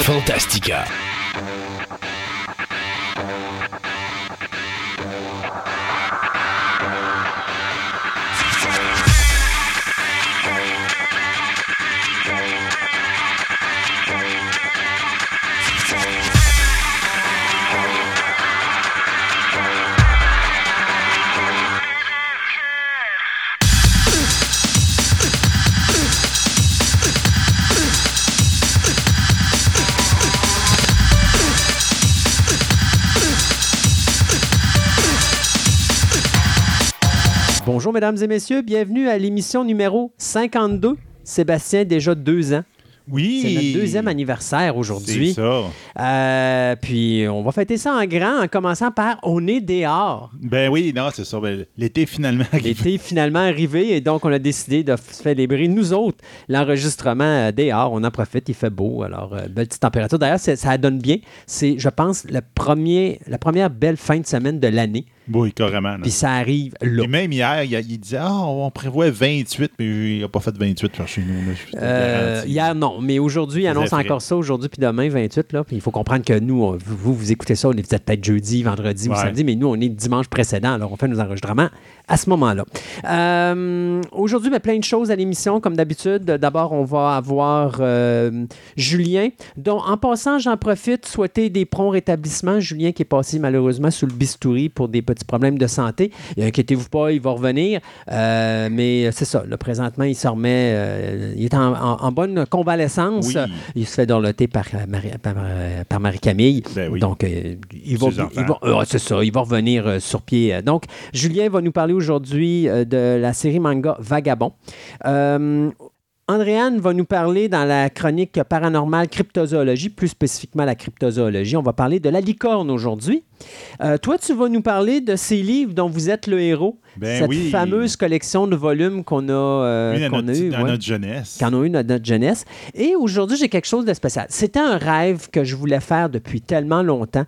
Fantastica. Bonjour, mesdames et messieurs. Bienvenue à l'émission numéro 52. Sébastien, déjà deux ans. Oui. C'est notre deuxième anniversaire aujourd'hui. C'est ça. Euh, puis on va fêter ça en grand en commençant par On est dehors. Ben oui, non, c'est ça. Ben, L'été finalement arrivé. L'été est finalement arrivé et donc on a décidé de célébrer, nous autres, l'enregistrement euh, dehors. On en profite, il fait beau. Alors, euh, belle petite température. D'ailleurs, ça donne bien. C'est, je pense, le premier, la première belle fin de semaine de l'année. Oui, carrément. Puis ça arrive là. Puis même hier, il, il disait Ah, on prévoit 28, mais il n'a pas fait 28 par chez nous. Là. Euh, hier, non, mais aujourd'hui, il annonce encore ça aujourd'hui puis demain, 28. Là, puis il faut comprendre que nous, on- vous, vous écoutez ça, on est peut-être jeudi, vendredi ou samedi, mais nous, on est dimanche précédent, alors on fait nos enregistrements à ce moment-là. Euh, aujourd'hui, ben, plein de choses à l'émission, comme d'habitude. D'abord, on va avoir euh, Julien, dont, en passant, j'en profite, souhaiter des prompts rétablissements. Julien qui est passé malheureusement sous le bistouri pour des petits problèmes de santé. Inquiétez-vous pas, il va revenir. Euh, mais c'est ça, là, présentement, il se remet, il est en, en- en bonne convalescence. Oui. Il se fait dorloter par, Marie- par, par Marie-Camille. Ben oui. Donc, il va, Ses enfants. il va- c'est ça, il va revenir sur pied. Donc, Julien va nous parler aujourd'hui euh, de la série manga Vagabond. Euh, Andréane va nous parler dans la chronique paranormale cryptozoologie, plus spécifiquement la cryptozoologie. On va parler de la licorne aujourd'hui. Euh, toi, tu vas nous parler de ces livres dont vous êtes le héros. Ben cette oui. fameuse collection de volumes qu'on a, euh, Oui, dans, qu'on a eu. dans ouais notre jeunesse. qu'en ont eu notre, notre jeunesse. Et aujourd'hui, j'ai quelque chose de spécial. C'était un rêve que je voulais faire depuis tellement longtemps.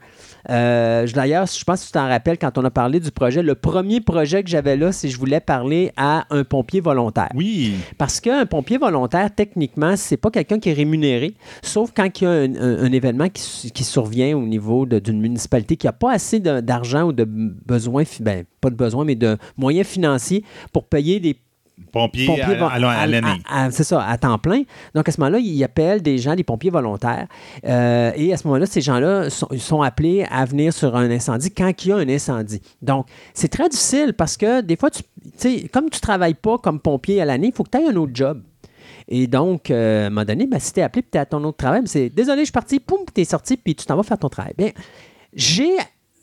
Euh, D'ailleurs, je pense que tu t'en rappelles quand on a parlé du projet. Le premier projet que j'avais là, c'est que je voulais parler à un pompier volontaire. Oui. Parce qu'un pompier volontaire, techniquement, c'est pas quelqu'un qui est rémunéré, sauf quand il y a un, un- un événement qui, su- qui survient au niveau d'une municipalité qui n'a pas assez d'argent ou de besoins, ben, pas de besoins, mais de moyens financiers pour payer des Pompier, pompiers à, à- C'est ça, à temps plein. Donc, à ce moment-là, ils appellent des gens, des pompiers volontaires. Euh, et à ce moment-là, ces gens-là sont, sont appelés à venir sur un incendie quand il y a un incendie. Donc, c'est très difficile parce que des fois, tu comme tu ne travailles pas comme pompier à l'année, il faut que tu aies un autre job. Et donc, euh, à un moment donné, ben, si tu es appelé et tu es à ton autre travail, ben, c'est désolé, je suis parti, poum, tu es sorti, puis tu t'en vas faire ton travail. Bien, j'ai.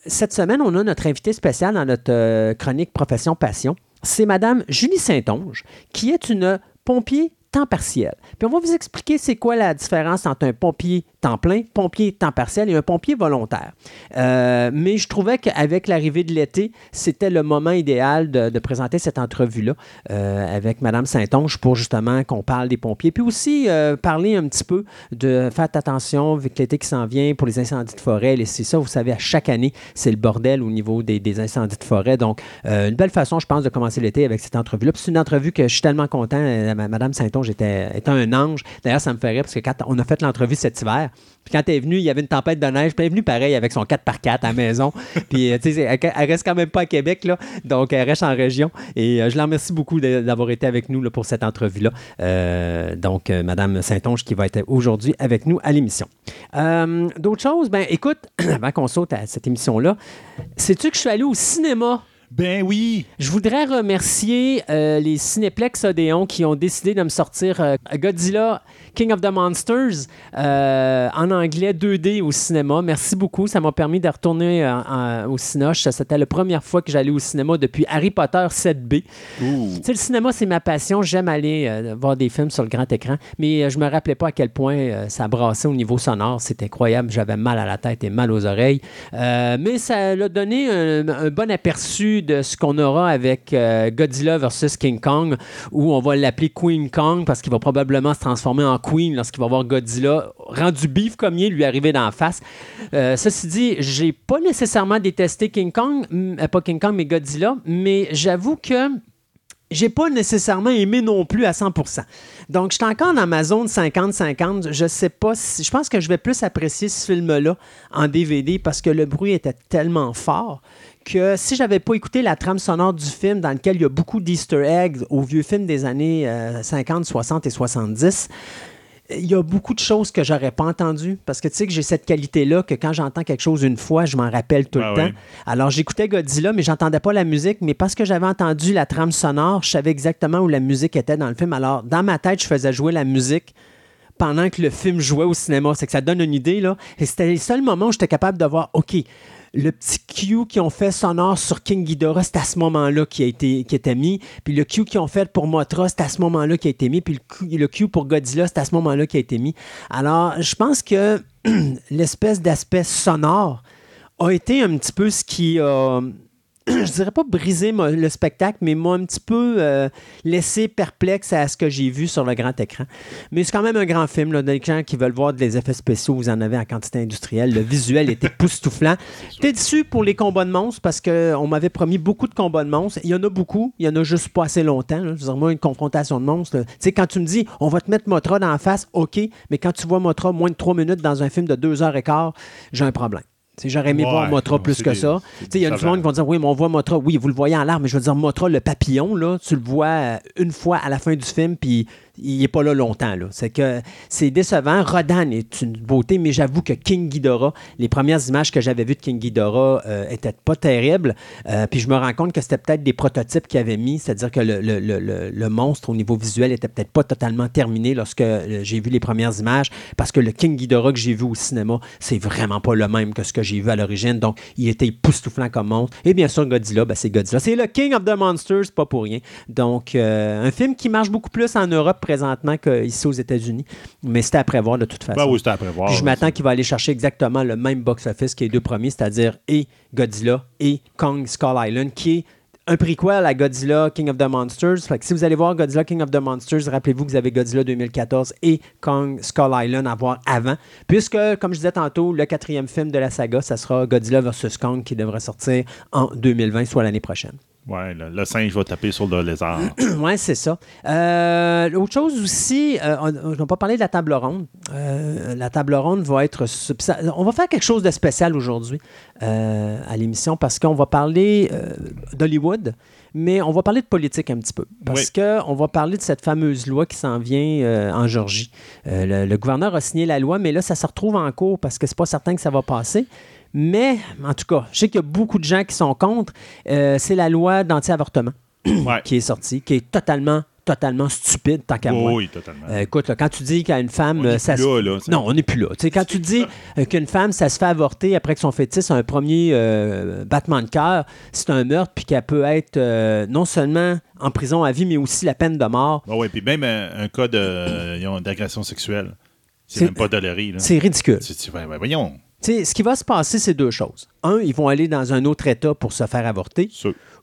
Cette semaine, on a notre invité spécial dans notre euh, chronique Profession Passion. C'est Madame Julie Saint-Onge, qui est une pompier temps partiel. Puis on va vous expliquer c'est quoi la différence entre un pompier temps plein, pompier temps partiel et un pompier volontaire. Euh, mais je trouvais qu'avec l'arrivée de l'été, c'était le moment idéal de, présenter cette entrevue-là euh, avec Madame Saint-Onge pour justement qu'on parle des pompiers. Puis aussi euh, parler un petit peu de faire attention avec l'été qui s'en vient pour les incendies de forêt. Et c'est ça, vous savez, à chaque année, c'est le bordel au niveau des, incendies de forêt. Donc, une belle façon, je pense, de commencer l'été avec cette entrevue-là. Puis c'est une entrevue que je suis tellement content. Madame Saint-Onge était, était un ange. D'ailleurs, ça me ferait parce que quand on a fait l'entrevue cet hiver, puis quand elle est venue, il y avait une tempête de neige. Puis elle est venue pareil avec son 4x4 à la maison. puis, euh, tu sais, elle, elle reste quand même pas à Québec, là. Donc, elle reste en région. Et euh, je la remercie beaucoup d'avoir été avec nous là, pour cette entrevue-là. Euh, donc, euh, Madame Saint-Onge qui va être aujourd'hui avec nous à l'émission. D'autres choses? Ben, écoute, avant qu'on saute à cette émission-là, sais-tu que je suis allé au cinéma? Ben oui. Je voudrais remercier euh, les Cinéplex Odéon qui ont décidé de me sortir euh, Godzilla King of the Monsters euh, en anglais 2D au cinéma. Merci beaucoup. Ça m'a permis de retourner euh, en- au Cinoche. C'était la première fois que j'allais au cinéma depuis Harry Potter 7B. Ouh. Tu sais, le cinéma, c'est ma passion. J'aime aller euh, voir des films sur le grand écran, mais je me rappelais pas à quel point ça brassait au niveau sonore. C'était incroyable. J'avais mal à la tête et mal aux oreilles. Mais ça l'a donné un, un bon aperçu de ce qu'on aura avec Godzilla versus King Kong, où on va l'appeler Queen Kong parce qu'il va probablement se transformer en Queen lorsqu'il va voir Godzilla rendu bif comme il est, lui arriver d'en face. Euh, ceci dit, j'ai pas nécessairement détesté King Kong, euh, pas King Kong, mais Godzilla, mais j'avoue que j'ai pas nécessairement aimé non plus à 100%. Donc, j'étais encore dans ma zone 50-50. Je sais pas si. Je pense que je vais plus apprécier ce film-là en DVD parce que le bruit était tellement fort que si j'avais pas écouté la trame sonore du film dans lequel il y a beaucoup d'easter eggs au vieux film des années 50, euh, 60 et 70, il y a beaucoup de choses que j'aurais pas entendues parce que tu sais que j'ai cette qualité-là que quand j'entends quelque chose une fois, je m'en rappelle tout le Ah temps. Alors j'écoutais Godzilla, mais j'entendais pas la musique, mais parce que j'avais entendu la trame sonore, je savais exactement où la musique était dans le film. Alors dans ma tête, je faisais jouer la musique pendant que le film jouait au cinéma. C'est que ça donne une idée, là. Et c'était les seuls moments où j'étais capable de voir, OK, le petit cue qu'ils ont fait sonore sur King Ghidorah, c'est à ce moment-là qui a été qui était mis. Puis le cue qu'ils ont fait pour Mothra, c'est à ce moment-là qui a été mis. Puis le cue, pour Godzilla, c'est à ce moment-là qui a été mis. Alors, je pense que l'espèce d'aspect sonore a été un petit peu ce qui a je dirais pas briser le spectacle, mais m'a un petit peu euh, laissé perplexe à ce que j'ai vu sur le grand écran. Mais c'est quand même un grand film. Là, des gens qui veulent voir des effets spéciaux, vous en avez en quantité industrielle. Le visuel était époustouflant. J'étais déçu pour les combats de monstres parce qu'on m'avait promis beaucoup de combats de monstres. Il y en a beaucoup. Il y en a juste pas assez longtemps. là. Je veux dire, moi, une confrontation de monstres. Tu sais, quand tu me dis, on va te mettre Motra dans la face, OK. Mais quand tu vois Motra moins de trois minutes dans un film de deux heures et quart, j'ai un problème. J'aurais aimé Ouais, voir Motra plus que des- ça. c'est Tu sais, Il y a du monde qui vont dire Oui, mais on voit Motra. Oui, vous le voyez en l'air, mais je veux dire, Motra, le papillon, là, tu le vois euh, une fois à la fin du film, puis il n'est pas là longtemps. là. C'est que c'est décevant. Rodan est une beauté, mais j'avoue que King Ghidorah, les premières images que j'avais vues de King Ghidorah euh, étaient pas terribles. Euh, puis je me rends compte que c'était peut-être des prototypes qu'ils avaient mis, c'est-à-dire que le, le- le- le- monstre au niveau visuel était peut-être pas totalement terminé lorsque euh, j'ai vu les premières images, parce que le King Ghidorah que j'ai vu au cinéma, c'est vraiment pas le même que ce que j'ai vu à l'origine. Donc, il était époustouflant comme monstre. Et bien sûr, Godzilla, ben, c'est Godzilla. C'est le King of the Monsters, pas pour rien. Donc, euh, un film qui marche beaucoup plus en Europe présentement qu'ici aux États-Unis. Mais c'était à prévoir de toute façon. Ben oui, c'était à prévoir. Puis je m'attends qu'il va aller chercher exactement le même box-office que les deux premiers, c'est-à-dire et Godzilla et Kong Skull Island, qui est un prequel à Godzilla King of the Monsters. Fait que si vous allez voir Godzilla King of the Monsters, rappelez-vous que vous avez Godzilla 2014 et Kong Skull Island à voir avant. Puisque, comme je disais tantôt, le quatrième film de la saga, ça sera Godzilla vs. Kong qui devrait sortir en 2020, soit l'année prochaine. Ouais, le, le singe va taper sur le lézard. Oui, c'est ça. Euh, L'autre chose aussi, euh, on n'a pas parlé de la table ronde. Euh, la table ronde va être. On va faire quelque chose de spécial aujourd'hui à l'émission parce qu'on va parler d'Hollywood, mais on va parler de politique un petit peu. Parce Oui. qu'on va parler de cette fameuse loi qui s'en vient en Georgie. Le, le gouverneur a signé la loi, mais là, ça se retrouve en cours parce que c'est pas certain que ça va passer. Mais, en tout cas, je sais qu'il y a beaucoup de gens qui sont contre. Euh, c'est la loi d'anti-avortement Ouais. qui est sorti, qui est totalement, totalement stupide, tant qu'à Oui, moi. oui, totalement. Euh, écoute, là, quand tu dis qu'à une femme, On euh, est ça plus se- là, là, Non, on n'est plus là. Tu sais, quand tu dis qu'une femme, ça se fait avorter après que son fœtus a un premier euh, battement de cœur, c'est un meurtre, puis qu'elle peut être euh, non seulement en prison à vie, mais aussi la peine de mort. Ah ouais, puis même un, un cas d'agression sexuelle. C'est même pas toléré. C'est ridicule. Ouais, ouais, voyons. Tu sais, ce qui va se passer, c'est deux choses. Un, ils vont aller dans un autre État pour se faire avorter.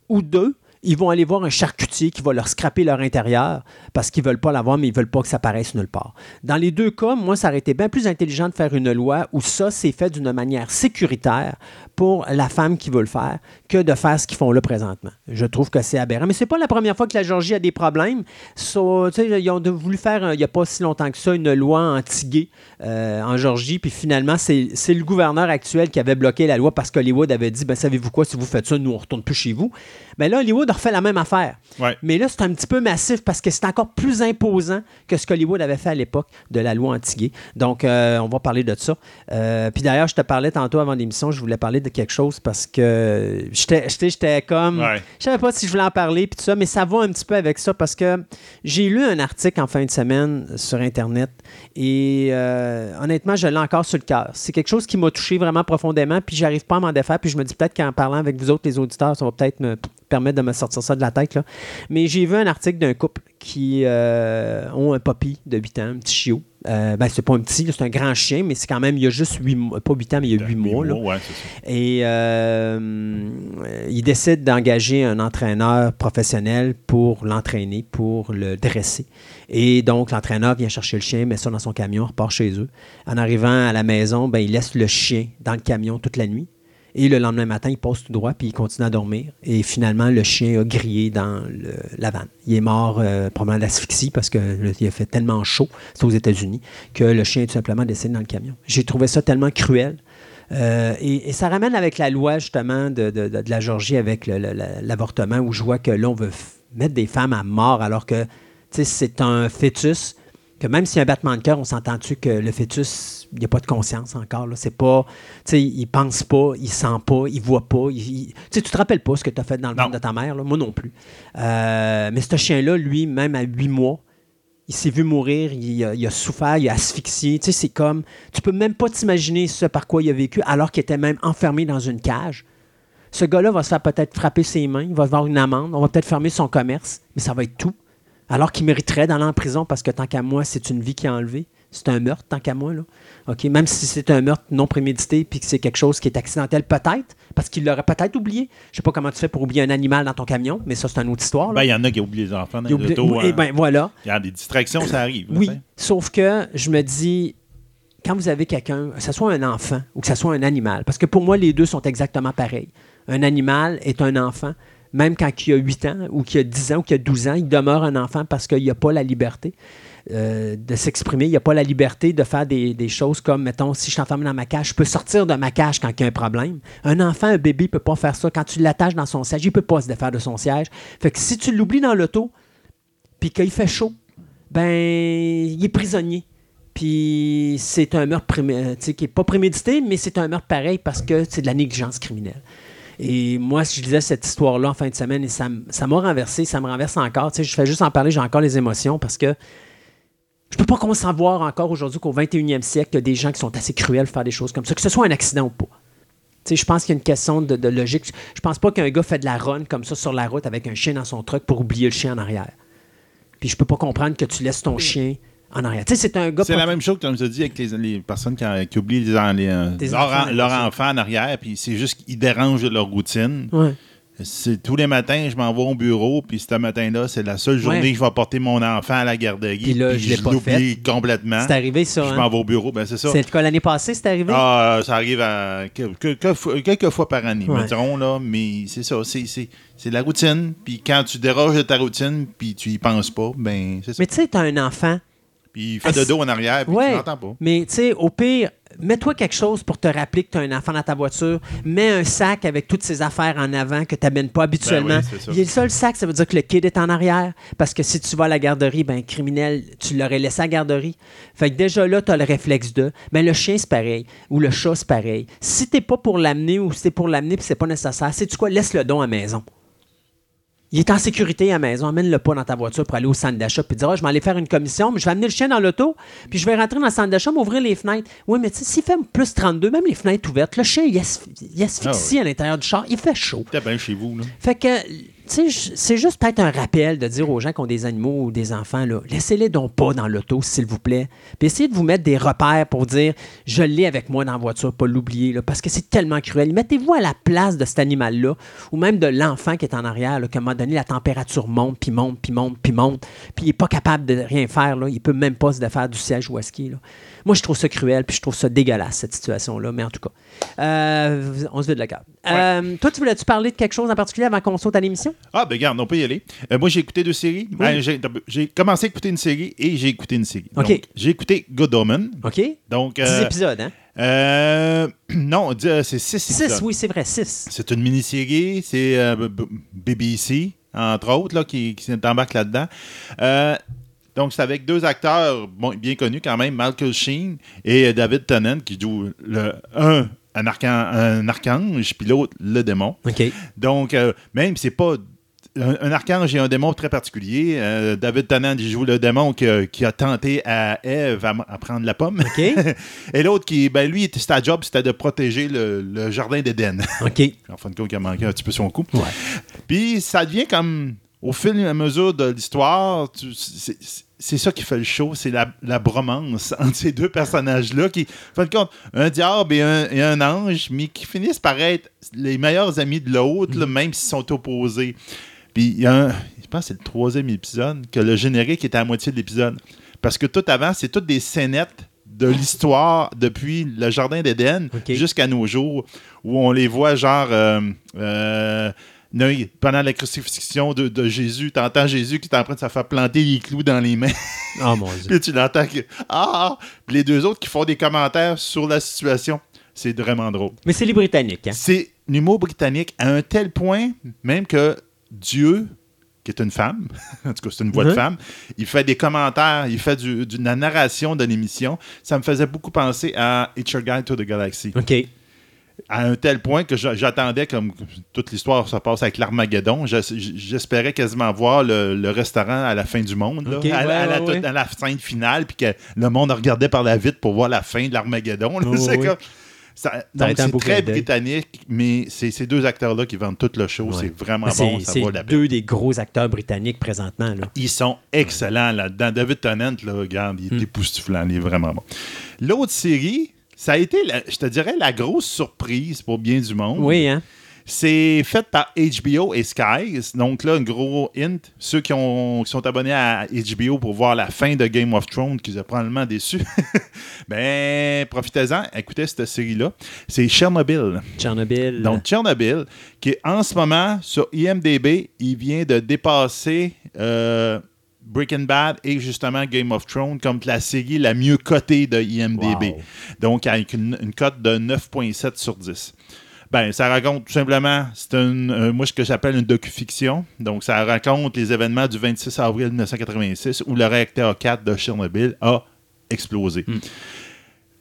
Ou deux, ils vont aller voir un charcutier qui va leur scraper leur intérieur parce qu'ils veulent pas l'avoir, mais ils veulent pas que ça paraisse nulle part. Dans les deux cas, moi, ça aurait été bien plus intelligent de faire une loi où ça, c'est fait d'une manière sécuritaire pour la femme qui veut le faire que de faire ce qu'ils font là présentement. Je trouve que c'est aberrant. Mais c'est pas la première fois que la Georgie a des problèmes. So, ils ont voulu faire, il n'y a pas si longtemps que ça, une loi anti-gay euh, en Georgie. Puis finalement, c'est le gouverneur actuel qui avait bloqué la loi parce qu'Hollywood avait dit ben, savez-vous quoi, si vous faites ça, nous, on retourne plus chez vous. Mais là, Hollywood a refait la même affaire. Ouais. Mais là, c'est un petit peu massif parce que c'est encore plus imposant que ce qu'Hollywood avait fait à l'époque de la loi anti-gay. Donc, euh, on va parler de ça. Euh, puis d'ailleurs, je te parlais tantôt avant l'émission, je voulais parler de quelque chose parce que j'étais comme. Ouais. Je savais pas si je voulais en parler puis tout ça, mais ça va un petit peu avec ça parce que j'ai lu un article en fin de semaine sur Internet et euh, honnêtement, je l'ai encore sur le cœur. C'est quelque chose qui m'a touché vraiment profondément puis j'arrive pas à m'en défaire puis je me dis peut-être qu'en parlant avec vous autres, les auditeurs, ça va peut-être me permettre de me sortir ça de la tête. Mais j'ai vu un article d'un couple qui euh, ont un puppy de 8 ans, un petit chiot. Euh, ben, c'est pas un petit, c'est un grand chien, mais c'est quand même, il y a juste 8 mois, pas 8 ans, mais il y a 8 mois. là. Ouais, c'est ça. Et euh, il décide d'engager un entraîneur professionnel pour l'entraîner, pour le dresser. Et donc, l'entraîneur vient chercher le chien, met ça dans son camion, repart chez eux. En arrivant à la maison, ben, il laisse le chien dans le camion toute la nuit. Et le lendemain matin, il passe tout droit, puis il continue à dormir. Et finalement, le chien a grillé dans la vanne. Il est mort euh, probablement d'asphyxie parce qu'il a fait tellement chaud, c'est aux États-Unis, que le chien est tout simplement décédé dans le camion. J'ai trouvé ça tellement cruel. Euh, et, ça ramène avec la loi, justement, de, de- la Georgie avec l'avortement, où je vois que là, on veut mettre des femmes à mort alors que c'est un fœtus, que même s'il y a un battement de cœur, on s'entend-tu que le fœtus, il n'y a pas de conscience encore. Là? C'est pas, tu sais, il pense pas, il sent pas, il voit pas. il- il- tu sais, tu te rappelles pas ce que tu as fait dans le ventre de ta mère, là? moi non plus. Euh, mais ce chien-là, lui, même à huit mois, il s'est vu mourir, il a, il a souffert, il a asphyxié. Tu sais, c'est comme. Tu peux même pas t'imaginer ce par quoi il a vécu alors qu'il était même enfermé dans une cage. Ce gars-là va se faire peut-être frapper ses mains, il va avoir une amende, on va peut-être fermer son commerce, mais ça va être tout. Alors qu'il mériterait d'aller en prison parce que tant qu'à moi, c'est une vie qui est enlevée. C'est un meurtre, tant qu'à moi. Là. OK? Même si c'est un meurtre non prémédité puis que c'est quelque chose qui est accidentel, peut-être, parce qu'il l'aurait peut-être oublié. Je sais pas comment tu fais pour oublier un animal dans ton camion, mais ça, c'est une autre histoire. Ben, il y en a qui oublient les enfants dans Il les autos. Eh hein. ben voilà. Il y a des distractions, ça arrive. Oui, sauf que je me dis, quand vous avez quelqu'un, que ce soit un enfant ou que ce soit un animal, parce que pour moi, les deux sont exactement pareils. Un animal est un enfant, même quand il a 8 ans ou qu'il a 10 ans ou qu'il a 12 ans, il demeure un enfant parce qu'il n'a pas la liberté euh, de s'exprimer, il n'a pas la liberté de faire des, choses comme, mettons, si je suis enfermé dans ma cage, je peux sortir de ma cage quand il y a un problème. Un enfant, un bébé, ne peut pas faire ça. Quand tu l'attaches dans son siège, il ne peut pas se défaire de son siège. Fait que si tu l'oublies dans l'auto, puis qu'il fait chaud, ben, il est prisonnier. Puis c'est un meurtre qui n'est pas prémédité, mais c'est un meurtre pareil parce que c'est de la négligence criminelle. Et moi, je lisais cette histoire-là en fin de semaine et ça m'a renversé, ça me renverse encore. Tu sais, je fais juste en parler, j'ai encore les émotions parce que je peux pas concevoir encore aujourd'hui qu'au 21e siècle, il y a des gens qui sont assez cruels de faire des choses comme ça, que ce soit un accident ou pas. Tu sais, je pense qu'il y a une question de, de logique. Je pense pas qu'un gars fait de la run comme ça sur la route avec un chien dans son truck pour oublier le chien en arrière. Puis je peux pas comprendre que tu laisses ton chien en arrière. Tu sais, c'est un gars. C'est pas- la même chose que tu as dit avec les, les personnes qui, qui oublient les, en- les, euh, leur, enfants, leur enfant en arrière, puis c'est juste qu'ils dérangent leur routine. Ouais. Tous les matins, je m'en vais au bureau, puis ce matin-là, c'est la seule journée Ouais. que je vais porter mon enfant à la garderie. Puis là, je l'oublie complètement. C'est arrivé ça. Je hein? m'en vais au bureau, ben c'est ça. C'est le cas l'année passée, c'est arrivé? Ah, ça arrive à quelques, fois- par année, Ouais. me diront, là, mais c'est ça, c'est, c'est, c'est la routine. Puis quand tu déroges de ta routine, puis tu y penses pas, ben c'est ça. Mais tu sais, t'as un enfant. Puis il fait de dos en arrière, puis Ouais. tu l'entends pas. Mais tu sais, au pire, mets-toi quelque chose pour te rappeler que tu as un enfant dans ta voiture. Mets un sac avec toutes ses affaires en avant que tu n'amènes pas habituellement. Ben oui, c'est. Il y a le seul sac, ça veut dire que le kid est en arrière. Parce que si tu vas à la garderie, ben criminel, tu l'aurais laissé à la garderie. Fait que déjà là, tu as le réflexe de. Ben le chien, c'est pareil. Ou le chat, c'est pareil. Si t'es pas pour l'amener ou si t'es pour l'amener puis c'est pas nécessaire, sais-tu quoi? Laisse le don à la maison. Il est en sécurité à la maison. Amène-le pas dans ta voiture pour aller au centre d'achat puis dire Ah, Je vais aller faire une commission, mais je vais amener le chien dans l'auto, puis je vais rentrer dans le centre d'achat, m'ouvrir les fenêtres. Oui, mais tu sais, s'il fait plus 32, même les fenêtres ouvertes, le chien, il, asph- il asphyxie Ah à l'intérieur du char. Il fait chaud. T'es bien chez vous, là. Fait que, c'est juste peut-être un rappel de dire aux gens qui ont des animaux ou des enfants, laissez-les donc pas dans l'auto, s'il vous plaît. Puis essayez de vous mettre des repères pour dire, je l'ai avec moi dans la voiture, pas l'oublier, parce que c'est tellement cruel. Mettez-vous à la place de cet animal-là, ou même de l'enfant qui est en arrière, là, qu'à un moment donné, la température monte, puis monte, puis monte, puis monte, puis il n'est pas capable de rien faire, là. il peut même pas se défaire du siège qu'il est, là. Moi, je trouve ça cruel, puis je trouve ça dégueulasse, cette situation-là, mais en tout cas, euh, on se vide le câble. Euh, toi, tu voulais-tu parler de quelque chose en particulier avant qu'on saute à l'émission? Ah, ben regarde, on peut y aller. Euh, moi, j'ai écouté deux séries. Ben, j'ai, commencé à écouter une série et j'ai écouté une série. OK. Donc, j'ai écouté Good Omen. OK? Donc, 10 euh, épisodes, hein? euh, non, c'est six 6, épisodes. oui, c'est vrai, 6. C'est une mini-série. C'est euh, BBC, entre autres, là, qui, qui embarque là-dedans. Euh, donc, c'est avec deux acteurs bon, bien connus quand même, Michael Sheen et euh, David Tennant, qui jouent le, un, un, archan- un archange, puis l'autre, le démon. Donc, euh, même c'est pas un, un archange et un démon très particulier. Euh, David Tennant, il joue le démon qui a, qui a tenté à Ève à, à prendre la pomme. Et l'autre qui, ben lui, c'était job, c'était de protéger le, le jardin d'Éden. OK. en fin de compte, il a manqué un petit peu son coup. Ouais. Puis ça devient comme, au fil et à mesure de l'histoire, c'est ça qui fait le show, c'est la, la bromance entre ces deux personnages-là qui, en fin de compte, un diable et un, et un ange, mais qui finissent par être les meilleurs amis de l'autre, là, même s'ils sont opposés. Puis il y a un, je pense que c'est le troisième épisode, que le générique est à la moitié de l'épisode. Parce que tout avant, c'est toutes des scénettes de l'histoire depuis le Jardin d'Éden jusqu'à nos jours, où on les voit genre... euh, euh, pendant la crucifixion de, de Jésus, tu entends Jésus qui est en train de se faire planter les clous dans les mains. Oh mon Dieu. Puis tu l'entends que. Ah! Puis les deux autres qui font des commentaires sur la situation. C'est vraiment drôle. Mais c'est les Britanniques. Hein? C'est l'humour britannique à un tel point, même que Dieu, qui est une femme, en tout cas c'est une voix de Mhm. femme, il fait des commentaires, il fait du, du- de la narration de l'émission. Ça me faisait beaucoup penser à Hitcher Guide to the Galaxy. OK. À un tel point que j'a- j'attendais, comme toute l'histoire se passe avec l'Armageddon, j'es- j'espérais quasiment voir le, le restaurant à la fin du monde, là, à, la- à ouais, la, ouais, ouais. à la scène finale, puis que le monde regardait par la vitre pour voir la fin de l'Armageddon. C'est ça- Ça très britannique, mais c'est ces deux acteurs-là qui vendent tout le show. Ouais. C'est vraiment bon, ça vaut la deux des gros acteurs britanniques présentement. Là. Ils sont excellents là-dedans. David Tennant, là, regarde, il est Hmm. époustouflant, il est vraiment bon. L'autre série, ça a été, la- je te dirais, la grosse surprise pour bien du monde. Oui, hein? C'est fait par HBO et Skies. Donc là, un gros hint. Ceux qui, ont, qui sont abonnés à HBO pour voir la fin de Game of Thrones, qui vous a probablement déçus, ben, profitez-en. Écoutez cette série-là. C'est Chernobyl. Tchernobyl. Donc, Chernobyl, qui est en ce moment sur IMDB, il vient de dépasser euh, Breaking Bad et justement Game of Thrones comme la série la mieux cotée de IMDB. Wow. Donc, avec une, une cote de 9,7 sur 10. Ben, ça raconte tout simplement, c'est une, euh, moi ce que j'appelle une docu-fiction. Donc, ça raconte les événements du 26 avril 1986 où le réacteur 4 de Chernobyl a explosé.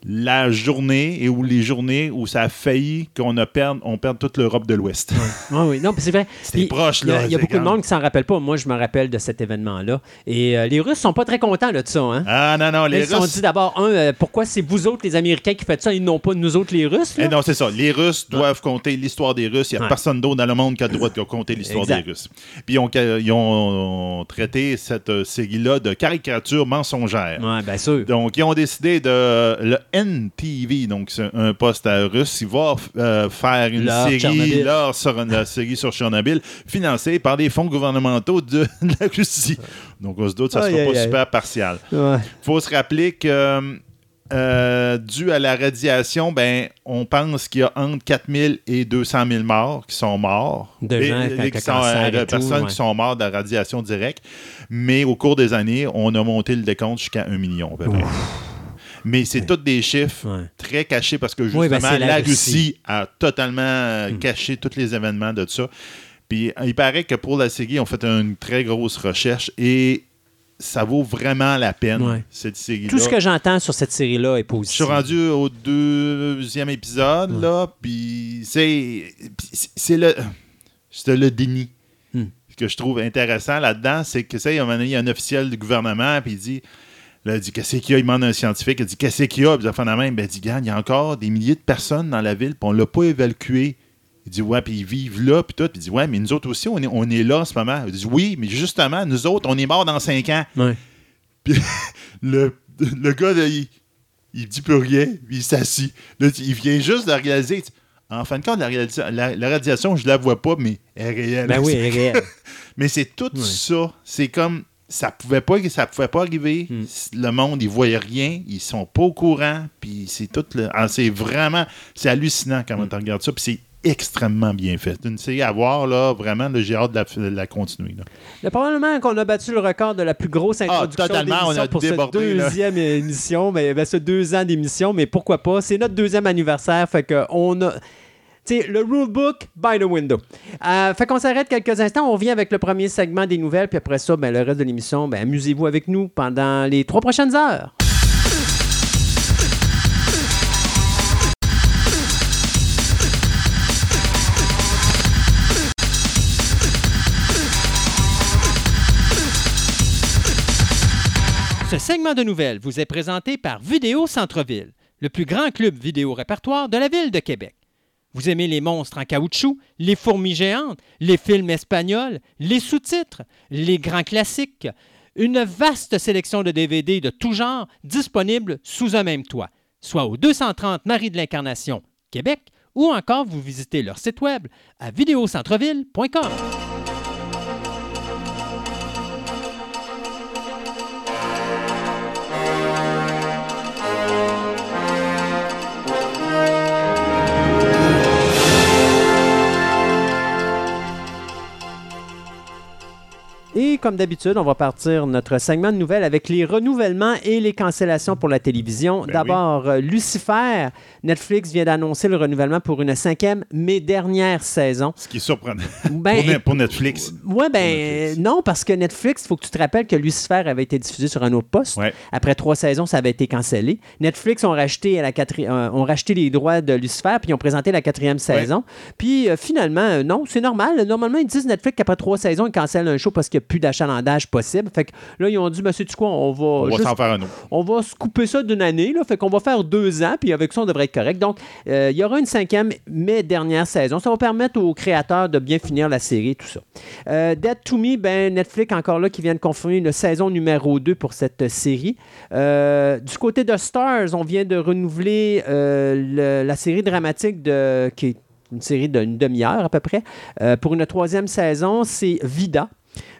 La journée et où les journées où ça a failli qu'on a perd, on perde toute l'Europe de l'Ouest. Ah oui, non, c'est vrai. C'était proche, Il y a, là, il y a beaucoup de monde qui s'en rappelle pas. Moi, je me rappelle de cet événement-là. Et euh, les Russes sont pas très contents là, de ça. Hein? Ah non, non, les Ils se sont Russes. dit d'abord, un, euh, pourquoi c'est vous autres, les Américains, qui faites ça et non pas nous autres, les Russes? là? Eh non, c'est ça. Les Russes doivent compter l'histoire des Russes. Il n'y a personne d'autre dans le monde qui a le droit de compter l'histoire des Russes. Puis ils ont, ils ont traité cette euh, série-là de caricature mensongère. Ouais, bien sûr. Donc, ils ont décidé de. Le NTV, donc c'est un poste à russe, il va euh, faire une Leur série, Tchernobyl. leur sur la série sur Chernobyl, financée par des fonds gouvernementaux de, de la Russie. Donc, on se doute que ça ne sera aïe, pas aïe. super partial. Ouais. faut se rappeler que, euh, dû à la radiation, ben, on pense qu'il y a entre 4000 et 200 000 morts qui sont morts. De Et- gens et avec qui sont, euh, et tout, personnes ouais. qui sont mortes de la radiation directe. Mais au cours des années, on a monté le décompte jusqu'à 1 million. à peu près. Mais c'est tous des chiffres Ouais. très cachés parce que justement, Oui, ben, c'est la la, Russie. Russie a totalement euh, Hmm. caché tous les événements de ça. Puis il paraît que pour la série, on fait une très grosse recherche et ça vaut vraiment la peine, Ouais. cette série-là. Tout ce que j'entends sur cette série-là est Je positif. suis rendu au deuxième épisode, là, puis c'est le c'est le déni. Hmm. Ce que je trouve intéressant là-dedans, c'est que ça, il y a un moment donné, il y a un officiel du gouvernement, puis il dit Là, il dit Qu'est-ce qu'il y a? Il demande à un scientifique. Il dit Qu'est-ce qu'il y a? Puis il fait la même. Ben, il dit Regarde, il y a encore des milliers de personnes dans la ville, puis on ne l'a pas évacué. Il dit Ouais, puis ils vivent là, puis tout. Puis il dit Ouais, mais nous autres aussi, on est, on est là en ce moment. Il dit Oui, mais justement, nous autres, on est morts dans cinq ans. Ouais. Puis le, le gars, là, il, il dit plus rien, puis il s'assit. Là, il vient juste de réaliser. En fin de compte, la, la- la radiation, je la vois pas, mais elle est réelle. Ben oui, elle est réelle. Mais c'est tout Ouais. ça. C'est comme ça pouvait pas ça pouvait pas arriver. Hmm. Le monde, ils voyaient rien, ils sont pas au courant, puis c'est tout le ah, c'est vraiment c'est hallucinant quand Hmm. on regarde ça, puis c'est extrêmement bien fait. C'est une série à voir là, vraiment, là, j'ai hâte de la, de la continuer. là. Là, probablement qu'on a battu le record de la plus grosse introduction Ah, totalement, on d'émission a pour débordé, cette là. deuxième émission, mais ben, ce deux ans d'émission, mais pourquoi pas? C'est notre deuxième anniversaire, fait que on a... Sais, le rulebook by the window. Euh, fait qu'on s'arrête quelques instants, on revient avec le premier segment des nouvelles, puis après ça, ben, le reste de l'émission, ben, amusez-vous avec nous pendant les trois prochaines heures. Ce segment de nouvelles vous est présenté par Vidéo Centre-Ville, le plus grand club vidéo répertoire de la ville de Québec. Vous aimez les monstres en caoutchouc, les fourmis géantes, les films espagnols, les sous-titres, les grands classiques, une vaste sélection de DVD de tout genre disponibles sous un même toit, soit au 230 Marie de l'Incarnation, Québec, ou encore vous visitez leur site web à vidéocentreville.com. Et comme d'habitude, on va partir notre segment de nouvelles avec les renouvellements et les cancellations pour la télévision. Ben D'abord, euh, Lucifer. Netflix vient d'annoncer le renouvellement pour une cinquième, mais dernière saison. Ce qui est surprenant Ben, pour, Ne- pour Netflix. Ouais, ben Netflix. non, parce que Netflix, il faut que tu te rappelles que Lucifer avait été diffusé sur un autre poste. Ouais. Après trois saisons, ça avait été cancellé. Netflix ont racheté, à la quatri- euh, ont racheté les droits de Lucifer, puis ils ont présenté la quatrième saison. Puis euh, finalement, euh, non, c'est normal. Normalement, ils disent Netflix qu'après trois saisons, ils cancellent un show parce qu'il plus d'achalandage possible. Fait que là, ils ont dit, monsieur, tu quoi, on va, On va s'en faire un autre. on va se couper ça d'une année, là, fait qu'on va faire deux ans, puis avec ça, on devrait être correct. Donc, euh, il y aura une cinquième, mais dernière saison. Ça va permettre aux créateurs de bien finir la série, tout ça. Euh, Dead to Me, ben, Netflix, encore là, qui vient de confirmer une saison numéro 2 pour cette série. Euh, du côté de Stars, on vient de renouveler le- la série dramatique de, qui est une série d'une demi-heure à peu près. Euh, pour une troisième saison, c'est Vida.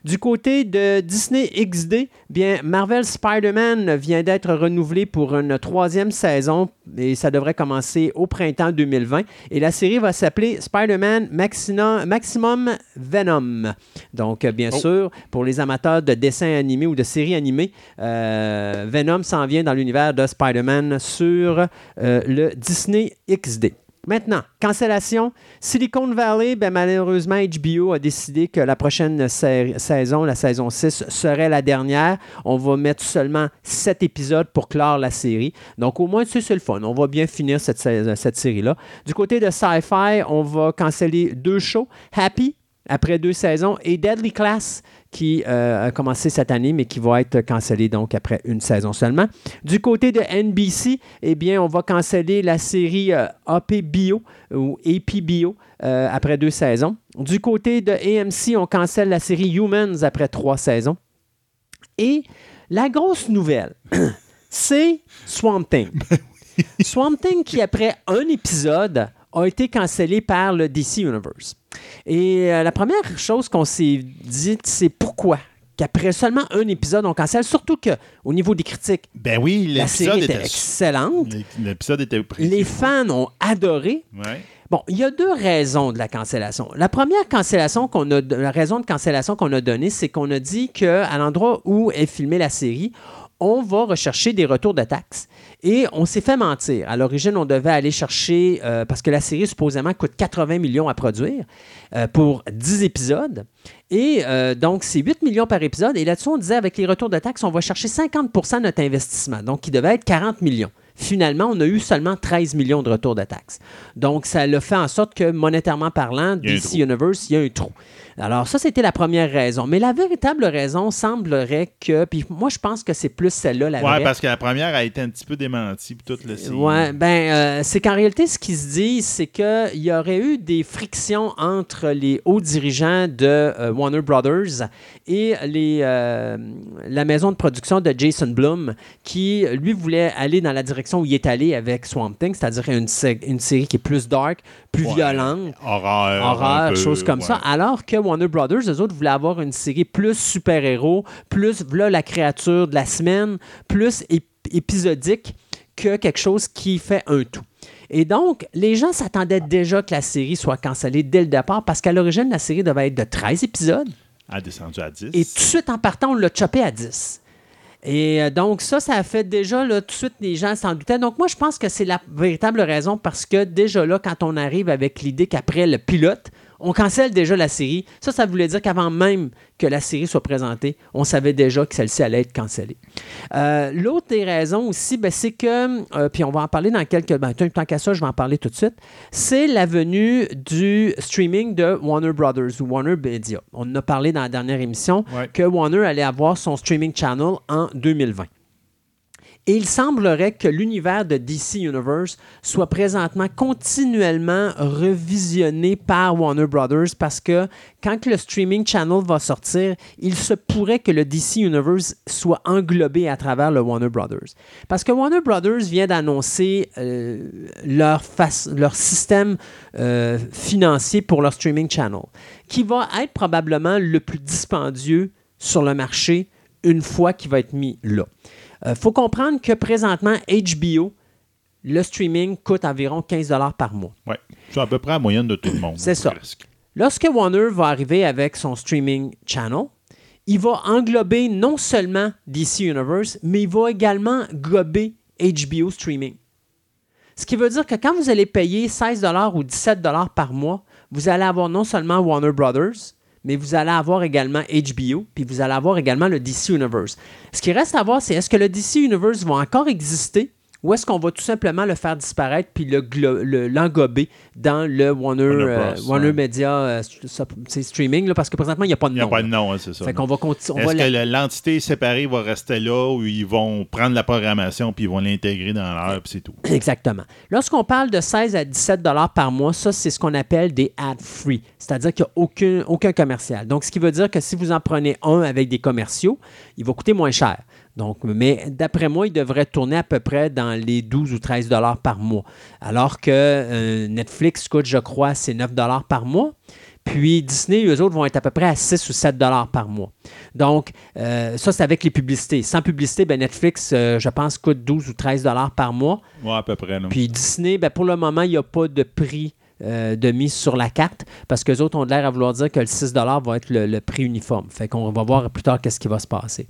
Du côté de Disney XD, bien, Marvel Spider-Man vient d'être renouvelé pour une troisième saison et ça devrait commencer au printemps 2020. Et la série va s'appeler Spider-Man Maximum Venom. Donc, euh, bien Oh. sûr, pour les amateurs de dessins animés ou de séries animées, euh, Venom s'en vient dans l'univers de Spider-Man sur euh, le Disney XD. Maintenant, cancellation. Silicon Valley, ben, malheureusement, HBO a décidé que la prochaine sa- saison, la saison 6, serait la dernière. On va mettre seulement 7 épisodes pour clore la série. Donc, au moins, tu sais, c'est le fun. On va bien finir cette série-là. Du côté de Sci-Fi, on va canceller deux shows. Happy, après deux saisons, et Deadly Class, qui euh, a commencé cette année, mais qui va être cancellé donc après une saison seulement. Du côté de NBC, eh bien, on va canceller la série euh, AP Bio ou AP Bio euh, après deux saisons. Du côté de AMC, on cancelle la série Humans après trois saisons. Et la grosse nouvelle, c'est Swamp Thing. Swamp Thing qui, après un épisode, a été cancellé par le DC Universe. Et euh, la première chose qu'on s'est dit, c'est pourquoi qu'après seulement un épisode, on cancelle, surtout qu'au niveau des critiques, Ben oui, la série était était. excellente. L'épisode était précis. Les fans ont adoré. Ouais. Bon, il y a deux raisons de la cancellation. La première cancellation qu'on a, la raison de cancellation qu'on a donnée, c'est qu'on a dit qu'à l'endroit où est filmée la série, on va rechercher des retours de taxes. Et on s'est fait mentir. À l'origine, on devait aller chercher, euh, parce que la série supposément coûte 80 millions à produire euh, pour 10 épisodes. Et euh, donc, c'est 8 millions par épisode. Et là-dessus, on disait, avec les retours de taxes, on va chercher 50% de notre investissement. Donc, qui devait être 40 millions. Finalement, on a eu seulement 13 millions de retours de taxes. Donc, ça l'a fait en sorte que, monétairement parlant, DC. Universe, il y a un trou. Alors, ça, c'était la première raison. Mais la véritable raison semblerait que, puis moi, je pense que c'est plus celle-là, la Ouais, vraie. parce que la première a été un petit peu démentie. Puis toute le Ouais, ben, euh, c'est qu'en réalité, ce qui se dit, c'est qu'il y aurait eu des frictions entre les hauts dirigeants de euh, Warner Brothers et les, euh, la maison de production de Jason Blum, qui, lui, voulait aller dans la direction où il est allé avec Swamp Thing, c'est-à-dire une, sé- une série qui est plus dark, plus Ouais. violente Horreur. horreur, choses comme ouais. ça. Alors que Warner Brothers, eux autres, voulaient avoir une série plus super-héros, plus là, la créature de la semaine, plus ép- épisodique que quelque chose qui fait un tout. Et donc, les gens s'attendaient déjà que la série soit cancellée dès le départ parce qu'à l'origine, la série devait être de 13 épisodes. Elle descendu à 10. Et tout de suite, en partant, on l'a chopé à 10. Et euh, donc, ça, ça a fait déjà, là, tout de suite, les gens s'en doutaient. Donc, moi, je pense que c'est la véritable raison parce que déjà là, quand on arrive avec l'idée qu'après le pilote, on cancelle déjà la série. Ça, ça voulait dire qu'avant même que la série soit présentée, on savait déjà que celle-ci allait être cancellée. Euh, L'autre des raisons aussi, ben, c'est que, euh, puis on va en parler dans quelques... Ben, tant qu'à ça, je vais en parler tout de suite. C'est la venue du streaming de Warner Brothers ou Warner Media. On en a parlé dans la dernière émission Ouais. que Warner allait avoir son streaming channel en 2020. Et il semblerait que l'univers de DC Universe soit présentement continuellement revisionné par Warner Brothers parce que quand le streaming channel va sortir, il se pourrait que le DC Universe soit englobé à travers le Warner Brothers. Parce que Warner Brothers vient d'annoncer euh, leur, système euh, financier pour leur streaming channel, qui va être probablement le plus dispendieux sur le marché une fois qu'il va être mis là. Il faut comprendre que présentement, HBO, le streaming coûte environ 15 par mois. Ouais. C'est à peu près la moyenne de tout le monde. C'est ça. presque. Lorsque Warner va arriver avec son streaming channel, il va englober non seulement DC Universe, mais il va également gober HBO Streaming. Ce qui veut dire que quand vous allez payer 16 ou 17 par mois, vous allez avoir non seulement Warner Brothers, mais vous allez avoir également HBO, puis vous allez avoir également le DC Universe. Ce qui reste à voir, c'est est-ce que le DC Universe va encore exister? Ou est-ce qu'on va tout simplement le faire disparaître puis l'engober le, dans le Warner, Warner, euh, Media euh, streaming? Là, parce que présentement, il n'y a pas de nom. Il n'y a pas de nom, c'est ça. Fait qu'on va Est-ce que l'entité séparée va rester là ou ils vont prendre la programmation puis ils vont l'intégrer dans l'heure puis c'est tout? Exactement. Lorsqu'on parle de 16 à 17 dollars par mois, ça, c'est ce qu'on appelle des ad-free. C'est-à-dire qu'il n'y a aucun, aucun commercial. Donc, ce qui veut dire que si vous en prenez un avec des commerciaux, il va coûter moins cher. Donc, mais d'après moi, il devrait tourner à peu près dans les 12 ou 13 dollars par mois. Alors que euh, Netflix coûte, je crois, c'est 9 dollars par mois. Puis Disney, eux autres, vont être à peu près à 6 ou 7 dollars par mois. Donc, euh, ça, c'est avec les publicités. Sans publicité, ben Netflix, euh, je pense, coûte 12 ou 13 dollars par mois. Oui, à peu près. Puis Disney, ben, pour le moment, il n'y a pas de prix euh, de mise sur la carte parce que les autres ont l'air à vouloir dire que le 6 va être le, prix uniforme. Fait qu'on va voir plus tard qu'est-ce qui va se passer.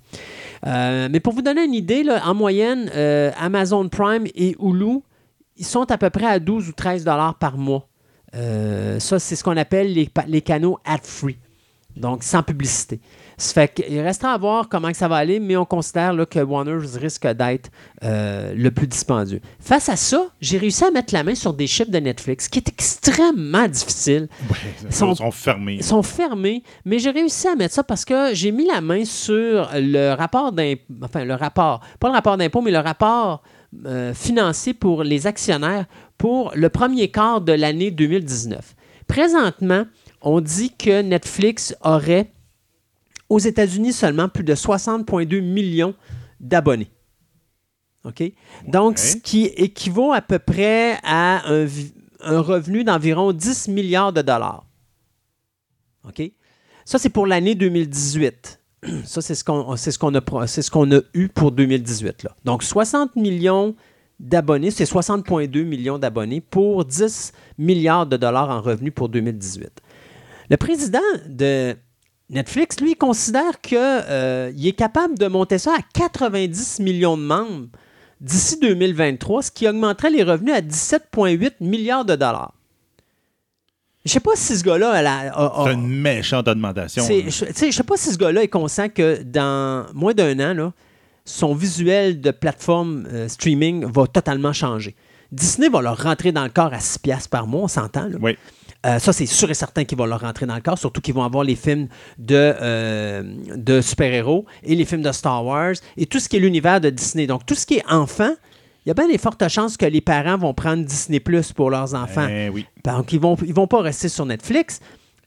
Euh, mais pour vous donner une idée, en moyenne, euh, Amazon Prime et Hulu, ils sont à peu près à 12 ou 13 dollars par mois. ça, c'est ce qu'on appelle les, les canaux ad-free, donc sans publicité. Ça fait qu'il restera à voir comment ça va aller, mais on considère là, que Warner risque d'être euh, le plus dispendieux. Face à ça, j'ai réussi à mettre la main sur des chiffres de Netflix, qui est extrêmement difficile. ils sont, fermés. Ils sont fermés, mais j'ai réussi à mettre ça parce que j'ai mis la main sur le rapport d'impôt, enfin le rapport, pas le rapport d'impôt, mais le rapport euh, financier pour les actionnaires pour le premier quart de l'année 2019. Présentement, on dit que Netflix aurait aux États-Unis, seulement plus de 60,2 millions d'abonnés. OK? Donc, ce qui équivaut à peu près à un, revenu d'environ 10 milliards de dollars. OK? Ça, c'est pour l'année 2018. Ça, c'est ce qu'on ce qu'on a, ce qu'on a eu pour 2018. Là. Donc, 60 millions d'abonnés, c'est 60,2 millions d'abonnés pour 10 milliards de dollars en revenus pour 2018. Le président de Netflix, lui, considère qu'il euh, est capable de monter ça à 90 millions de membres d'ici 2023, ce qui augmenterait les revenus à 17,8 milliards de dollars. Je sais pas si ce gars-là a. C'est une méchante augmentation. Je ne sais pas si ce gars-là est conscient que dans moins d'un an, son visuel de plateforme euh, streaming va totalement changer. Disney va leur rentrer dans le corps à 6 piastres par mois, on s'entend. Oui. Euh, ça, c'est sûr et certain qu'ils vont leur rentrer dans le corps, surtout qu'ils vont avoir les films de, euh, de super-héros et les films de Star Wars et tout ce qui est l'univers de Disney. Donc, tout ce qui est enfant, il y a bien des fortes chances que les parents vont prendre Disney Plus pour leurs enfants. Eh oui. Donc, ils ne vont, ils vont pas rester sur Netflix.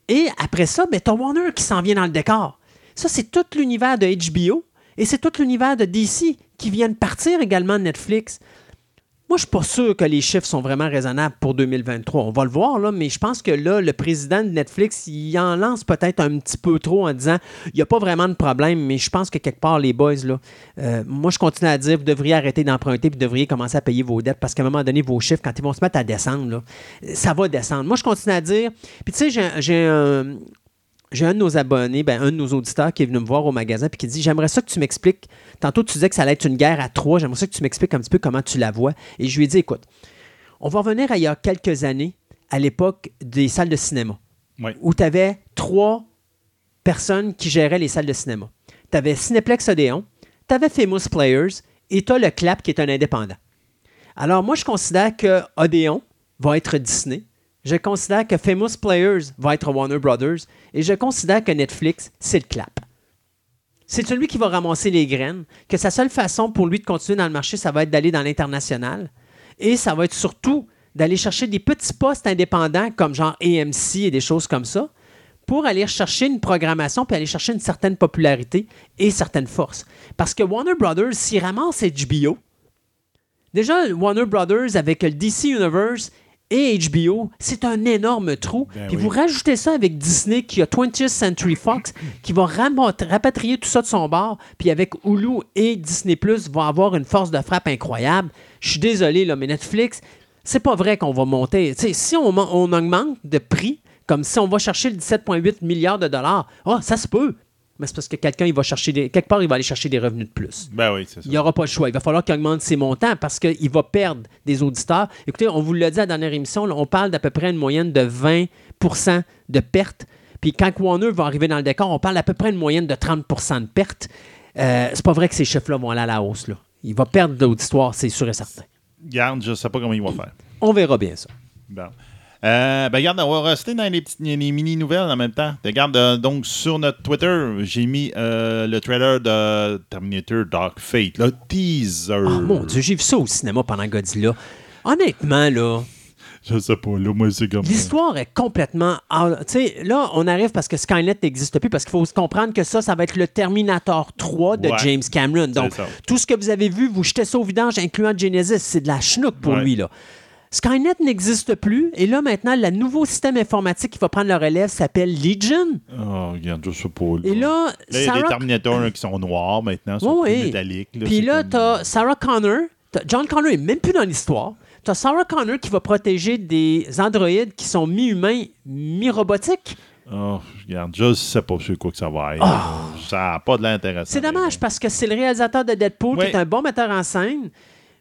Et après ça, ben, as Warner qui s'en vient dans le décor. Ça, c'est tout l'univers de HBO et c'est tout l'univers de DC qui viennent partir également de Netflix. Moi, je ne suis pas sûr que les chiffres sont vraiment raisonnables pour 2023. On va le voir, là, mais je pense que là, le président de Netflix, il en lance peut-être un petit peu trop en disant il n'y a pas vraiment de problème, mais je pense que quelque part, les boys, là, euh, moi, je continue à dire vous devriez arrêter d'emprunter et vous devriez commencer à payer vos dettes parce qu'à un moment donné, vos chiffres, quand ils vont se mettre à descendre, ça va descendre. Moi, je continue à dire. Puis, tu sais, j'ai un, j'ai un de nos abonnés, ben, un de nos auditeurs qui est venu me voir au magasin et qui dit J'aimerais ça que tu m'expliques. Tantôt, tu disais que ça allait être une guerre à trois. J'aimerais ça que tu m'expliques un petit peu comment tu la vois. Et je lui ai dit Écoute, on va revenir à il y a quelques années, à l'époque des salles de cinéma, où tu avais trois personnes qui géraient les salles de cinéma. Tu avais Cineplex Odéon, tu avais Famous Players et tu as le Clap qui est un indépendant. Alors, moi, je considère que Odéon va être Disney je considère que Famous Players va être Warner Brothers et je considère que Netflix, c'est le clap. C'est celui qui va ramasser les graines, que sa seule façon pour lui de continuer dans le marché, ça va être d'aller dans l'international. Et ça va être surtout d'aller chercher des petits postes indépendants comme genre AMC et des choses comme ça pour aller chercher une programmation puis aller chercher une certaine popularité et certaines forces. Parce que Warner Brothers, s'il ramasse HBO, déjà Warner Brothers avec le DC Universe, et HBO, c'est un énorme trou. Ben puis vous rajoutez ça avec Disney qui a 20th Century Fox qui va rapatrier tout ça de son bord. Puis avec Hulu et Disney Plus vont avoir une force de frappe incroyable. Je suis désolé, là, mais Netflix, c'est pas vrai qu'on va monter. si on, on, augmente de prix, comme si on va chercher le 17,8 milliards de dollars, oh, ça se peut. Mais c'est parce que quelqu'un, il va chercher des. Quelque part, il va aller chercher des revenus de plus. Ben oui, c'est ça. Il n'y aura pas le choix. Il va falloir qu'il augmente ses montants parce qu'il va perdre des auditeurs. Écoutez, on vous l'a dit à la dernière émission, là, on parle d'à peu près une moyenne de 20% de pertes. Puis quand Warner va arriver dans le décor, on parle à peu près une moyenne de 30% de pertes. Euh, c'est pas vrai que ces chiffres-là vont aller à la hausse. Là. Il va perdre d'auditoire, c'est sûr et certain. Garde, je sais pas comment il va faire. On verra bien ça. Bon. Euh, ben, regarde, on va rester dans les, petites, les mini-nouvelles en même temps. Regarde, euh, donc, sur notre Twitter, j'ai mis euh, le trailer de Terminator Dark Fate, le teaser. Oh mon Dieu, j'ai vu ça au cinéma pendant Godzilla. Honnêtement, là, Je sais pas, là, moi, c'est comme. l'histoire est complètement. Tu sais, là, on arrive parce que Skynet n'existe plus, parce qu'il faut se comprendre que ça, ça va être le Terminator 3 de Ouais. James Cameron. Donc, tout ce que vous avez vu, vous jetez ça au vidange, incluant Genesis. C'est de la chenoute pour Ouais. lui, là. Skynet n'existe plus. Et là, maintenant, le nouveau système informatique qui va prendre le relève s'appelle Legion. Oh, regarde, je sais pas. Là, Et là, Là, il y a des Sarah... Terminators là, qui sont noirs maintenant, sont Oui, plus oui. métalliques. là, Puis là, comme- t'as Sarah Connor. John Connor est même plus dans l'histoire. T'as Sarah Connor qui va protéger des androïdes qui sont mi-humains, mi-robotiques. Oh, regarde, je sais pas sur quoi que ça va être. Ça n'a pas de l'intérêt. Ah! C'est dommage parce que c'est le réalisateur de Deadpool Oui. qui est un bon metteur en scène.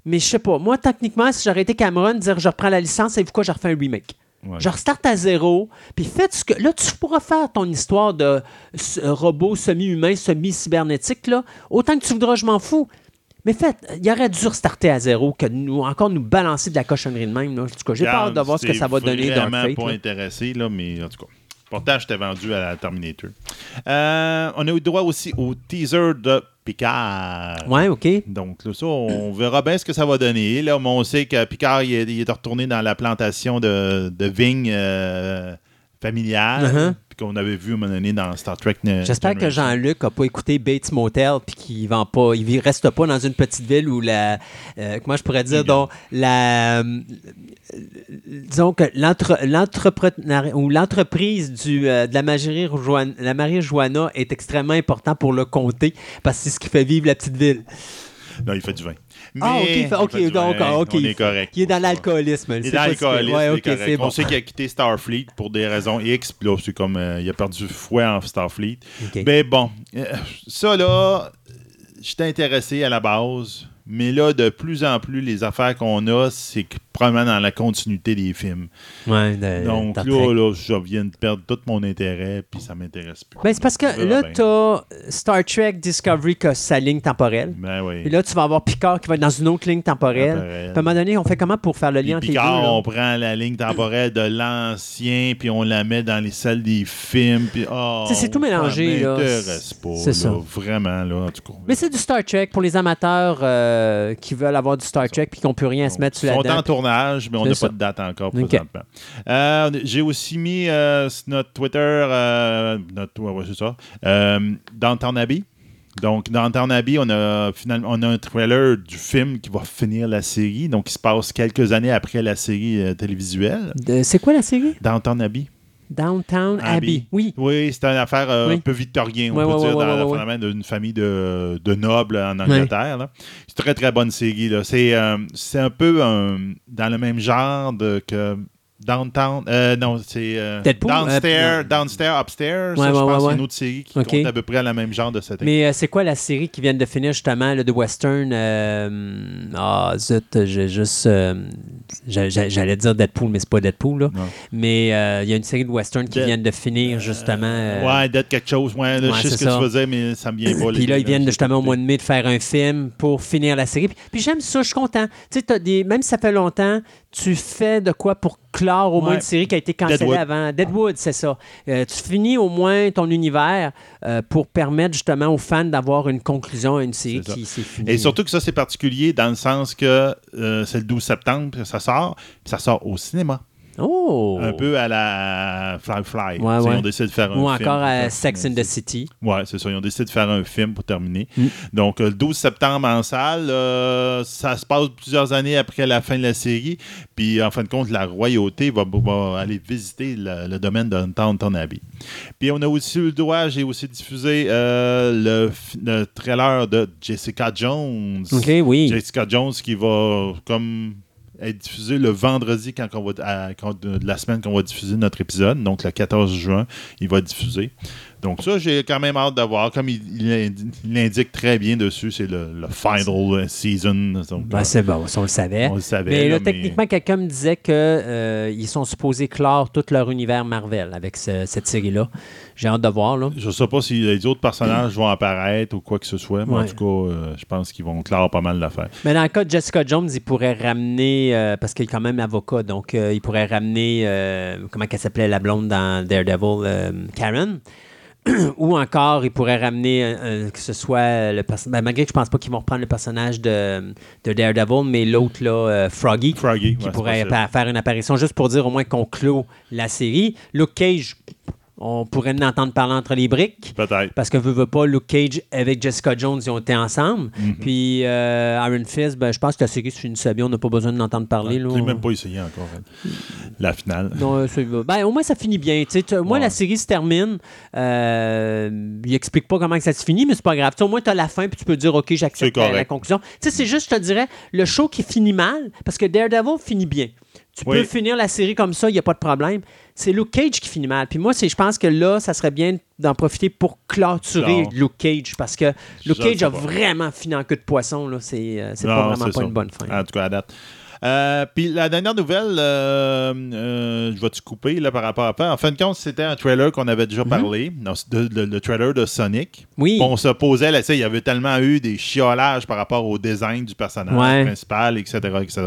Mais je sais pas. Moi, techniquement, si j'aurais été Cameron, dire je reprends la licence, et quoi, je refais un remake? Ouais. Je restarte à zéro, puis faites ce que. Là, tu pourras faire ton histoire de s- robot semi-humain, semi-cybernétique, là. Autant que tu voudras, je m'en fous. Mais faites, il aurait dû restarter à zéro que nous, encore nous balancer de la cochonnerie de même. Là. En tout cas, j'ai peur de voir ce que ça va donner Dark vraiment Fate. pas là. intéressé, là, mais en tout cas. Pourtant, j'étais vendu à la Terminator. Euh, on a eu droit aussi au teaser de Picard. Ouais, OK. Donc, là, ça, on verra bien ce que ça va donner. Là, mais on sait que Picard, il est, il est retourné dans la plantation de, de vignes euh, familiales, Uh-huh. puis qu'on avait vu à un moment donné dans Star Trek. Ne- J'espère que. Jean-Luc n'a pas écouté Bates Motel puis qu'il vend pas, il reste pas dans une petite ville où la, euh, comment je pourrais dire, donc la, euh, disons que l'entrepreneur- ou l'entreprise du euh, de la Marie Joanna, la Marie Joanna est extrêmement important pour le comté parce que c'est ce qui fait vivre la petite ville. Non, il fait du vin. Ah, ok, Mais il donc, ok. On est correct. Qui est dans l'alcoolisme. Il est dans l'alcoolisme. Ouais, c'est ok, correct. c'est On bon. sait qu'il a quitté Starfleet pour des raisons X, puis là, c'est comme, euh, il a perdu fouet en Starfleet. Mais bon, euh, ça là, j'étais intéressé à la base, mais là, de plus en plus, les affaires qu'on a, c'est probablement dans la continuité des films. Ouais, de- Donc là, là, je viens de perdre tout mon intérêt, puis ça m'intéresse plus. Ben, c'est parce que là, bien. tu as Star Trek Discovery qui a sa ligne temporelle. Ben oui. Et là, tu vas avoir Picard qui va être dans une autre ligne temporelle. À un moment donné, on fait comment pour faire le Puis lien entre les deux? Picard, là? on prend la ligne temporelle de l'ancien, puis on la met dans les salles des films. Puis, oh, c'est tout mélangé, Ça m'intéresse pas. C'est ça. Vraiment, là, en tout cas. Mais c'est du Star Trek pour les amateurs euh, qui veulent avoir du Star Trek puis qui n'ont plus rien à se mettre Ils sur la sont dent. en tournage, mais on n'a pas de date encore présentement. Euh, J'ai aussi mis euh, notre Twitter, euh, notre, ouais, c'est ça, euh, Abbey. Donc, Downton Abbey, on a finalement on a un trailer du film qui va finir la série. Donc, il se passe quelques années après la série euh, télévisuelle. C'est quoi la série? Downton Abbey. Downtown Abbey. Abbey. Oui. Oui, c'est une affaire euh, Oui. un peu victorien, on peut dire, dans phénomène d'une famille de, de nobles en Angleterre. C'est très, très bonne série. là. C'est euh, c'est un peu euh, dans le même genre de, que Downtown. euh, non, c'est euh, Deadpool? Downstairs, Euh, Downstairs, Upstairs. Ouais, ça, je pense ouais, c'est une autre série qui Ok. compte à peu près le même genre de cette Mais c'est quoi la série qui vient de finir justement, le de Western? Ah, zut, j'ai juste. j'a- j'a- J'allais dire Deadpool, mais c'est pas Deadpool, là. Mais il y a une série de Western qui Dead- vient de finir justement. Ouais, d'être quelque chose. Ouais, là, je sais ce que ça. tu faisais, mais ça me vient pas. Puis là, ils viennent justement au mois de mai de faire un film pour finir la série. Puis, puis j'aime ça, je suis content. Tu sais, même si ça fait longtemps, tu fais de quoi pour clore au moins une série qui a été cancellée Deadwood. avant. Deadwood, c'est ça. Euh, tu finis au moins ton univers euh, pour permettre justement aux fans d'avoir une conclusion à une série qui s'est finie. Et surtout que ça, c'est particulier dans le sens que euh, c'est le 12 septembre ça sort, puis ça sort au cinéma. Oh! Un peu à la Fly Fly. Ouais, ouais. Ils ont décidé de faire un Ou film. encore à Sex in finir the City. Ouais, c'est ça. Ils ont décidé de faire un film pour terminer. Mm. Donc, euh, le 12 septembre en salle, euh, ça se passe plusieurs années après la fin de la série. Puis, en fin de compte, la royauté va, va aller visiter le, le domaine de Downton Abbey. Puis, on a aussi eu le droit, j'ai aussi diffusé euh, le, le trailer de Jessica Jones. OK, oui. Jessica Jones qui va comme être diffusé le vendredi quand on va, quand- de la semaine qu'on va diffuser notre épisode, donc le 14 juin, il va être diffusé. Donc ça, j'ai quand même hâte de voir. Comme il, il indi- il l'indique très bien dessus, c'est le, le final season. Ben, c'est bon, ça, on le savait. on le savait. Mais là, là, techniquement, quelqu'un me disait qu'ils sont supposés clore tout leur univers Marvel avec ce- cette série-là. J'ai hâte de voir. Là. Je sais pas si les autres personnages vont apparaître ou quoi que ce soit, mais en tout cas, euh, je pense qu'ils vont clore pas mal l'affaire. Mais dans le cas de Jessica Jones, il pourrait ramener, euh, parce qu'il est quand même avocat, donc euh, il pourrait ramener, euh, comment qu'elle s'appelait la blonde dans Daredevil, euh, Karen. Ou encore, il pourrait ramener euh, euh, que ce soit le personnage. malgré que je pense pas qu'ils vont reprendre le personnage de, de Daredevil, mais l'autre, là, euh, Froggy, Froggy, qui ouais, pourrait faire une apparition juste pour dire au moins qu'on clôt la série. Luke Cage, on pourrait en entendre parler entre les briques. Peut-être. Parce que veut, veut pas, Luke Cage avec Jessica Jones, ils ont été ensemble. Mhm. Puis euh, Iron Fist, ben, je pense que la série se finissait bien, on n'a pas besoin d'entendre parler. là. J'ai même pas essayé encore hein, la finale. Non, euh, c'est- ben, au moins, ça finit bien. Moi, Ouais. la série se termine. Euh, il explique pas comment que ça se finit, mais c'est pas grave. Au moins, tu as la fin, puis tu peux dire, OK, C'est j'accepte la, conclusion. C'est juste, je te dirais, le show qui finit mal, parce que Daredevil finit bien. Tu Oui. peux finir la série comme ça, il n'y a pas de problème. C'est Luke Cage qui finit mal. Puis moi, je pense que là, ça serait bien d'en profiter pour clôturer. Luke Cage, parce que Luke Je Cage a pas. vraiment fini en queue de poisson. Là. C'est, euh, c'est Non, pas vraiment pas ça. une bonne fin. En tout cas, à date. Euh, Puis la dernière nouvelle, euh, euh, je vais te couper là, par rapport à ça? En fin de compte, c'était un trailer qu'on avait déjà parlé, Non, c'est de- de- le trailer de Sonic. Mhm. Oui. On se posait, là, il y avait tellement eu des chiolages par rapport au design du personnage Ouais. principal, etc., etc.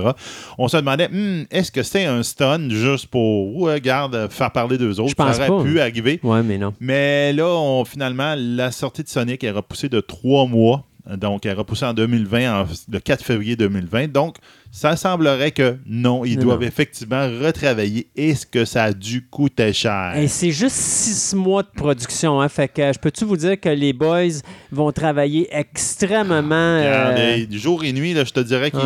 On se demandait, Hmm, est-ce que c'était un stun juste pour, ouais, regarde, faire parler d'eux autres? Je pense Ça pas. aurait pu arriver. Ouais, mais non. Mais là, on, finalement, la sortie de Sonic est repoussée de trois mois. Donc, elle est repoussée en 2020, en- le 4 février 2020. Donc, ça semblerait que non, ils Non, doivent non. effectivement retravailler. Est-ce que ça a dû coûter cher? Et c'est juste six mois de production. Hein, fait que je peux-tu vous dire que les boys vont travailler extrêmement. Euh, euh, jour et nuit, là, je te dirais qu'ils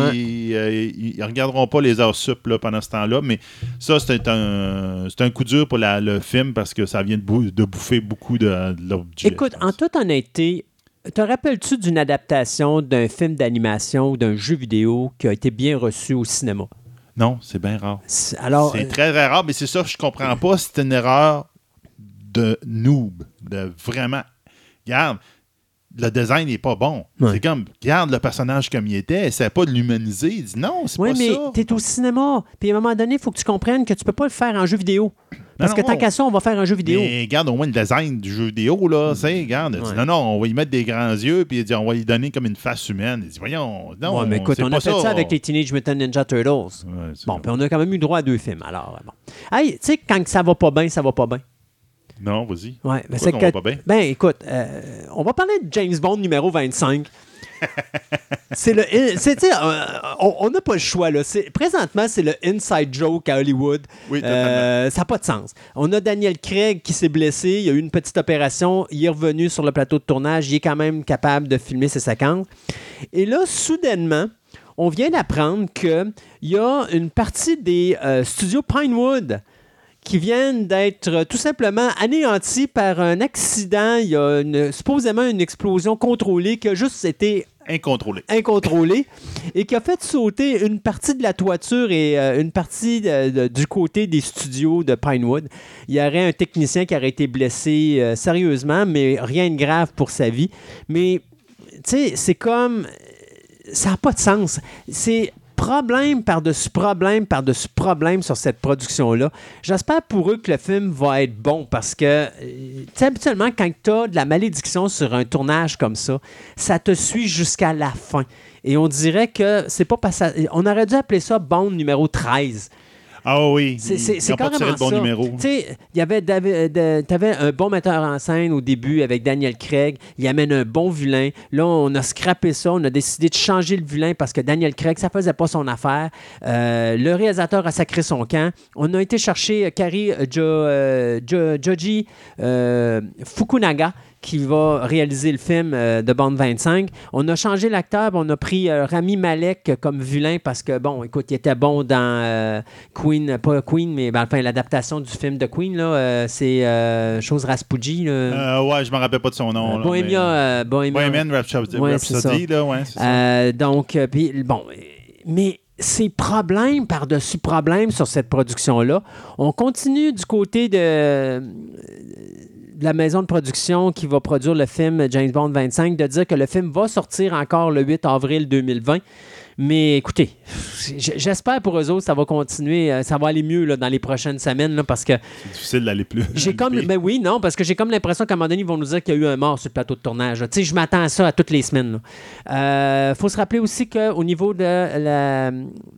euh, ils regarderont pas les heures sup là, pendant ce temps-là, mais ça, c'est un, c'est un coup dur pour la- le film parce que ça vient de, bou- de bouffer beaucoup de, de Écoute, en toute honnêteté, te rappelles-tu d'une adaptation d'un film d'animation ou d'un jeu vidéo qui a été bien reçu au cinéma? Non, c'est bien rare. C'est- Alors, c'est euh, très très rare, mais c'est ça que je comprends pas. C'est une erreur de noob. De vraiment. Regarde, le design n'est pas bon. Ouais. C'est comme, regarde le personnage comme il était, essaie pas de l'humaniser. Il dit non, c'est oui, pas mais ça. tu es au cinéma. Puis à un moment donné, il faut que tu comprennes que tu peux pas le faire en jeu vidéo. Parce que tant qu'à ça, on va faire un jeu vidéo. Mais regarde au moins le design du jeu vidéo, là. sais, regarde, Ouais. non, non, on va y mettre des grands yeux, puis on va lui donner comme une face humaine. Il dit, voyons, non, Ouais, mais écoute, on a fait ça. avec les Teenage Mutant Ninja Turtles. Ouais, Bon, puis on a quand même eu droit à deux films. Alors, bon. Hey, tu sais, quand ça va pas bien, ça va pas bien. Non, vas-y. Ouais, mais Pourquoi c'est que- va pas bien? Ben, écoute, euh, on va parler de James Bond numéro 25. C'est le. c'est- euh, on n'a pas le choix, là. C'est- Présentement, c'est le inside joke à Hollywood. Oui. Euh, ça n'a pas de sens. On a Daniel Craig qui s'est blessé. Il y a eu une petite opération. Il est revenu sur le plateau de tournage. Il est quand même capable de filmer ses séquences. Et là, soudainement, on vient d'apprendre qu'il y a une partie des euh, studios Pinewood qui viennent d'être euh, tout simplement anéantis par un accident. Il y a une- supposément une explosion contrôlée qui a juste été Incontrôlé. incontrôlée et qui a fait sauter une partie de la toiture et euh, une partie de- de- du côté des studios de Pinewood. Il y aurait un technicien qui aurait été blessé euh, sérieusement, mais rien de grave pour sa vie. Mais, tu sais, c'est comme... Ça n'a pas de sens. C'est problème par-dessus problème par-dessus problème sur cette production-là. J'espère pour eux que le film va être bon parce que, euh, habituellement, quand tu as de la malédiction sur un tournage comme ça, ça te suit jusqu'à la fin. Et on dirait que c'est pas passé. On aurait dû appeler ça Bond numéro 13. Ah oui. C'est- carrément le bon ça. numéro. Tu sais, il y avait David- de- t'avais un bon metteur en scène au début avec Daniel Craig. Il amène un bon vilain. Là, on a scrappé ça. On a décidé de changer le vilain parce que Daniel Craig, ça faisait pas son affaire. Euh, le réalisateur a sacré son camp. On a été chercher Kari euh, Jo- euh, Jo- Joji euh, Fukunaga qui va réaliser le film euh, de Bond 25. On a changé l'acteur, on a pris euh, Rami Malek comme vilain parce que, bon, écoute, il était bon dans euh, Queen, pas Queen, mais ben, enfin, l'adaptation du film de Queen, là, c'est Chose Raspuji. ouais, je me rappelle pas de son nom. Là, Bohemia, mais- Bohemia. Bohemian Rhapsody, Ouais, c'est Rhapsody, là, ouais, ça. Donc, puis, bon, mais c'est problème par-dessus problème sur cette production-là. On continue du côté de la maison de production qui va produire le film James Bond 25 de dire que le film va sortir encore le 8 avril 2020. Mais écoutez, j'espère pour eux autres ça va continuer, euh, ça va aller mieux là, dans les prochaines semaines là, parce que C'est difficile d'aller plus. j'ai comme. Ben oui, non, parce que j'ai comme l'impression qu'à un moment donné, ils vont nous dire qu'il y a eu un mort sur le plateau de tournage. Tu sais, je m'attends à ça à toutes les semaines. Il faut se rappeler aussi qu'au niveau de la,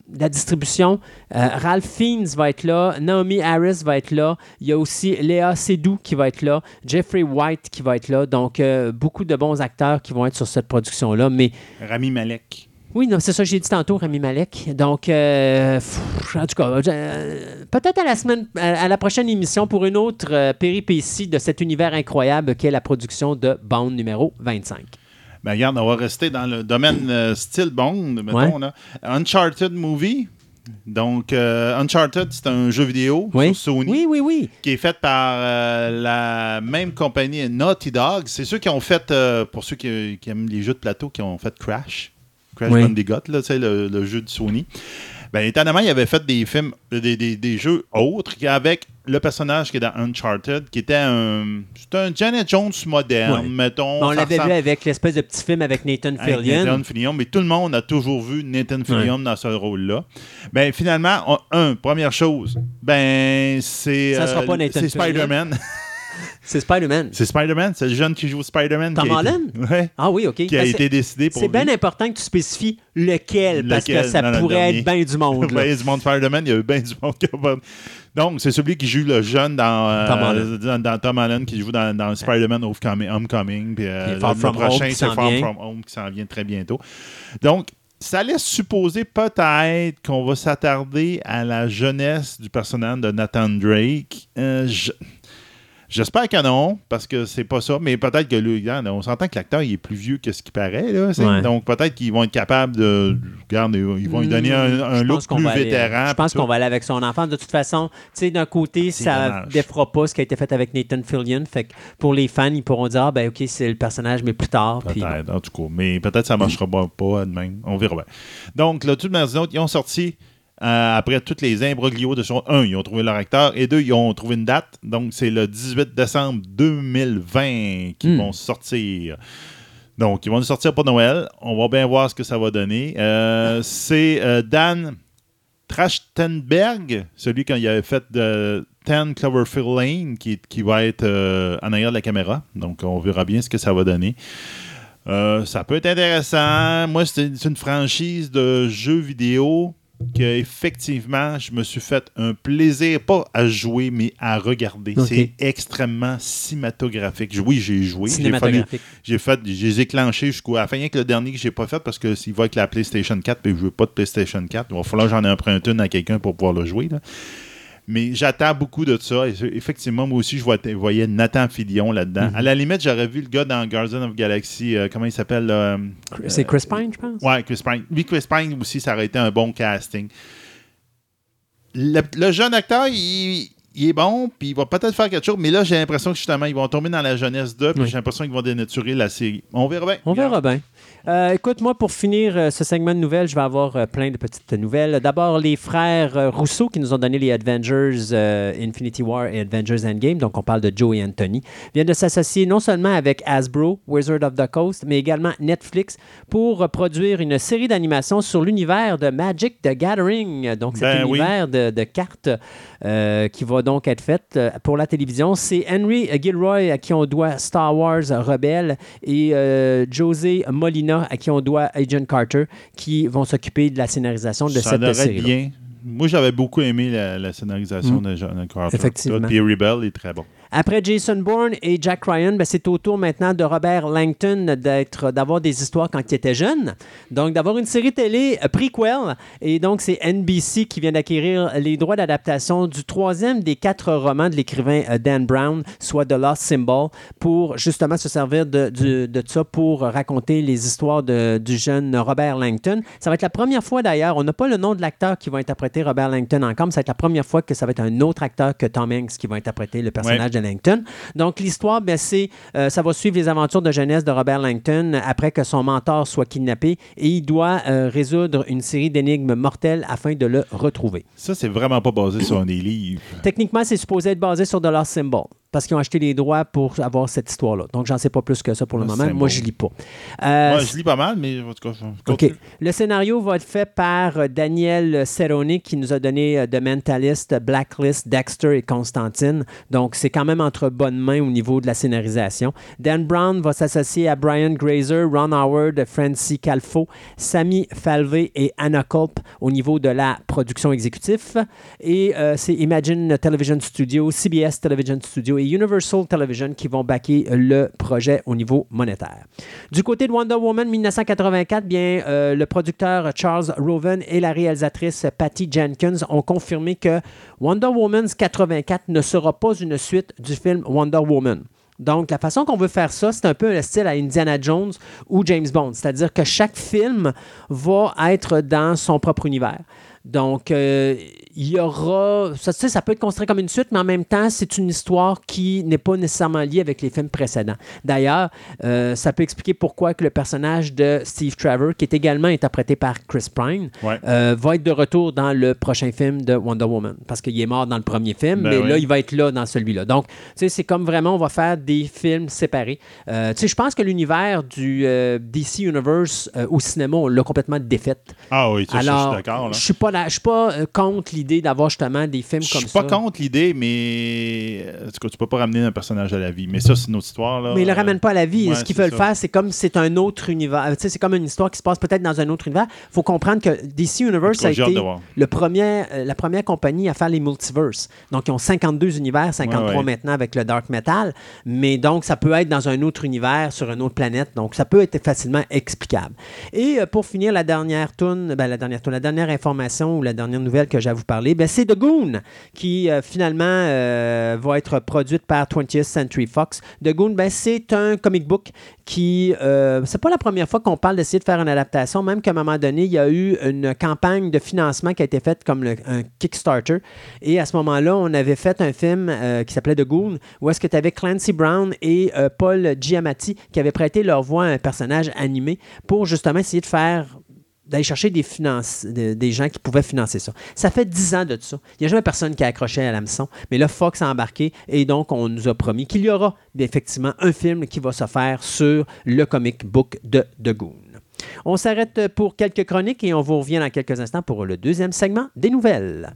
de la distribution, euh, Ralph Fiennes va être là, Naomi Harris va être là, il y a aussi Léa Seydoux qui va être là, Jeffrey White qui va être là. Donc, euh, beaucoup de bons acteurs qui vont être sur cette production-là. Mais Rami Malek. Oui, non, c'est ça, j'ai dit tantôt, Rami Malek. Donc, euh, pff, en tout cas, euh, peut-être à la semaine, à à la prochaine émission pour une autre euh, péripétie de cet univers incroyable qu'est la production de Bond numéro 25. Ben regarde, on va rester dans le domaine euh, style Bond, mettons. Ouais. là. Uncharted Movie. Donc, euh, Uncharted, c'est un jeu vidéo Oui. sur Sony Oui, oui, oui. qui est fait par la même compagnie Naughty Dog. C'est ceux qui ont fait, pour ceux qui, qui aiment les jeux de plateau, qui ont fait Crash. Crash Oui. Bandicoot, là, le, le jeu de Sony. Ben, étonnamment, il avait fait des films, euh, des, des- des jeux autres avec le personnage qui est dans Uncharted, qui était un. C'est un Janet Jones moderne, Ouais. mettons. on l'avait vu avec l'espèce de petit film avec Nathan Fillion. Nathan Fillion, mais tout le monde a toujours vu Nathan Fillion dans ce rôle-là. Ben finalement, on- un, première chose, ben c'est Ça sera pas Nathan c'est Fillion. Spider-Man. C'est Spider-Man. c'est Spider-Man, c'est le jeune qui joue Spider-Man. Tom a été- Holland? Ouais, Ah oui, OK. qui a Ben, c'est- été décidé pour C'est bien important que tu spécifies lequel, parce que ça pourrait être bien du monde. Ben, du monde Spider-Man, il y a eu bien du monde qui a pas- Donc, c'est celui qui joue le jeune dans euh, Tom Holland. dans, dans Tom Holland, qui joue dans, dans Spider-Man Homecoming. Puis, euh, le prochain, c'est Far. From Home qui s'en vient très bientôt. Donc, ça laisse supposer peut-être qu'on va s'attarder à la jeunesse du personnage de Nathan Drake. Euh, je- J'espère que non, parce que c'est pas ça, mais peut-être que lui, on s'entend que l'acteur il est plus vieux que ce qu'il paraît. Là, Ouais. Donc peut-être qu'ils vont être capables de. Regarde, ils vont lui donner un, Hmm, look plus aller- vétéran. Je pense qu'on tout. va aller avec son enfant. De toute façon, tu sais, d'un côté, ça dommage. défera pas ce qui a été fait avec Nathan Fillion. Fait que pour les fans, ils pourront dire, ah, ben, OK, c'est le personnage, mais plus tard. Peut-être, en tout cas. Mais peut-être que ça ne marchera pas, de même. On verra bien. Donc, là, les autres, ils ont sorti, euh, après tous les imbroglios de son. Un, ils ont trouvé leur acteur. Et deux, ils ont trouvé une date. Donc, c'est le 18 décembre 2020 qu'ils Hmm. vont sortir. Donc, ils vont nous sortir pour Noël. On va bien voir ce que ça va donner. Euh, c'est euh, Dan Trachtenberg, celui quand il avait fait de 10 Cloverfield Lane, qui, qui va être en arrière de la caméra. Donc, on verra bien ce que ça va donner. Ça peut être intéressant. Moi, c'est une franchise de jeux vidéo que effectivement, je me suis fait un plaisir, pas à jouer, mais à regarder. C'est extrêmement cinématographique. Oui, j'ai joué. J'ai fallu- cinématographique. j'ai fait, j'ai les ai clenchés jusqu'au à la fin. Rien que le dernier que j'ai pas fait parce que s'il va avec la PlayStation 4, puis je veux pas de PlayStation 4, il va falloir que j'en emprunte une à quelqu'un pour pouvoir le jouer. là. Mais j'attends beaucoup de ça. Et effectivement, moi aussi, je voyais Nathan Fillion là-dedans. À la limite, j'aurais vu le gars dans Guardian of Galaxy, euh, comment il s'appelle euh, C'est Chris Pine, je pense? Ouais, Chris Pine. Lui, Chris Pine aussi, ça aurait été un bon casting. Le, le jeune acteur, il, il est bon, puis il va peut-être faire quelque chose, mais là, j'ai l'impression que justement, ils vont tomber dans la jeunesse d'eux, puis Oui. j'ai l'impression qu'ils vont dénaturer la série. On verra bien. On verra bien. Euh, écoute, moi, pour finir euh, ce segment de nouvelles, je vais avoir euh, plein de petites nouvelles. D'abord, les frères Rousseau qui nous ont donné les Avengers Infinity War et Avengers Endgame, donc on parle de Joe et Anthony, viennent de s'associer non seulement avec Hasbro, Wizard of the Coast, mais également Netflix pour produire une série d'animations sur l'univers de Magic the Gathering. Donc, cet Ben oui. univers de, de cartes qui va donc être faite pour la télévision. C'est Henry Gilroy à qui on doit Star Wars Rebelle et José Molina à qui on doit Agent Carter qui vont s'occuper de la scénarisation de ça cette série. bien. Moi, j'avais beaucoup aimé la, la scénarisation de John Carter. Effectivement. Puis Rebel est très bon. Après Jason Bourne et Jack Ryan, ben, c'est au tour maintenant de Robert Langton d'avoir des histoires quand il était jeune. Donc, d'avoir une série télé euh, prequel. Et donc, c'est NBC qui vient d'acquérir les droits d'adaptation du troisième des quatre romans de l'écrivain euh, Dan Brown, soit The Lost Symbol, pour justement se servir de, ça pour raconter les histoires du jeune Robert Langton. Ça va être la première fois d'ailleurs, on n'a pas le nom de l'acteur qui va interpréter Robert Langton encore. mais Ça va être la première fois que ça va être un autre acteur que Tom Hanks qui va interpréter le personnage de Langton. Donc, l'histoire, ben, c'est, euh, ça va suivre les aventures de jeunesse de Robert Langton après que son mentor soit kidnappé et il doit euh, résoudre une série d'énigmes mortelles afin de le retrouver. Ça, c'est vraiment pas basé sur des livres. Techniquement, c'est supposé être basé sur Lost Symbol parce qu'ils ont acheté les droits pour avoir cette histoire-là. Donc, j'en sais pas plus que ça pour le Le moment. Moi, je lis pas. Euh, Moi, je lis pas mal, mais en tout cas, OK. continue. Le scénario va être fait par euh, Daniel Cerrone, qui nous a donné euh, The Mentalist, Blacklist, Dexter et Constantine. Donc, c'est quand même entre bonnes mains au niveau de la scénarisation. Dan Brown va s'associer à Brian Grazer, Ron Howard, Francie Calfo, Sami Falvey et Anna Culp au niveau de la production exécutive. Et euh, c'est Imagine Television Studio, CBS Television Studio Universal Television qui vont backer le projet au niveau monétaire. Du côté de Wonder Woman 1984, bien, euh, le producteur Charles Roven et la réalisatrice Patty Jenkins ont confirmé que Wonder Woman 84 ne sera pas une suite du film Wonder Woman. Donc, la façon qu'on veut faire ça, c'est un peu le style à Indiana Jones ou James Bond. C'est-à-dire que chaque film va être dans son propre univers. Donc, euh, il y aura. Ça, tu sais, ça peut être construit comme une suite, mais en même temps, c'est une histoire qui n'est pas nécessairement liée avec les films précédents. D'ailleurs, euh, ça peut expliquer pourquoi que le personnage de Steve Trevor, qui est également interprété par Chris Pine, Ouais. euh, va être de retour dans le prochain film de Wonder Woman. Parce qu'il est mort dans le premier film, Ben mais oui. là, il va être là dans celui-là. Donc, tu sais, c'est comme vraiment, on va faire des films séparés. Tu sais, je pense que l'univers du DC Universe au cinéma, on l'a complètement défaite. Ah oui, ça, je Alors, suis d'accord. je suis pas, là- je suis pas euh, contre l'idée d'avoir justement des films Je comme suis ça. pas contre l'idée, mais euh, en tout cas, tu peux pas ramener un personnage à la vie. Mais ça, c'est une autre histoire. Là. Mais ils le ramènent pas à la vie. ouais, Ce qu'ils veulent faire, c'est comme c'est un autre univers. Tu sais, c'est comme une histoire qui se passe peut-être dans un autre univers. Il faut comprendre que DC Universe a été le premier, euh, la première compagnie à faire les multiverses. Donc, ils ont 52 univers, 53 Ouais, ouais. maintenant avec le Dark Metal. Mais donc, ça peut être dans un autre univers, sur une autre planète. Donc, ça peut être facilement explicable. Et euh, pour finir, la dernière tune, ben, la dernière la dernière information ou la dernière nouvelle que j'ai à vous parler, ben, c'est The Goon qui euh, finalement euh, va être produite par 20th Century Fox. The Goon, ben, c'est un comic book qui. Euh, c'est pas la première fois qu'on parle d'essayer de faire une adaptation, même qu'à un moment donné, il y a eu une campagne de financement qui a été faite comme un Kickstarter. Et à ce moment-là, on avait fait un film qui s'appelait The Goon, où est-ce que tu avais Clancy Brown et Paul Giamatti qui avaient prêté leur voix à un personnage animé pour justement essayer de faire d'aller chercher des, finances, de- des gens qui pouvaient financer ça. Ça fait 10 ans de ça. Il n'y a jamais personne qui a accroché à l'hameçon. Mais là, Fox a embarqué et donc on nous a promis qu'il y aura effectivement un film qui va se faire sur le comic book de The Goon. On s'arrête pour quelques chroniques et on vous revient dans quelques instants pour le deuxième segment des nouvelles.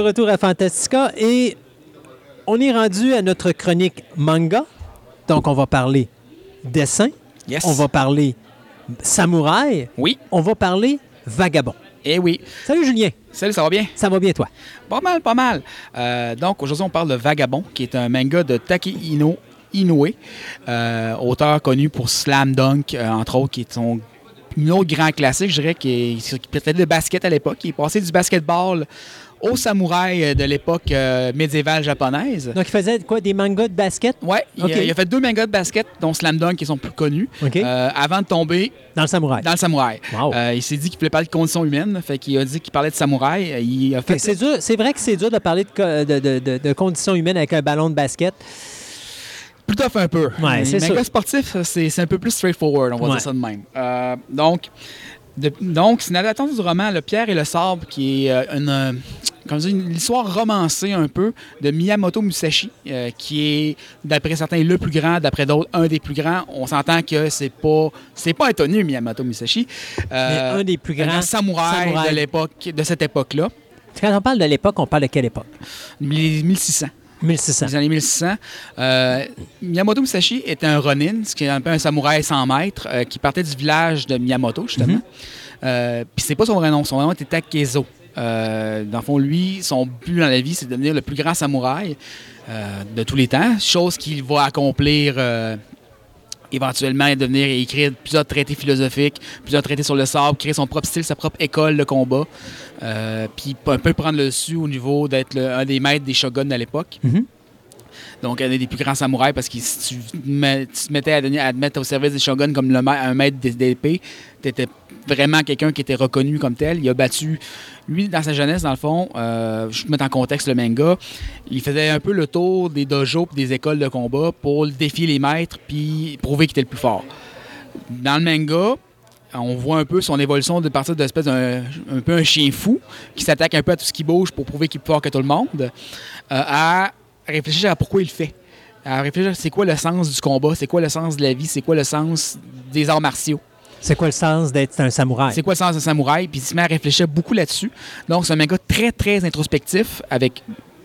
Retour à Fantastica et on est rendu à notre chronique manga. Donc on va parler dessin, Yes. on va parler samouraï, Oui. on va parler vagabond. Eh oui. Salut Julien, Salut, ça va bien? ça va bien toi? Pas mal, pas mal. Euh, donc, aujourd'hui, on parle de Vagabond, qui est un manga de Takehino Inoue, euh, auteur connu pour Slam Dunk, euh, entre autres, qui est son autre grand classique, je dirais, qui, est, qui peut-être le basket à l'époque. Il est passé du basketball au samouraï euh, de l'époque euh, médiévale japonaise. Donc il faisait quoi, des mangas de basket? Ouais, il, a, il a fait deux mangas de basket, dont Slam Dunk, qui sont plus connus, euh, avant de tomber dans le samouraï. dans le samouraï. Wow. Euh, il s'est dit qu'il voulait parler de conditions humaines, fait qu'il a dit qu'il parlait de samouraï. Il a Fait C'est dur- c'est vrai que c'est dur de parler de, co- de- de- de- de conditions humaines avec un ballon de basket. Plus tough un peu. Ouais, c'est sportifs, c'est c'est un peu plus straightforward, on va Ouais. dire ça de même. Euh, donc, de- donc c'est une adaptation du roman Le Pierre et le Sable, qui est euh, une, euh, dire, une histoire romancée un peu de Miyamoto Musashi, euh, qui est, d'après certains, le plus grand, d'après d'autres, un des plus grands. On s'entend que c'est pas c'est pas étonné, Miyamoto Musashi. Mais un des plus grands grand samouraï, samouraïs. de l'époque, de cette époque-là, Quand on parle de l'époque, on parle de quelle époque? les 1600. 1600. des années 1600. Euh, Miyamoto Musashi était un ronin, ce qui est un peu un samouraï 100 mètres, euh, qui partait du village de Miyamoto, justement. Mhm. Euh, Puis c'est pas son vrai nom, son vrai nom était Takezo. Dans le fond, lui, son but dans la vie, c'est de devenir le plus grand samouraï de tous les temps, chose qu'il va accomplir éventuellement devenir écrire plusieurs traités philosophiques, plusieurs traités sur le sable, créer son propre style, sa propre école de combat, euh, puis un peu prendre le dessus au niveau d'être un des maîtres des shoguns à l'époque. Mhm. Donc, un des plus grands samouraïs, parce que si tu, mets- te mettais à, donner- te mettre au service des shoguns comme le un maître des- d'épée, tu étais vraiment quelqu'un qui était reconnu comme tel. Il a battu, lui, dans sa jeunesse, dans le fond, euh, je te mettre en contexte le manga, il faisait un peu le tour des dojos des écoles de combat pour défier les maîtres puis prouver qu'il était le plus fort. Dans le manga, on voit un peu son évolution de partir de l'espèce d'un un peu un chien fou qui s'attaque un peu à tout ce qui bouge pour prouver qu'il est plus fort que tout le monde, euh, à réfléchir à pourquoi il le fait. À réfléchir, c'est quoi le sens du combat, c'est quoi le sens de la vie, c'est quoi le sens des arts martiaux. C'est quoi le sens d'être un samouraï? C'est quoi le sens d'un samouraï? Puis il se met à réfléchir beaucoup là-dessus. Donc, c'est un manga très, très introspectif, avec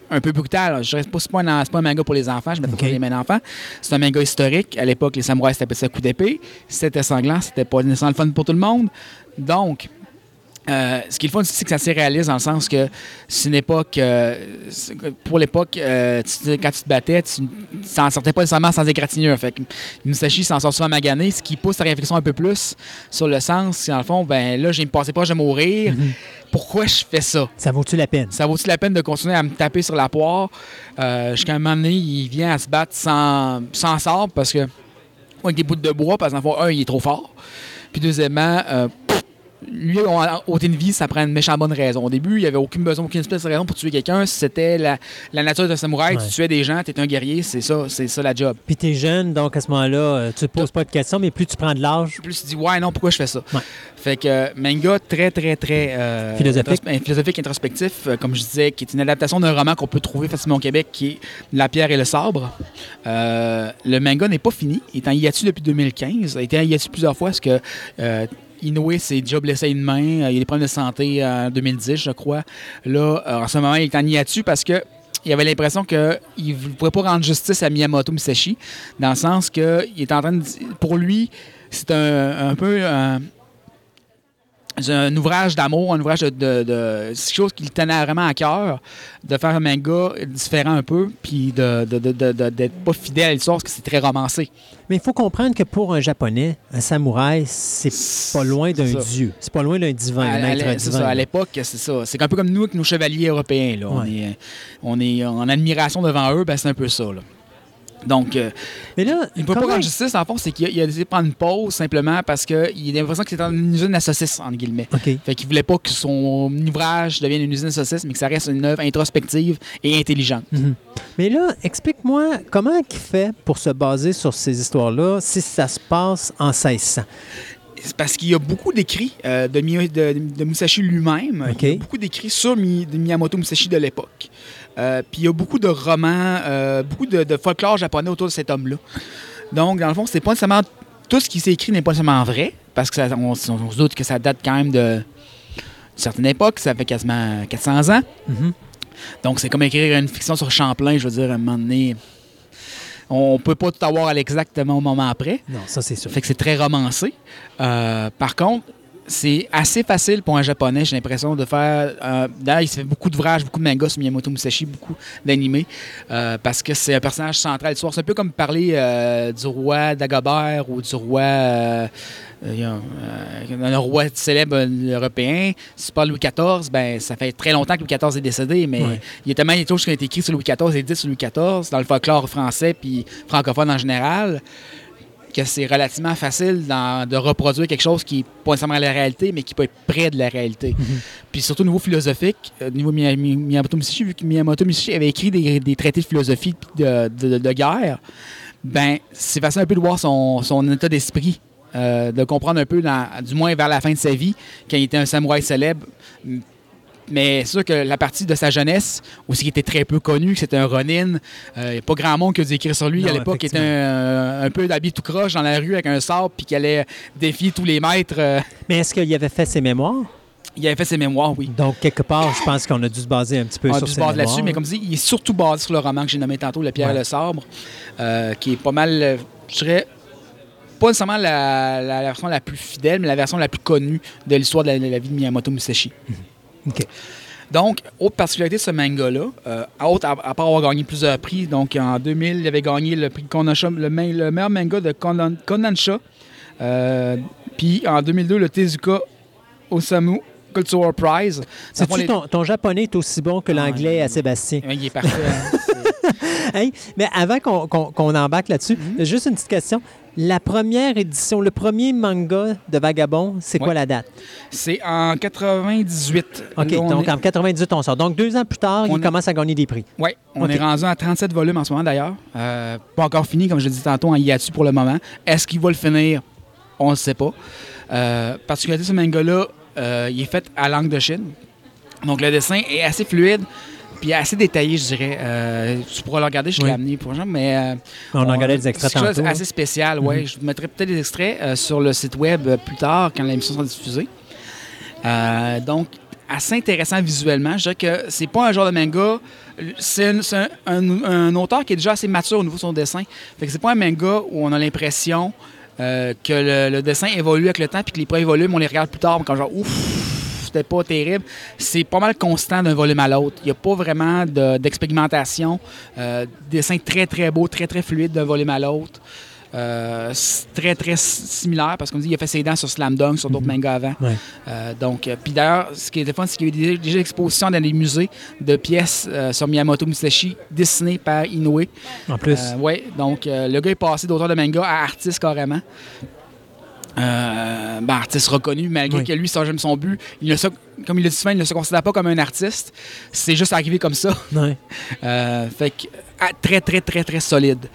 un peu brutal. Je dirais pas, c'est pas, un, c'est pas un manga pour les enfants, je mets Ok. pas les mains d'enfants. C'est un manga historique. À l'époque, les samouraïs c'était ça coup d'épée. C'était sanglant, c'était pas nécessairement le fun pour tout le monde. Donc, euh, ce qui est le fun c'est que ça s'est réalise dans le sens que c'est une époque. euh, pour l'époque, euh, quand tu te battais, tu ne t'en sortais pas nécessairement sans égratignure. Fait que Musashi s'en sort souvent magané, ce qui pousse ta réflexion un peu plus sur le sens. Dans le fond, ben là, j'ai me passé proche de mourir. Pourquoi je fais ça? Ça vaut-tu la peine? Ça vaut-il la peine de continuer à me taper sur la poire? Euh, jusqu'à un moment donné, il vient à se battre sans, sans sabre parce que avec des bouts de bois, parce qu'en fond, un, il est trop fort. Puis deuxièmmement, euh, pff, lui, on- au de vie, ça prend une méchante bonne raison. Au début, il n'y avait aucune besoin, aucune espèce de raison pour tuer quelqu'un. C'était la, la nature d'un samouraï. Ouais. Tu tuais des gens, tu es un guerrier, c'est ça, c'est ça la job. Puis t'es jeune, donc à ce moment-là, euh, tu te poses pas de questions, mais plus tu prends de l'âge, Plus tu dis, ouais, non, pourquoi je fais ça? Ouais. Fait que euh, manga très, très, très. euh, Philosophique. philosophique, introspectif, comme je disais, qui est une adaptation d'un roman qu'on peut trouver facilement au Québec, qui est La pierre et le sabre. Le manga n'est pas fini. Il est en hiatus depuis 2015. Il a été en hiatus plusieurs fois parce que. Euh, Inoue s'est déjà blessé une main. Euh, Il a des problèmes de santé en 2010, je crois. Là, euh, en ce moment, il est en hiatus parce que il avait l'impression qu'il ne pourrait pas rendre justice à Miyamoto Musashi, dans le sens qu'il est en train de. Pour lui, c'est un, peu un ouvrage d'amour, un ouvrage de. de, de- c'est quelque chose qui le tenait vraiment à cœur, de faire un manga différent un peu, puis de, de, de- de- de- d'être pas fidèle à l'histoire, parce que c'est très romancé. Mais il faut comprendre que pour un Japonais, un samouraï, c'est pas loin d'un dieu. C'est pas loin d'un divin, c'est ça, à l'époque, c'est ça. C'est un peu comme nous avec nos chevaliers européens. Là. On, est, on est en admiration devant eux, ben, c'est un peu ça. Là. Donc, euh, Mais là, il ne peut pas rendre justice, en fond, c'est qu'il a, décidé de prendre une pause simplement parce qu'il a l'impression que c'était une usine à saucisses, entre guillemets. OK. Fait qu'il voulait pas que son ouvrage devienne une usine à saucisses, mais que ça reste une œuvre introspective et intelligente. Mhm. Mais là, explique-moi comment il fait pour se baser sur ces histoires-là si ça se passe en 1600. C'est parce qu'il y a beaucoup d'écrits euh, de, Mi- de- de Musashi lui-même. Beaucoup d'écrits sur Mi- de Miyamoto Musashi de l'époque. Euh, Puis il y a beaucoup de romans, euh, beaucoup de, de folklore japonais autour de cet homme-là. Donc, dans le fond, c'est pas nécessairement. Tout ce qui s'est écrit n'est pas nécessairement vrai, parce que ça- on, on se doute que ça date quand même de d'une certaine époque, ça fait quasiment 400 ans. Mhm. Donc, c'est comme écrire une fiction sur Champlain, je veux dire, à un moment donné. On peut pas tout avoir à l'exactement au moment après. Non, ça c'est sûr. Fait que c'est très romancé. Euh, par contre, c'est assez facile pour un japonais, j'ai l'impression, de faire. euh, D'ailleurs, il se fait beaucoup d'ouvrages, beaucoup de mangas sur Miyamoto Musashi, beaucoup d'animés, euh, parce que c'est un personnage central de l'histoire. C'est un peu comme parler euh, du roi Dagobert ou du roi. un, roi célèbre européen. Si tu parles Louis XIV, ben, ça fait très longtemps que Louis XIV est décédé, mais Ouais. il y a tellement de choses qui ont été écrites sur Louis XIV et dites sur Louis XIV, dans le folklore français puis francophone en général, que c'est relativement facile dans- de reproduire quelque chose qui n'est pas nécessairement la réalité, mais qui peut être près de la réalité. Puis surtout au niveau philosophique, euh, au niveau Miya- Mi- Miyamoto Musashi, vu que Miyamoto Musashi avait écrit des, des traités de philosophie de, de- de guerre, ben c'est facile un peu de voir son, son état d'esprit, euh, de comprendre un peu, dans- du moins vers la fin de sa vie, quand il était un samouraï célèbre. Mais c'est sûr que la partie de sa jeunesse, aussi qui était très peu connue, que c'était un Ronin, il n'y a pas grand monde qui a dû écrire sur lui. Non, à l'époque, il était un, un peu d'habit tout croche dans la rue avec un sabre, puis qui allait défier tous les maîtres. euh. Mais est-ce qu'il avait fait ses mémoires? Il avait fait ses mémoires, oui. Donc, quelque part, je pense qu'on a dû se baser un petit peu On a sur dû se baser là-dessus, mémoires. mais comme je dis, il est surtout basé sur le roman que j'ai nommé tantôt, Le Pierre Ouais. et le Sabre, euh, qui est pas mal, euh, je dirais, pas nécessairement la, la version la plus fidèle, mais la version la plus connue de l'histoire de la, de la vie de Miyamoto Musashi. OK. Donc, autre particularité de ce manga-là, euh, à, autre- à, à part avoir gagné plusieurs prix, donc en 2000, il avait gagné le prix Kodansha, le, le meilleur manga de Konan- Kodansha. Euh, Puis en 2002, le Tezuka Osamu Cultural Prize. Sais-tu les- ton, ton japonais est aussi bon que Ah, l'anglais à Sébastien? Il est parfait. hein. Hey, mais avant qu'on embarque là-dessus, Mhm. juste une petite question. La première édition, le premier manga de Vagabond, c'est quoi la date? C'est en 98. OK, Là, donc est- en 98, on sort. Donc deux ans plus tard, On il est- commence à gagner des prix. Ouais, on est rendu à 37 volumes en ce moment d'ailleurs. Euh, pas encore fini, comme je l'ai dit tantôt, en hiatus pour le moment. Est-ce qu'il va le finir? On ne le sait pas. Euh, particularité de ce manga-là, euh, il est fait à langue de Chine. Donc le dessin est assez fluide, puis assez détaillé, je dirais. Euh, tu pourras le regarder, je l'ai Oui. amené pour exemple, mais... euh, On en regardait des extraits C'est quelque chose tantôt. assez spécial, ouais. Mhm. Je vous mettrai peut-être des extraits euh, sur le site web plus tard, quand l'émission sera diffusée. Donc, assez intéressant visuellement. Je dirais que c'est pas un genre de manga. C'est un, un- auteur qui est déjà assez mature au niveau de son dessin. Fait que c'est pas un manga où on a l'impression que le, le dessin évolue avec le temps puis que les premiers volumes, on les regarde plus tard, comme genre ouf, c'était pas terrible. C'est pas mal constant d'un volume à l'autre. Il n'y a pas vraiment de- d'expérimentation. Euh, dessin très très beau, très très fluide d'un volume à l'autre. Euh, très très similaire parce qu'on dit il a fait ses dents sur Slam Dunk, sur d'autres mangas avant. Ouais. Euh, donc, puis d'ailleurs, ce qui est le fun, c'est qu'il y a eu déjà, déjà expositions dans les musées de pièces euh, sur Miyamoto Musashi dessinées par Inoue. En plus. Ouais, donc le gars est passé d'auteur de manga à artiste carrément. Euh, ben, artiste reconnu, malgré Oui. que lui, c'est jamais son but. Il ne se, comme il l'a dit souvent, il ne se considère pas comme un artiste. C'est juste arrivé comme ça. Euh, fait que ah, très, très, très, très solide.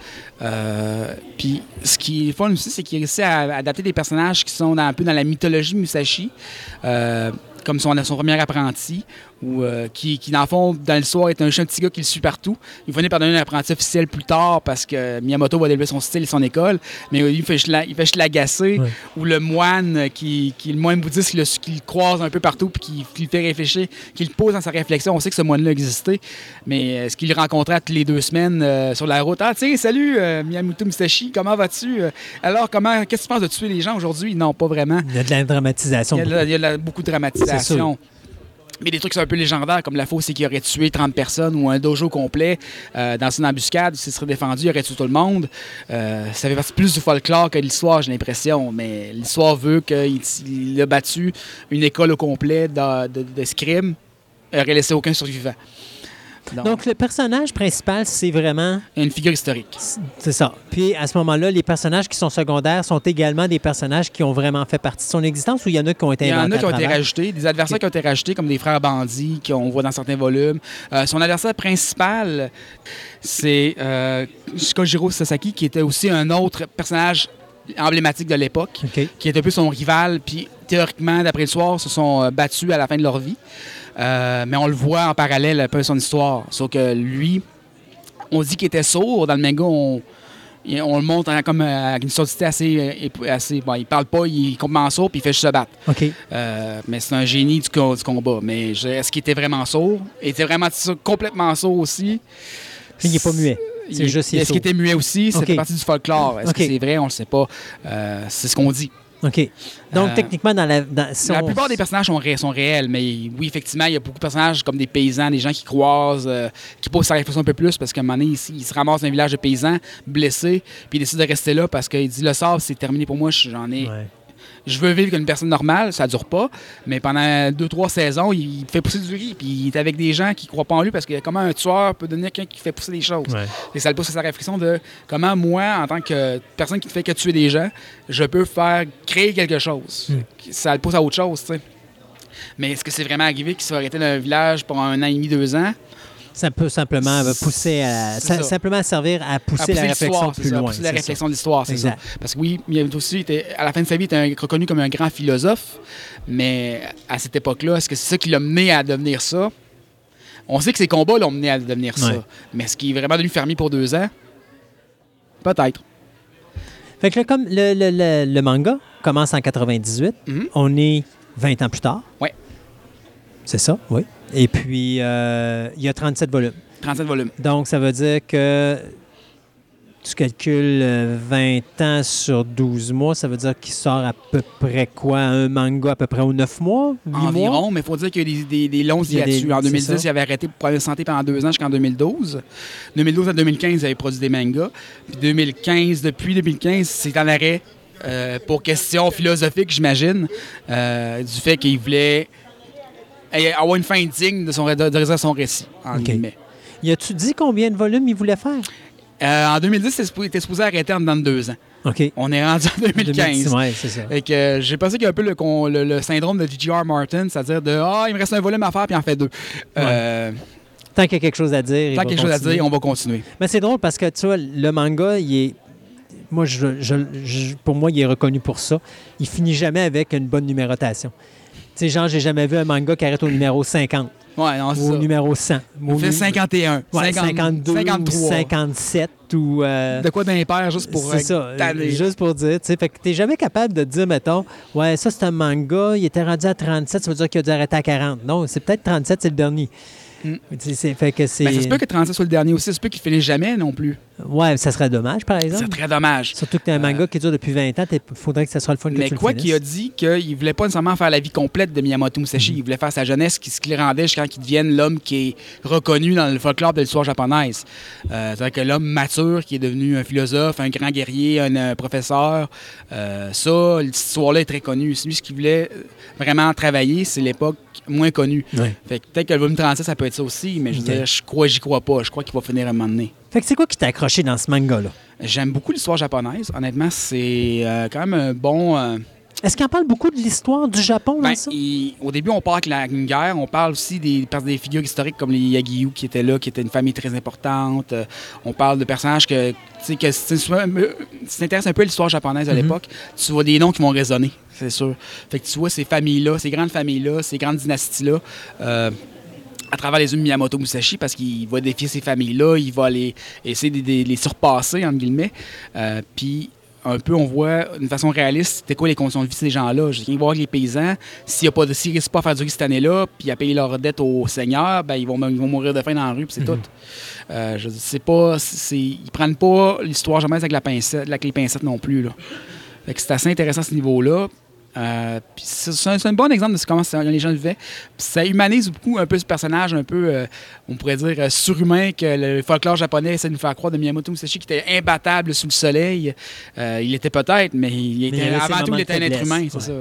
Euh, Puis ce qui est fun aussi, c'est qu'il réussit à adapter des personnages qui sont dans- un peu dans la mythologie Musashi, comme son, son premier apprenti, ou euh, qui, qui, dans le fond, dans l'histoire, est un, un petit gars qui le suit partout. Il finit par devenir un apprenti officiel plus tard parce que Miyamoto va développer son style et son école, mais il fait juste l'agacer. Ouais. Ou le moine qui, qui est le moine bouddhiste qui le, qui le croise un peu partout puis qui, qui le fait réfléchir, qui le pose dans sa réflexion. On sait que ce moine-là existait, mais est-ce qu'il le rencontrait toutes les deux semaines euh, sur la route? Ah, tiens, salut euh, Miyamoto Musashi, comment vas-tu? Euh, alors, comment, qu'est-ce que tu penses de tuer les gens aujourd'hui? Non, pas vraiment. Il y a de la dramatisation. Il y a, de la- il y a de la- beaucoup de dramatisation. Mais des trucs un peu légendaires, comme la fausse, c'est qu'il aurait tué 30 personnes ou un dojo complet euh, dans une embuscade, il se serait défendu, il aurait tué tout le monde. Euh, ça fait partie plus du folklore que de l'histoire, j'ai l'impression. Mais l'histoire veut qu'il il a battu une école au complet de- de- aurait laissé aucun survivant. Donc, Donc, le personnage principal, c'est vraiment. une figure historique. C'est ça. Puis, à ce moment-là, les personnages qui sont secondaires sont également des personnages qui ont vraiment fait partie de son existence ou il y en a qui ont été Il y en a qui ont été rajoutés, des adversaires qui ont été rajoutés, comme des frères bandits qu'on voit dans certains volumes. Euh, son adversaire principal, c'est euh, Kojiro Sasaki, qui était aussi un autre personnage emblématique de l'époque, qui est un peu son rival, puis théoriquement, d'après le soir, se sont euh, battus à la fin de leur vie. Euh, mais on le voit en parallèle un peu son histoire. Sauf que lui, on dit qu'il était sourd. Dans le manga, on, le montre comme euh, avec une surdité assez... assez bon, il parle pas, il est complètement sourd, puis il fait juste se battre. Euh, mais c'est un génie du, co- du combat. Mais est-ce qu'il était vraiment sourd? Il était vraiment complètement sourd aussi? Il n'est pas muet. C'est juste Est-ce qu'il était muet aussi? C'était Ok. partie du folklore. Est-ce que c'est vrai? On le sait pas. Euh, c'est ce qu'on dit. OK. Donc, Euh, techniquement, dans la. dans- si La on- plupart des personnages sont, ré- sont réels, mais oui, effectivement, il y a beaucoup de personnages comme des paysans, des gens qui croisent, euh, qui posent sa réflexion un peu plus parce qu'à un moment donné, il, il se ramasse dans un village de paysans, blessé, puis il décide de rester là parce qu'il dit le sort, c'est terminé pour moi, j'en ai, Ouais. Je veux vivre comme une personne normale, ça dure pas, mais pendant deux, trois saisons, il fait pousser du riz, puis il est avec des gens qui croient pas en lui parce que comment un tueur peut devenir quelqu'un qui fait pousser des choses. Ouais. Et ça le pousse à sa réflexion de comment moi, en tant que personne qui ne fait que tuer des gens, je peux faire créer quelque chose. Mm. Ça le pousse à autre chose, tu sais. Mais est-ce que c'est vraiment arrivé qu'il soit arrêté dans un village pour un an et demi, deux ans? Ça peut simplement pousser à. Ça-. Simplement servir à À pousser la réflexion plus ça, loin. pousser la ça. réflexion de l'histoire, c'est ça. Parce que oui, Miyamoto aussi, était, à la fin de sa vie, il était reconnu comme un grand philosophe, mais à cette époque-là, est-ce que c'est ça qui l'a mené à devenir ça? On sait que ses combats l'ont mené à devenir ça. Mais est-ce qu'il est vraiment devenu fermier pour deux ans? Peut-être. Fait que là, comme le, le- le- le manga commence en 98, Mhm. on est 20 ans plus tard. Ouais. C'est ça, oui. Et puis, euh, il y a 37 volumes. 37 volumes. Donc, ça veut dire que tu calcules euh, 20 ans sur 12 mois, ça veut dire qu'il sort à peu près quoi? Un manga à peu près aux 9 mois? 8 mois? Environ, mais il faut dire qu'il y a des, des, des longs hiatus. En c'est 2010, ça. il avait arrêté pour problème de santé pendant deux ans jusqu'en 2012. 2012 à 2015, il avait produit des mangas. Puis 2015, depuis 2015, c'est en arrêt euh, pour questions philosophiques, j'imagine, euh, du fait qu'il voulait avoir une fin digne de, son, de, de son récit, en OK. guillemets. Y a-tu dit combien de volumes il voulait faire? Euh, en 2010, il était supposé arrêter en dedans de deux ans. OK. On est rendu en 2015. Oui, c'est ça. Que euh, j'ai pensé qu'il y a un peu le, con- le- le syndrome de J.R. Martin, c'est-à-dire de Ah, il me reste un volume à faire, puis il en fait deux. Euh, Tant qu'il y a quelque chose à dire, tant qu'il y a quelque chose à dire, on va continuer. Mais c'est drôle parce que, tu vois, le manga, il est... Moi, je, je- je- pour moi, il est reconnu pour ça. Il finit jamais avec une bonne numérotation. Tu sais, genre, j'ai jamais vu un manga qui arrête au numéro 50 Ouais, non, c'est ou au ça. numéro 100. ou On au fait nu- 51, Ouais, 50, 52 53. ou 57 ou... euh, De quoi d'impair, juste pour c'est euh, ça, tanner. juste pour dire, tu sais, fait que t'es jamais capable de dire, mettons, ouais, ça c'est un manga, il était rendu à 37, ça veut dire qu'il a dû arrêter à 40. Non, c'est peut-être 37, c'est le dernier. Mm. Tu sais, c'est- fait que c'est... Ben, ça se peut que 36 soit le dernier aussi, ça se peut qu'il finisse jamais non plus. Ouais, ça serait dommage, par exemple. C'est très dommage. Surtout que tu as un manga qui dure depuis 20 ans, il faudrait que ça soit le fun que Mais tu quoi qu'il a dit qu'il voulait pas nécessairement faire la vie complète de Miyamoto Musashi, il voulait faire sa jeunesse qui, ce qui le rendait jusqu'à qu'il devienne l'homme qui est reconnu dans le folklore de l'histoire japonaise. Euh, C'est-à-dire que l'homme mature qui est devenu un philosophe, un grand guerrier, un, euh, professeur, euh, ça, cette histoire-là est très connue. Lui, ce qu'il voulait euh, vraiment travailler, c'est l'époque moins connue. Fait que peut-être que le volume 36, ça peut être ça aussi, mais je veux dire, je crois, j'y crois pas. Je crois qu'il va finir à un moment donné. Fait que c'est quoi qui t'a accroché dans ce manga-là? J'aime beaucoup l'histoire japonaise. Honnêtement, c'est euh, quand même un bon. euh, Est-ce qu'il en parle beaucoup de l'histoire du Japon dans Ben, ça? il- au début, on parle avec la guerre. On parle aussi des, des figures historiques comme les Yagiyu qui étaient là, qui étaient une famille très importante. Euh, on parle de personnages que, que si tu un peu à l'histoire japonaise à Mhm. l'époque, tu vois des noms qui vont résonner, c'est sûr. Fait que tu vois ces familles-là, ces grandes familles-là, ces grandes dynasties-là. euh, à travers les yeux de Miyamoto Musashi, parce qu'il va défier ces familles-là, il va les, essayer de, de les surpasser, entre guillemets. Euh, Puis, un peu, on voit d'une façon réaliste, c'était quoi les conditions de vie de ces gens-là. Je viens voir les paysans, s'il ne réussissent pas à faire du riz cette année-là, puis à payer leur dette au Seigneur, ben, ils, vont, ils vont mourir de faim dans la rue, puis c'est tout. Euh, je c'est pas, ils prennent pas l'histoire jamais avec la pincette, avec les pincettes non plus. Là. Fait que c'est assez intéressant à ce niveau-là. Euh, c'est, un, bon exemple de comment ça- les gens vivaient. Ça humanise beaucoup un peu ce personnage, un peu, euh, on pourrait dire, euh, surhumain que le folklore japonais essaie de nous faire croire de Miyamoto Musashi qui était imbattable sous le soleil. Euh, il était peut-être, mais il était, il avait ses avant tout, il était un être humain, c'est ouais. ça.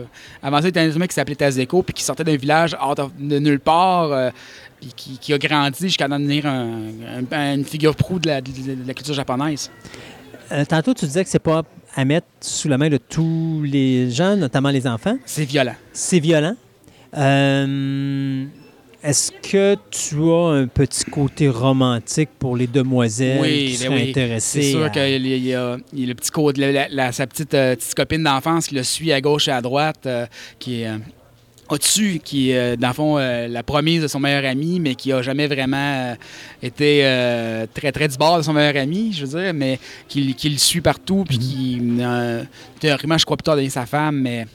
Avant ça, il était un être humain qui s'appelait Tazeko, puis qui sortait d'un village out of- de nulle part, puis qui, qui a grandi jusqu'à devenir un- un- une figure proue de la, de la culture japonaise. Euh, tantôt, tu disais que c'est pas à mettre sous la main de tous les gens, notamment les enfants. C'est violent. C'est violent. Euh, Est-ce que tu as un petit côté romantique pour les demoiselles qui ben seraient intéressées? C'est sûr à- qu'il y a, y le petit code, la- la- la- sa petite, euh, petite copine d'enfance qui le suit à gauche et à droite, qui est au-dessus, qui est, euh, dans le fond, euh, la promise de son meilleur ami, mais qui a jamais vraiment euh, été très, très du bord de son meilleur ami, je veux dire, mais qui, le suit partout, puis qui, euh, théoriquement, je crois plutôt donner sa femme, mais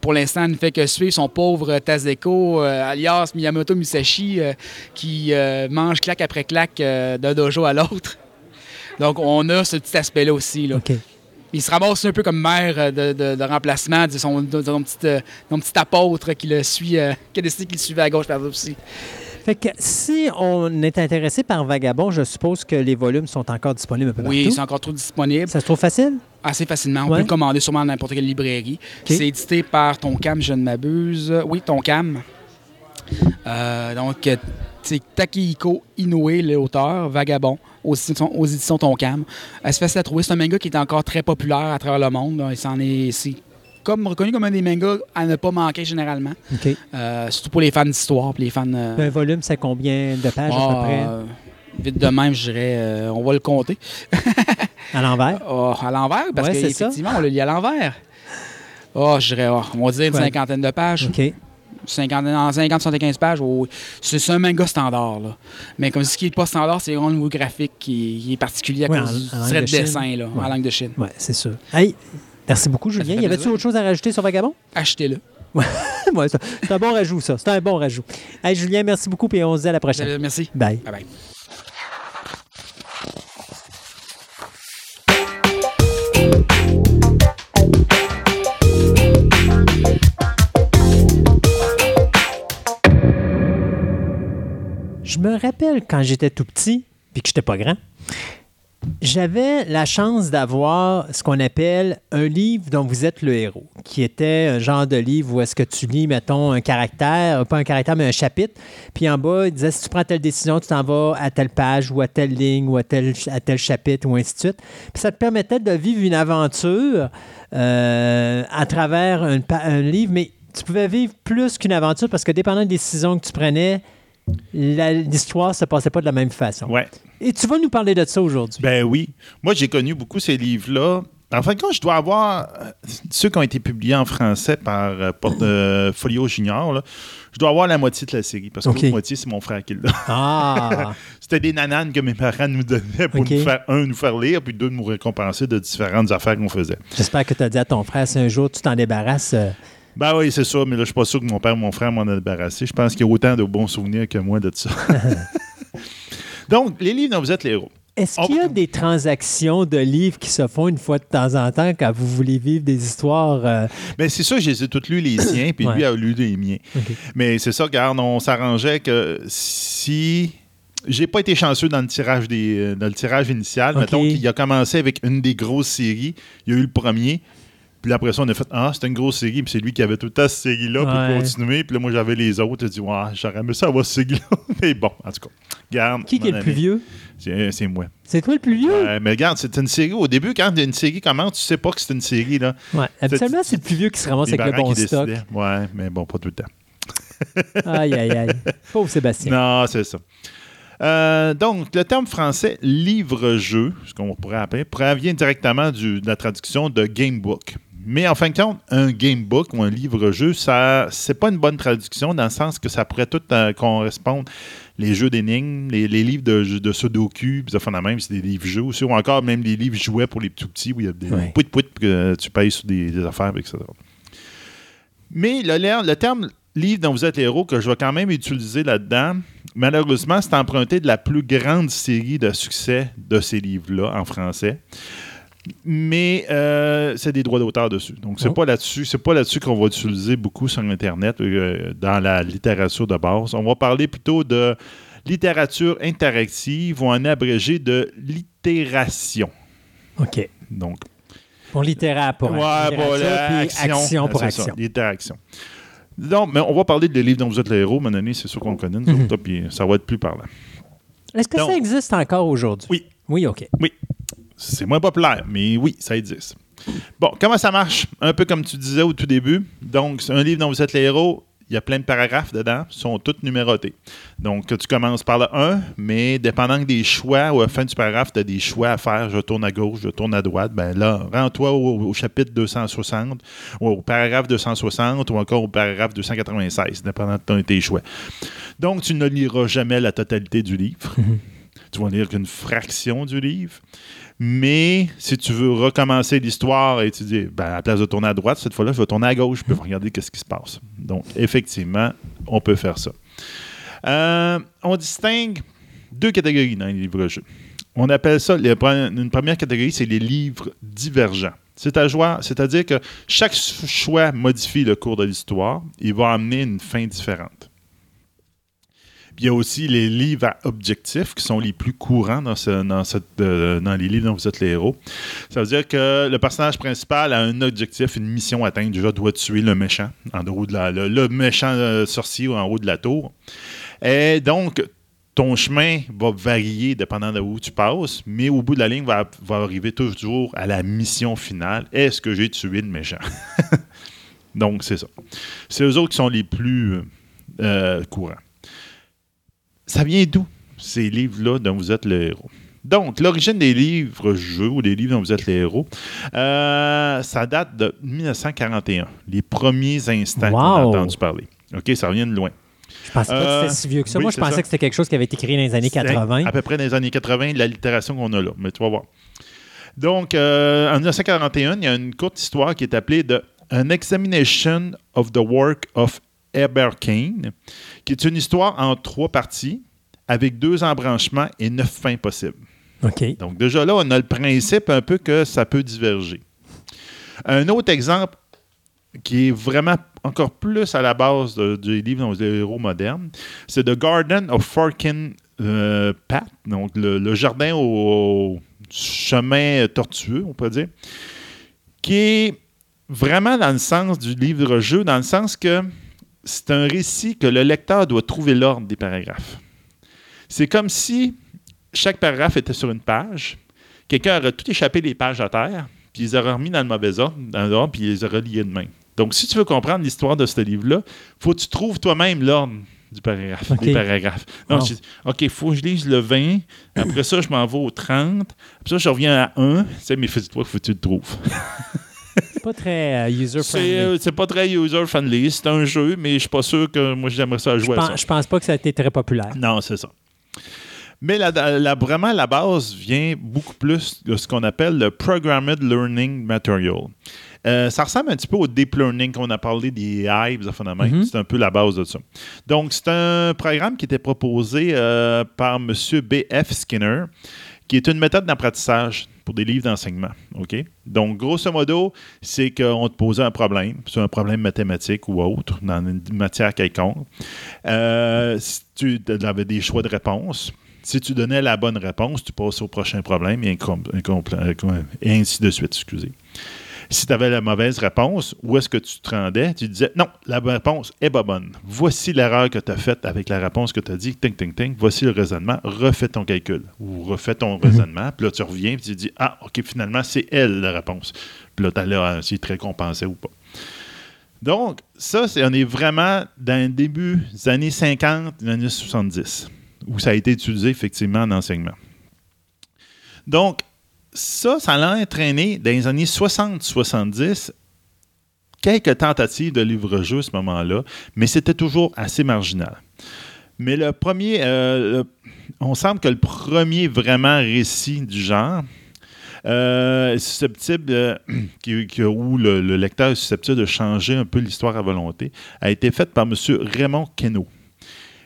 pour l'instant, ne fait que suivre son pauvre Tazeko, alias Miyamoto Musashi, qui mange claque après claque d'un dojo à l'autre. Donc, on a ce petit aspect-là aussi. Là. Il se ramasse un peu comme mère euh, de, de- de remplacement de son, de son petit, euh, son petit apôtre qui le suit, euh, qui a décidé qu'il le suivait à gauche par aussi. Fait que si on est intéressé par Vagabond, je suppose que les volumes sont encore disponibles un peu Oui, partout. c'est encore trop disponible. Ça se trouve facile? Assez facilement. On Ouais. peut le commander sûrement dans n'importe quelle librairie. C'est édité par Tonkam, je ne m'abuse. Oui, Tonkam. Euh, donc, c'est Takehiko Inoue, l'auteur, Vagabond, aux éditions, aux éditions Tonkam. C'est facile à trouver. C'est un manga qui est encore très populaire à travers le monde. Il s'en est, c'est comme reconnu comme un des mangas à ne pas manquer généralement. Euh, surtout pour les fans d'histoire, les fans. euh, Un volume, c'est combien de pages à peu ah, près? euh, vite de même, je dirais, euh, on va le compter. À l'envers? Oh, à l'envers, parce Ouais, qu'effectivement, on le lit à l'envers. Oh, je dirais, oh, on va dire une Ouais. cinquantaine de pages. OK. 50, en 50-75 pages, oh, c'est un manga standard. Là. Mais comme ce qui n'est pas standard, c'est vraiment le niveau graphique qui, qui est particulier à Ouais, cause en- du en de dessin, là, Ouais. en langue de Chine. Oui, c'est sûr. Hey, merci beaucoup, Julien. Y avait-tu autre chose à rajouter sur Vagabond? Achetez-le. Ouais, c'est un bon rajout, ça. C'est un bon rajout. Hey, Julien, merci beaucoup, et on se dit à la prochaine. Merci. Bye. Bye bye. Je me rappelle quand j'étais tout petit, puis que j'étais pas grand, j'avais la chance d'avoir ce qu'on appelle un livre dont vous êtes le héros, qui était un genre de livre où est-ce que tu lis, mettons, un caractère, pas un caractère, mais un chapitre, puis en bas, il disait si tu prends telle décision, tu t'en vas à telle page ou à telle ligne ou à tel, chapitre ou ainsi de suite. Puis ça te permettait de vivre une aventure euh, à travers un, livre, mais tu pouvais vivre plus qu'une aventure parce que dépendant des décisions que tu prenais, l'histoire se passait pas de la même façon. Ouais. Et tu vas nous parler de ça aujourd'hui. Ben oui. Moi, j'ai connu beaucoup ces livres-là. En fin de compte, je dois avoir euh, ceux qui ont été publiés en français par euh, Porte- euh, Folio Junior. là, je dois avoir la moitié de la série parce que OK. l'autre moitié, c'est mon frère qui l'a. Ah! C'était des nananes que mes parents nous donnaient pour nous faire, un, nous faire lire, puis deux, nous récompenser de différentes affaires qu'on faisait. J'espère que tu as dit à ton frère si un jour tu t'en débarrasses. euh, Ben oui, c'est ça, mais là, je suis pas sûr que mon père et mon frère m'en a débarrassé. Je pense qu'il y a autant de bons souvenirs que moi de ça. Donc, les livres dont vous êtes les héros. Est-ce qu'il y a des transactions de livres qui se font une fois de temps en temps quand vous voulez vivre des histoires? euh, Ben, c'est ça, j'ai toutes lu les siens, puis Ouais. lui a lu les miens. Mais c'est ça, regarde, on s'arrangeait que si. J'ai pas été chanceux dans le tirage des euh, dans le tirage initial. Mettons qu'il a commencé avec une des grosses séries. Il y a eu le premier. Puis après ça, on a fait Ah, c'était une grosse série. Puis c'est lui qui avait tout le temps cette série-là pour Ouais. continuer. Puis là, moi, j'avais les autres. J'ai dit Ouais, j'aurais aimé ça avoir cette série-là. Mais bon, en tout cas, garde. Qui, qui est le plus vieux? C'est c'est moi. C'est toi le plus vieux? Ouais, mais regarde, c'est une série. Au début, quand une série commence, tu sais pas que c'est une série. là. Ouais. Habituellement, c'est le plus vieux qui se ramasse avec le bon stock. décidaient. Ouais, mais bon, pas tout le temps. Aïe, aïe, aïe. Pauvre Sébastien. Non, c'est ça. Euh, donc, le terme français livre-jeu, ce qu'on pourrait appeler, provient directement du- de la traduction de gamebook. Mais en fin de compte, un gamebook ou un livre-jeu, ça c'est pas une bonne traduction dans le sens que ça pourrait tout euh, correspondre. Les jeux d'énigmes, les, les livres de, de sudoku, puis ça fait la même, c'est des livres-jeux aussi, ou encore même les livres jouets pour les tout petits où il y a des Ouais. pouit-pouit que tu payes sur des, des affaires, etc. Mais le, le terme livre dont vous êtes héros, que je vais quand même utiliser là-dedans, malheureusement, c'est emprunté de la plus grande série de succès de ces livres-là en français. Mais euh, c'est des droits d'auteur dessus. Donc, c'est Oh. pas là-dessus, c'est pas là-dessus qu'on va utiliser beaucoup sur Internet, euh, dans la littérature de base. On va parler plutôt de littérature interactive ou en abrégé de littération. OK. Donc, Pour littéraire pour Ouais, littérature, action. action pour ça, action. l'interaction. Donc, mais on va parler des livres dont vous êtes le héros, mon ami, c'est sûr qu'on connaît, nous Mhm. autres, puis ça va être plus parlant. Est-ce que Donc- ça existe encore aujourd'hui? Oui. Oui, OK. C'est moins populaire, mais oui, ça existe. Bon, comment ça marche? Un peu comme tu disais au tout début. Donc, c'est un livre dont vous êtes les héros. Il y a plein de paragraphes dedans, ils sont tous numérotés. Donc, tu commences par le 1, mais dépendant des choix, ou à la fin du paragraphe, tu as des choix à faire. Je tourne à gauche, je tourne à droite. Ben là, rends-toi au, au chapitre 260, ou au paragraphe 260, ou encore au paragraphe 296, dépendant de ton- tes choix. Donc, tu ne liras jamais la totalité du livre. Tu vas lire qu'une fraction du livre. Mais si tu veux recommencer l'histoire et tu dis, ben, à la place de tourner à droite, cette fois-là, je vais tourner à gauche, je peux regarder qu'est-ce qui se passe. Donc, effectivement, on peut faire ça. Euh, on distingue deux catégories dans les livres-jeux. On appelle ça, une première catégorie, c'est les livres divergents. C'est à joie- C'est-à-dire que chaque choix modifie le cours de l'histoire. Il va amener une fin différente. Il y a aussi les livres à objectifs qui sont les plus courants euh, dans les livres dont vous êtes les héros. Ça veut dire que le personnage principal a un objectif, une mission à atteindre. Déjà, doit tuer le méchant, en haut de la, le, le méchant euh, sorcier en haut de la tour. Et donc, ton chemin va varier dépendant de où tu passes, mais au bout de la ligne, va, va arriver toujours à la mission finale. Est-ce que j'ai tué le méchant? donc, c'est ça. C'est eux autres qui sont les plus euh, courants ça vient d'où, ces livres-là dont vous êtes le héros? Donc, l'origine des livres-jeux ou des livres dont vous êtes les héros, euh, ça date de 1941, les premiers instants qu'on a Wow! entendu parler. OK, ça vient de loin. Je pensais pas que Euh, c'était si vieux que ça. oui, Moi, je pensais ça. que c'était quelque chose qui avait été créé dans les années 80. C'est À peu près dans les années 80, la littération qu'on a là. Mais tu vas voir. Donc, euh, en 1941, il y a une courte histoire qui est appelée de An Examination of the Work of Herbert Kane, qui est une histoire en trois parties avec deux embranchements et neuf fins possibles. Donc déjà là, on a le principe un peu que ça peut diverger. Un autre exemple qui est vraiment encore plus à la base de- du livre dans les héros modernes, c'est The Garden of Forkin euh, Path, donc le, le jardin au, au chemin tortueux, on peut dire, qui est vraiment dans le sens du livre-jeu, dans le sens que c'est un récit que le lecteur doit trouver l'ordre des paragraphes. C'est comme si chaque paragraphe était sur une page, quelqu'un aurait tout échappé les pages à terre, puis ils auraient remis dans le mauvais ordre, dans l'ordre, puis ils les auraient liés de main. Donc, si tu veux comprendre l'histoire de ce livre-là, faut que tu trouves toi-même l'ordre du paragraphe, des paragraphes. Donc, je dis, OK, il faut que je lise le 20, après ça, je m'en vais au 30, après ça, je reviens à 1, tu sais, mais fais-toi, faut que tu le trouves. C'est pas très euh, user-friendly. euh, c'est pas très user-friendly, c'est un jeu, mais je suis pas sûr que moi, j'aimerais ça Je jouer à ça. je pense pas que ça a été très populaire. Non, c'est ça. Mais la, la- vraiment, la base vient beaucoup plus de ce qu'on appelle le Programmed Learning Material. Euh, ça ressemble un petit peu au deep learning qu'on a parlé des hives, phénomène. Mhm. C'est un peu la base de ça. Donc, c'est un programme qui était proposé euh, par M. B.F. Skinner, qui est une méthode d'apprentissage pour des livres d'enseignement. OK? Donc, grosso modo, c'est qu'on te posait un problème, c'est un problème mathématique ou autre, dans une matière quelconque. Euh, si tu avais des choix de réponse, si tu donnais la bonne réponse, tu passes au prochain problème et, et ainsi de suite, excusez. Si tu avais la mauvaise réponse, où est-ce que tu te rendais? Tu disais non, la réponse est pas bonne. Voici l'erreur que tu as faite avec la réponse que tu as dit. Ting, ting, ting. Voici le raisonnement. Refais ton calcul ou refais ton raisonnement. Puis là, tu reviens et tu dis Ah, OK, finalement, c'est elle la réponse. Puis là, tu allais essayer de te récompenser ou pas. Donc, ça, c'est, on est vraiment dans le début des années 50, des années 70, où ça a été utilisé effectivement en enseignement. Donc, ça, ça l'a entraîné dans les années 60-70 quelques tentatives de livre-jeu à ce moment-là, mais c'était toujours assez marginal. Mais le premier, euh, on semble que le premier vraiment récit du genre, euh, susceptible, qui- où le, le lecteur est susceptible de changer un peu l'histoire à volonté, a été fait par M. Raymond Queneau,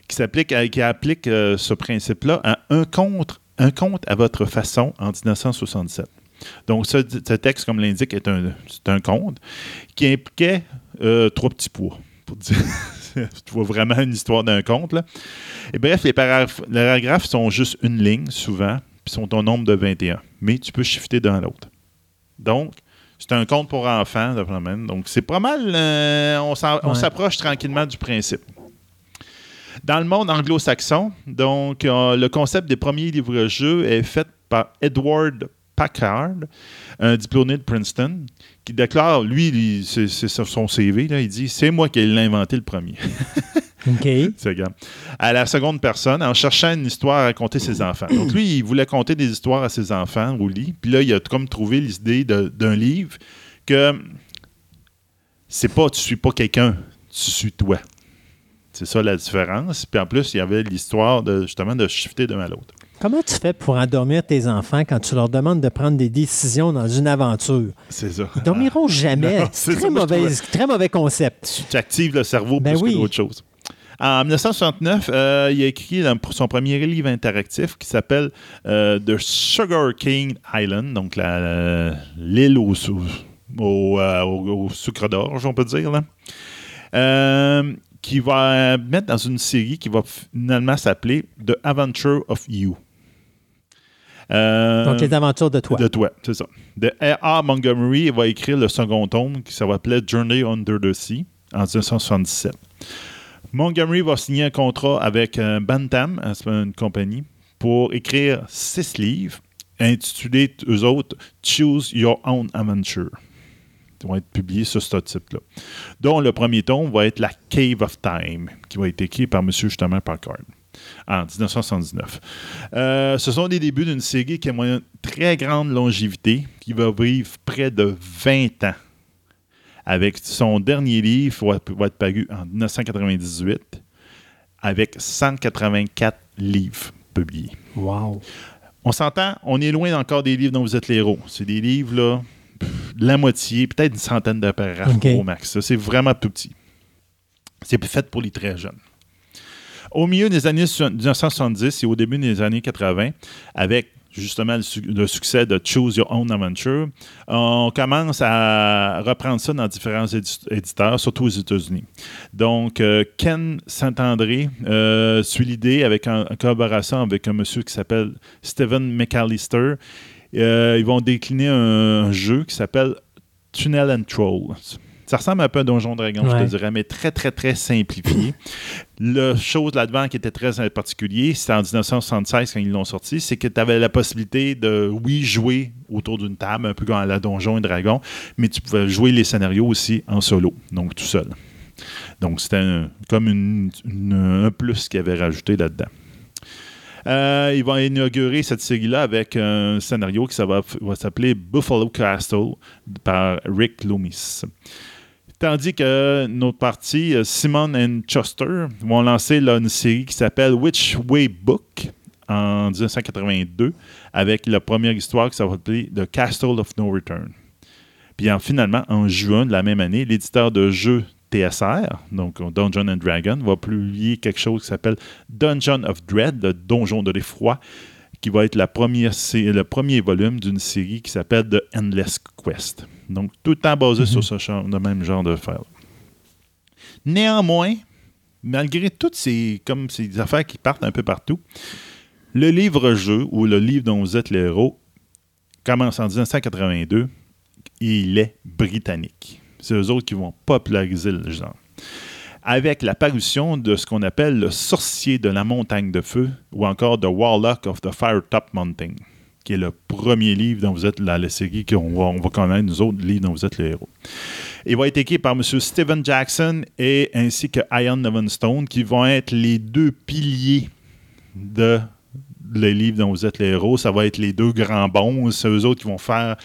qui, qui applique euh, ce principe-là à un compte, un compte à votre façon en 1967. Donc, ce, ce texte, comme l'indique, est un, c'est un conte qui impliquait euh, trois petits pois. Pour dire, tu vois vraiment une histoire d'un conte. Là. Et bref, les paragraphes, sont juste une ligne, souvent, puis sont au nombre de 21. Mais tu peux shifter d'un à l'autre. Donc, c'est un conte pour enfants, de phénomène. Donc, c'est pas mal. euh, on Ouais. s'approche tranquillement du principe. Dans le monde anglo-saxon, donc, euh, le concept des premiers livres-jeux est fait par Edward Packard, un diplômé de Princeton, qui déclare, lui, c'est son CV, là, il dit C'est moi qui l'ai inventé le premier. OK. C'est. À la seconde personne, en cherchant une histoire à raconter ses enfants. Donc, lui, il voulait conter des histoires à ses enfants au lit. Puis là, il a comme trouvé l'idée d'un livre que c'est pas, tu suis pas quelqu'un, tu suis toi. C'est ça la différence. Puis en plus, il y avait l'histoire de justement de shifter d'un à l'autre. Comment tu fais pour endormir tes enfants quand tu leur demandes de prendre des décisions dans une aventure? C'est ça. Ils dormiront jamais. Non, c'est très, ça, mauvais, très mauvais concept. tu actives le cerveau Ben plus oui. que d'autres choses. En 1969, euh, il a écrit son premier livre interactif qui s'appelle euh, The Sugar King Island, donc la- l'île au, sou- au, euh, au- au sucre d'orge, on peut dire. Là. Euh, qui va mettre dans une série qui va finalement s'appeler The Adventure of You. Euh, Donc, les aventures de toi. de toi, c'est ça. De A.R. Montgomery va écrire le second tome qui s'appelait Journey Under the Sea en 1977. Montgomery va signer un contrat avec euh, Bantam, hein, une compagnie, pour écrire six livres intitulés, eux autres, Choose Your Own Adventure. Vont être publiés sur ce type-là. Dont le premier tome va être La Cave of Time, qui va être écrit par M. justement Packard en 1979. Euh, ce sont les débuts d'une série qui a une très grande longévité, qui va vivre près de 20 ans. Avec son dernier livre, va, va être paru en 1998, avec 184 livres publiés. Wow. On s'entend, on est loin encore des livres dont vous êtes les héros. C'est des livres, là, la moitié, peut-être une centaine de paragraphes au max. C'est vraiment tout petit. C'est fait pour les très jeunes. Au milieu des années so- 1970 et au début des années 80, avec justement le, su- le succès de Choose Your Own Adventure, on commence à reprendre ça dans différents édi- éditeurs, surtout aux États-Unis. Donc, euh, Ken Saint-André euh, suit l'idée avec un- en collaboration avec un monsieur qui s'appelle Steven McAllister. Euh, ils vont décliner un, un jeu qui s'appelle Tunnel and Troll. Ça ressemble un peu à Donjon Dragon, je te dirais, mais très, très, très simplifié. Le chose là-dedans qui était très particulier, c'était en 1976 quand ils l'ont sorti, c'est que tu avais la possibilité de, oui, jouer autour d'une table, un peu comme à la Donjon et Dragon, mais tu pouvais jouer les scénarios aussi en solo, donc tout seul. Donc c'était un- comme une- une- un plus qu'ils avaient rajouté là-dedans. Euh, ils vont inaugurer cette série-là avec un scénario qui ça va, va s'appeler Buffalo Castle par Rick Loomis. Tandis que notre partie, euh, Simon and Chuster, vont lancer une série qui s'appelle Which Way Book en 1982 avec la première histoire qui s'appelle The Castle of No Return. Puis en- finalement, en juin de la même année, l'éditeur de jeux Donc Dungeon and Dragon, va publier quelque chose qui s'appelle Dungeon of Dread, le donjon de l'effroi, qui va être la première, le premier volume d'une série qui s'appelle The Endless Quest. Donc, tout le temps basé sur ce genre- le même genre de faire. Néanmoins, malgré toutes ces, comme ces affaires qui partent un peu partout, le livre-jeu, ou le livre dont vous êtes le héros, commence en 1982 et il est britannique. C'est eux autres qui vont populariser le genre. Avec la parution de ce qu'on appelle le sorcier de la montagne de feu ou encore The Warlock of the Firetop Mountain, qui est le premier livre dont vous êtes la série qu'on va, on va connaître, nous autres, livres dont vous êtes le héros. Il va être écrit par M. Steven Jackson et ainsi que Ian Nevenstone, qui vont être les deux piliers de les livres dont vous êtes les héros. Ça va être les deux grands bons. C'est eux autres qui vont faire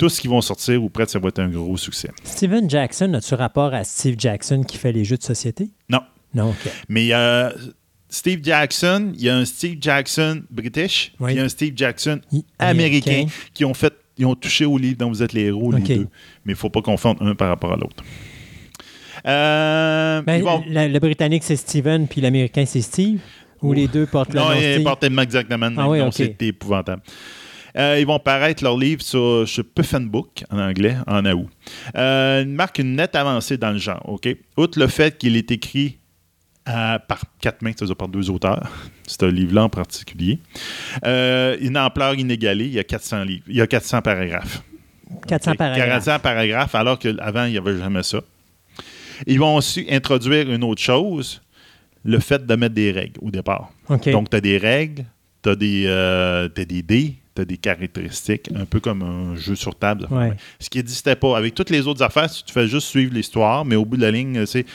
tout ce qui vont sortir ou près, ça va être un gros succès. Steven Jackson, as-tu rapport à Steve Jackson qui fait les jeux de société? Non. Non, OK. Mais a Steve Jackson, il y a un Steve Jackson british, Oui. il y a un Steve Jackson I- américain, américain. qui ont fait, ils ont touché au livre dont vous êtes les héros, les deux. Mais il ne faut pas confondre un par rapport à l'autre. Euh, Ben, vont- le Britannique, c'est Steven, puis l'Américain, c'est Steve? Ou les deux portent le Non, nom ils portent exactement le même Ah oui, nom, ok. c'est épouvantable. Euh, ils vont paraître leur livre sur, sur Puffin Book, en anglais, en août. Euh, il marque une nette avancée dans le genre, OK? Outre le fait qu'il est écrit euh, par quatre mains, c'est-à-dire par deux auteurs, c'est un livre-là en particulier, euh, une ampleur inégalée, il y a 400 livres, il y a 400 paragraphes. 400 OK? paragraphes. 400 paragraphes, alors qu'avant, il n'y avait jamais ça. Ils vont aussi introduire une autre chose, le fait de mettre des règles au départ. OK. Donc, tu as des règles, tu as, des, euh, t'as des dés, tu as des caractéristiques, un peu comme un jeu sur table. Ouais. Ce qui n'existait pas. Avec toutes les autres affaires, tu fais juste suivre l'histoire, mais au bout de la ligne, c'est.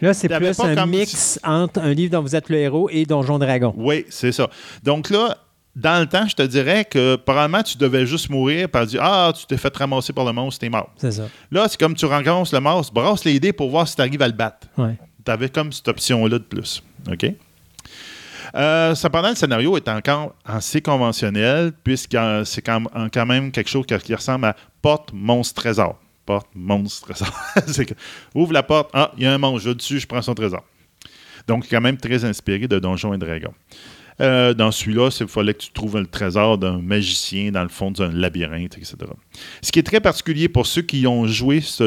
Là, c'est plus un mix entre un livre dont vous êtes le héros et Donjon Dragon. Oui, c'est ça. Donc là, dans le temps, je te dirais que probablement tu devais juste mourir par dire Ah, tu t'es fait ramasser par le monstre, t'es mort. C'est ça. Là, c'est comme tu rencontres le monstre, brasse les dés pour voir si tu arrives à le battre. Ouais. tu avais comme cette option-là de plus. OK? Euh, cependant, le scénario est encore assez conventionnel, puisque euh, c'est quand, même quelque chose qui, ressemble à porte, monstre, trésor. Porte, monstre, trésor. ouvre la porte, ah, il y a un monstre, je dessus, je prends son trésor. Donc, quand même très inspiré de Donjons et Dragons. Euh, dans celui-là, il fallait que tu trouves le trésor d'un magicien dans le fond d'un labyrinthe, etc. Ce qui est très particulier pour ceux qui ont joué ce,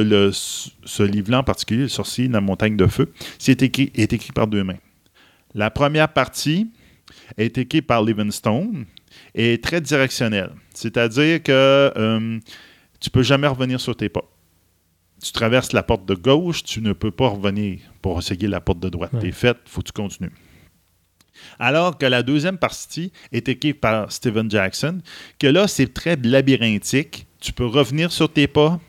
livre-là en particulier, Le sorcier dans la montagne de feu, c'est est écrit par deux mains. La première partie est écrite par Livingstone et est très directionnelle. C'est-à-dire que euh, tu peux jamais revenir sur tes pas. Tu traverses la porte de gauche, tu ne peux pas revenir pour essayer la porte de droite. Ouais. T'es fait, faut que tu continues. Alors que la deuxième partie est écrite par Steven Jackson, que là, c'est très labyrinthique. Tu peux revenir sur tes pas,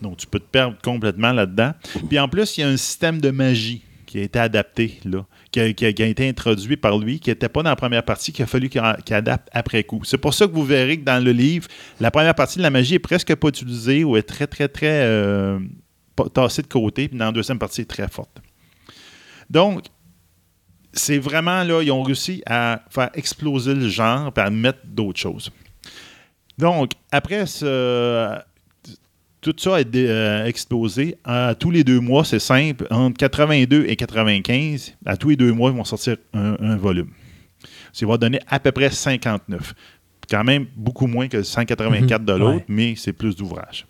donc tu peux te perdre complètement là-dedans. Puis en plus, il y a un système de magie qui a été adapté, là, qui a, été introduit par lui, qui n'était pas dans la première partie, qu'il a fallu qu'il adapte après coup. C'est pour ça que vous verrez que dans le livre, la première partie de la magie est presque pas utilisée ou est très, très, très euh, tassée de côté, puis dans la deuxième partie, elle est très forte. Donc, c'est vraiment là, ils ont réussi à faire exploser le genre et à mettre d'autres choses. Donc, après ce. Tout ça est euh, explosé. À tous les deux mois, c'est simple. Entre 82 et 95, à tous les deux mois, ils vont sortir un, un volume. Ça va donner à peu près 59. Quand même beaucoup moins que 184 de Mhm. l'autre, Ouais. mais c'est plus d'ouvrages.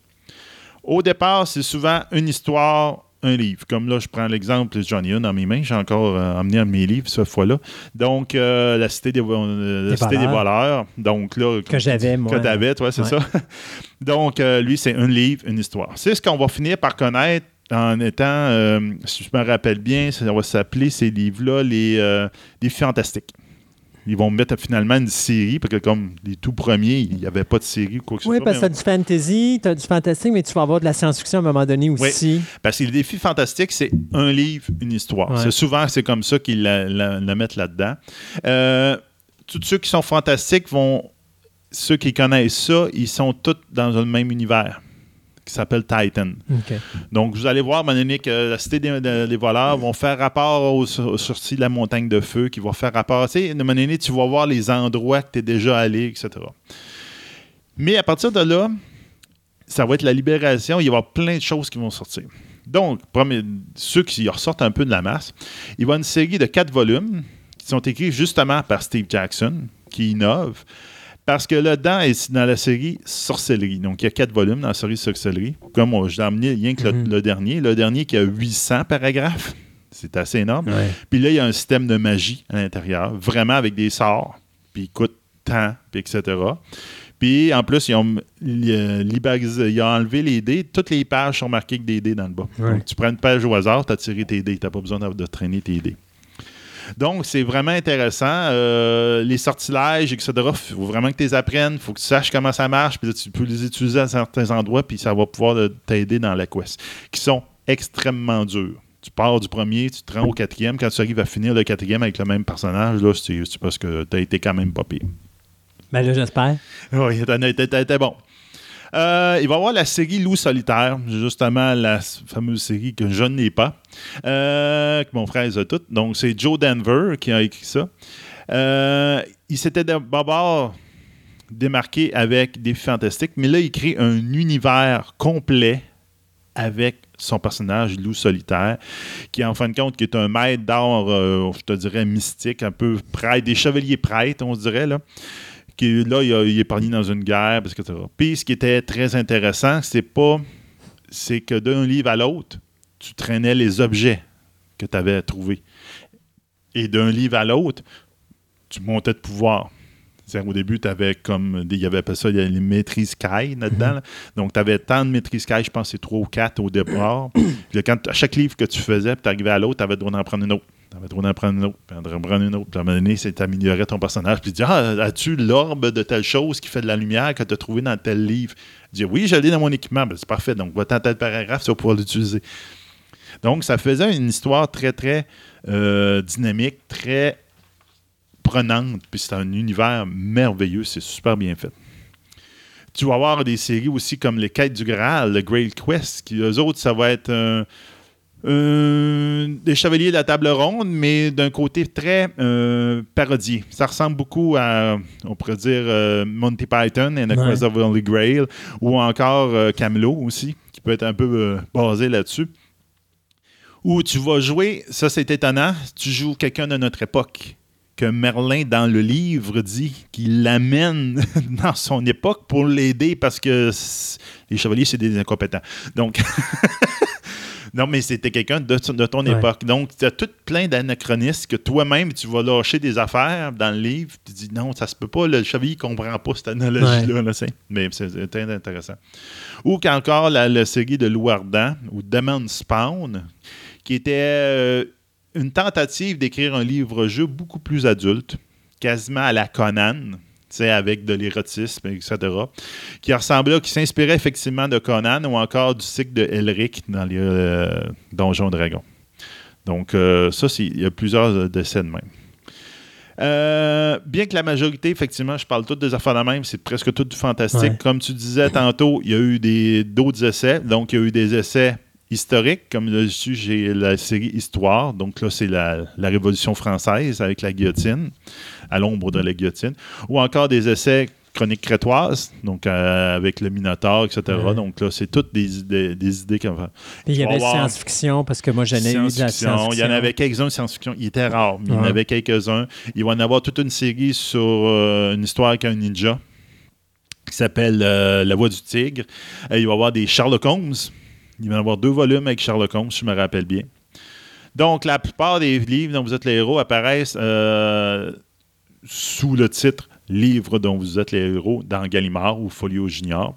Au départ, c'est souvent une histoire, un livre. Comme là, je prends l'exemple de Johnny Hunt dans mes mains. J'ai encore euh, emmené un de mes livres cette fois-là. Donc, euh, La Cité des, euh, la Des Cité des voleurs. Donc, là, Que j'avais, moi. que tu avais, toi, c'est Ouais. ça. Donc, euh, lui, c'est un livre, une histoire. C'est ce qu'on va finir par connaître en étant, si je me rappelle bien, ça va s'appeler ces livres-là les défis fantastiques. Ils vont mettre finalement une série, parce que comme les tout premiers, il n'y avait pas de série ou quoi que ce Oui, soit. parce que tu as du fantasy, tu as du fantastique, mais tu vas avoir de la science-fiction à un moment donné aussi. Parce que les défis fantastiques, c'est un livre, une histoire. Ouais. C'est souvent, c'est comme ça qu'ils la, la- la mettent là-dedans. Euh, tous ceux qui sont fantastiques vont. Ceux qui connaissent ça, ils sont tous dans le même univers qui s'appelle Titan. Donc, vous allez voir, à un moment donné, que la cité des, de- des voleurs vont faire rapport aux, aux sorties de la montagne de feu, qui vont faire rapport. Tu sais, à un moment donné, tu vas voir les endroits que tu es déjà allé, etc. Mais à partir de là, ça va être la libération. Il va y avoir plein de choses qui vont sortir. Donc, premier- ceux qui ressortent un peu de la masse, il va y avoir une série de quatre volumes qui sont écrits justement par Steve Jackson, qui innove. Parce que là-dedans, est dans la série Sorcellerie. Donc, il y a quatre volumes dans la série Sorcellerie. Comme moi, je l'ai emmené rien que le, Mhm. le dernier. Le dernier qui a 800 paragraphes. C'est assez énorme. Ouais. Puis là, il y a un système de magie à l'intérieur, vraiment avec des sorts, puis il coûte tant, puis etc. Puis en plus, ils ont ils ont enlevé les dés. Toutes les pages sont marquées avec des dés dans le bas. Ouais. Donc, tu prends une page au hasard, tu as tiré tes dés. Tu n'as pas besoin de, de traîner tes dés. Donc, c'est vraiment intéressant. Euh, les sortilèges, etc., il faut vraiment que tu les apprennes. Il faut que tu saches comment ça marche. Puis tu peux les utiliser à certains endroits, puis ça va pouvoir t'aider dans la quest. Qui sont extrêmement durs. Tu pars du premier, tu te rends au quatrième. Quand tu arrives à finir le quatrième avec le même personnage, là, c'est parce que tu as été quand même pas pire. Ben là, j'espère. Oui, t'as été bon. Euh, il va y avoir la série Loup solitaire, justement la fameuse série que je n'ai pas, euh, que mon frère a toutes. Donc, c'est Joe Denver qui a écrit ça. Euh, il s'était d'abord démarqué avec des fantastiques, mais là, il crée un univers complet avec son personnage Loup solitaire, qui en fin de compte est un maître d'art, je te dirais mystique, un peu prêtre, des chevaliers prêtres, on dirait là qui là, il, a- il est parti dans une guerre, etc. Puis ce qui était très intéressant, c'est pas. C'est que d'un livre à l'autre, tu traînais les objets que tu avais trouvés. Et d'un livre à l'autre, tu montais de pouvoir. C'est-à-dire, au début, tu avais comme. Il y avait pas ça, il y a les maîtrises Kai là-dedans. là. Donc, tu avais tant de maîtrises Kai, je pense que c'est trois ou quatre au départ. Puis quand, à chaque livre que tu faisais, puis tu arrivais à l'autre, tu avais le droit d'en prendre une autre. Tu avais le droit d'en prendre une autre, puis d'en prendre une autre. Puis à un moment donné, c'est améliorer ton personnage. Puis tu dis Ah, as-tu l'orbe de telle chose qui fait de la lumière que tu as trouvé dans tel livre? Je dis Oui, je l'ai dans mon équipement. Ben, c'est parfait. Donc, va-t'en tel paragraphe, tu vas pouvoir l'utiliser. Donc, ça faisait une histoire très, très euh, dynamique, très prenante. Puis c'est un univers merveilleux. C'est super bien fait. Tu vas avoir des séries aussi comme Les Quêtes du Graal, le Grail Quest, qui, eux autres, ça va être un. Des chevaliers de la table ronde, mais d'un côté très euh, parodié. Ça ressemble beaucoup à, on pourrait dire, euh, Monty Python and the Ouais. Quest of the Holy Grail, ou encore euh, Camelot aussi, qui peut être un peu euh, basé là-dessus. Où tu vas jouer, ça c'est étonnant, tu joues quelqu'un de notre époque que Merlin, dans le livre, dit qu'il l'amène dans son époque pour l'aider parce que les chevaliers, c'est des incompétents. Donc, non, mais c'était quelqu'un de, de ton Ouais. époque. Donc, tu as tout plein d'anachronismes que toi-même, tu vas lâcher des affaires dans le livre. Tu dis non, ça se peut pas, le chevalier ne comprend pas cette analogie-là. là, c'est- mais c'est très intéressant. Ou qu'encore la, la série de Lou Ardent, ou Demon Spawn, qui était euh, une tentative d'écrire un livre-jeu beaucoup plus adulte, quasiment à la Conan, avec de l'érotisme, etc., qui ressemblait, qui s'inspirait effectivement de Conan ou encore du cycle de Elric dans les euh, Donjons Dragons. Donc, euh, ça, il y a plusieurs euh, décès de même. Euh, bien que la majorité, effectivement, je parle toutes des affaires de même, c'est presque tout du fantastique. Ouais. Comme tu disais tantôt, il y a eu d'autres essais. Donc, il y a eu des essais historiques, comme là-dessus, j'ai la série Histoire. Donc là, c'est la, la Révolution française avec la guillotine, à l'ombre de la guillotine. Ou encore des essais chroniques crétoises, donc euh, avec le Minotaure, etc. Ouais. Donc là, c'est toutes des idées, des idées qu'on va. Puis il y avait science-fiction, parce que moi, j'en ai eu de la Science-fiction. Il y en avait quelques-uns de science-fiction. Il était rare, mais il y en avait quelques-uns. Il va y en avoir toute une série sur euh, une histoire avec un ninja qui s'appelle euh, La Voix du Tigre. Il va y avoir des Sherlock Holmes. Il va y avoir deux volumes avec Sherlock Holmes, si je me rappelle bien. Donc, la plupart des livres dont vous êtes les héros apparaissent euh, sous le titre Livre dont vous êtes les héros dans Gallimard ou Folio Junior.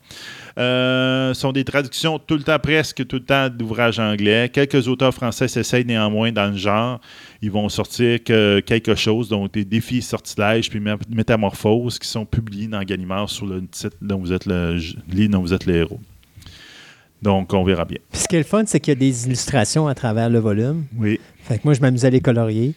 Euh, sont des traductions tout le temps, presque tout le temps d'ouvrages anglais. Quelques auteurs français s'essayent néanmoins dans le genre. Ils vont sortir que quelque chose, donc des défis, sortilèges, puis mé- métamorphoses qui sont publiés dans Gallimard sous le titre dont vous êtes le livre dont vous êtes les héros. Donc, on verra bien. Puis ce qui est le fun, c'est qu'il y a des illustrations à travers le volume. Oui. Fait que moi, je m'amusais à les colorier.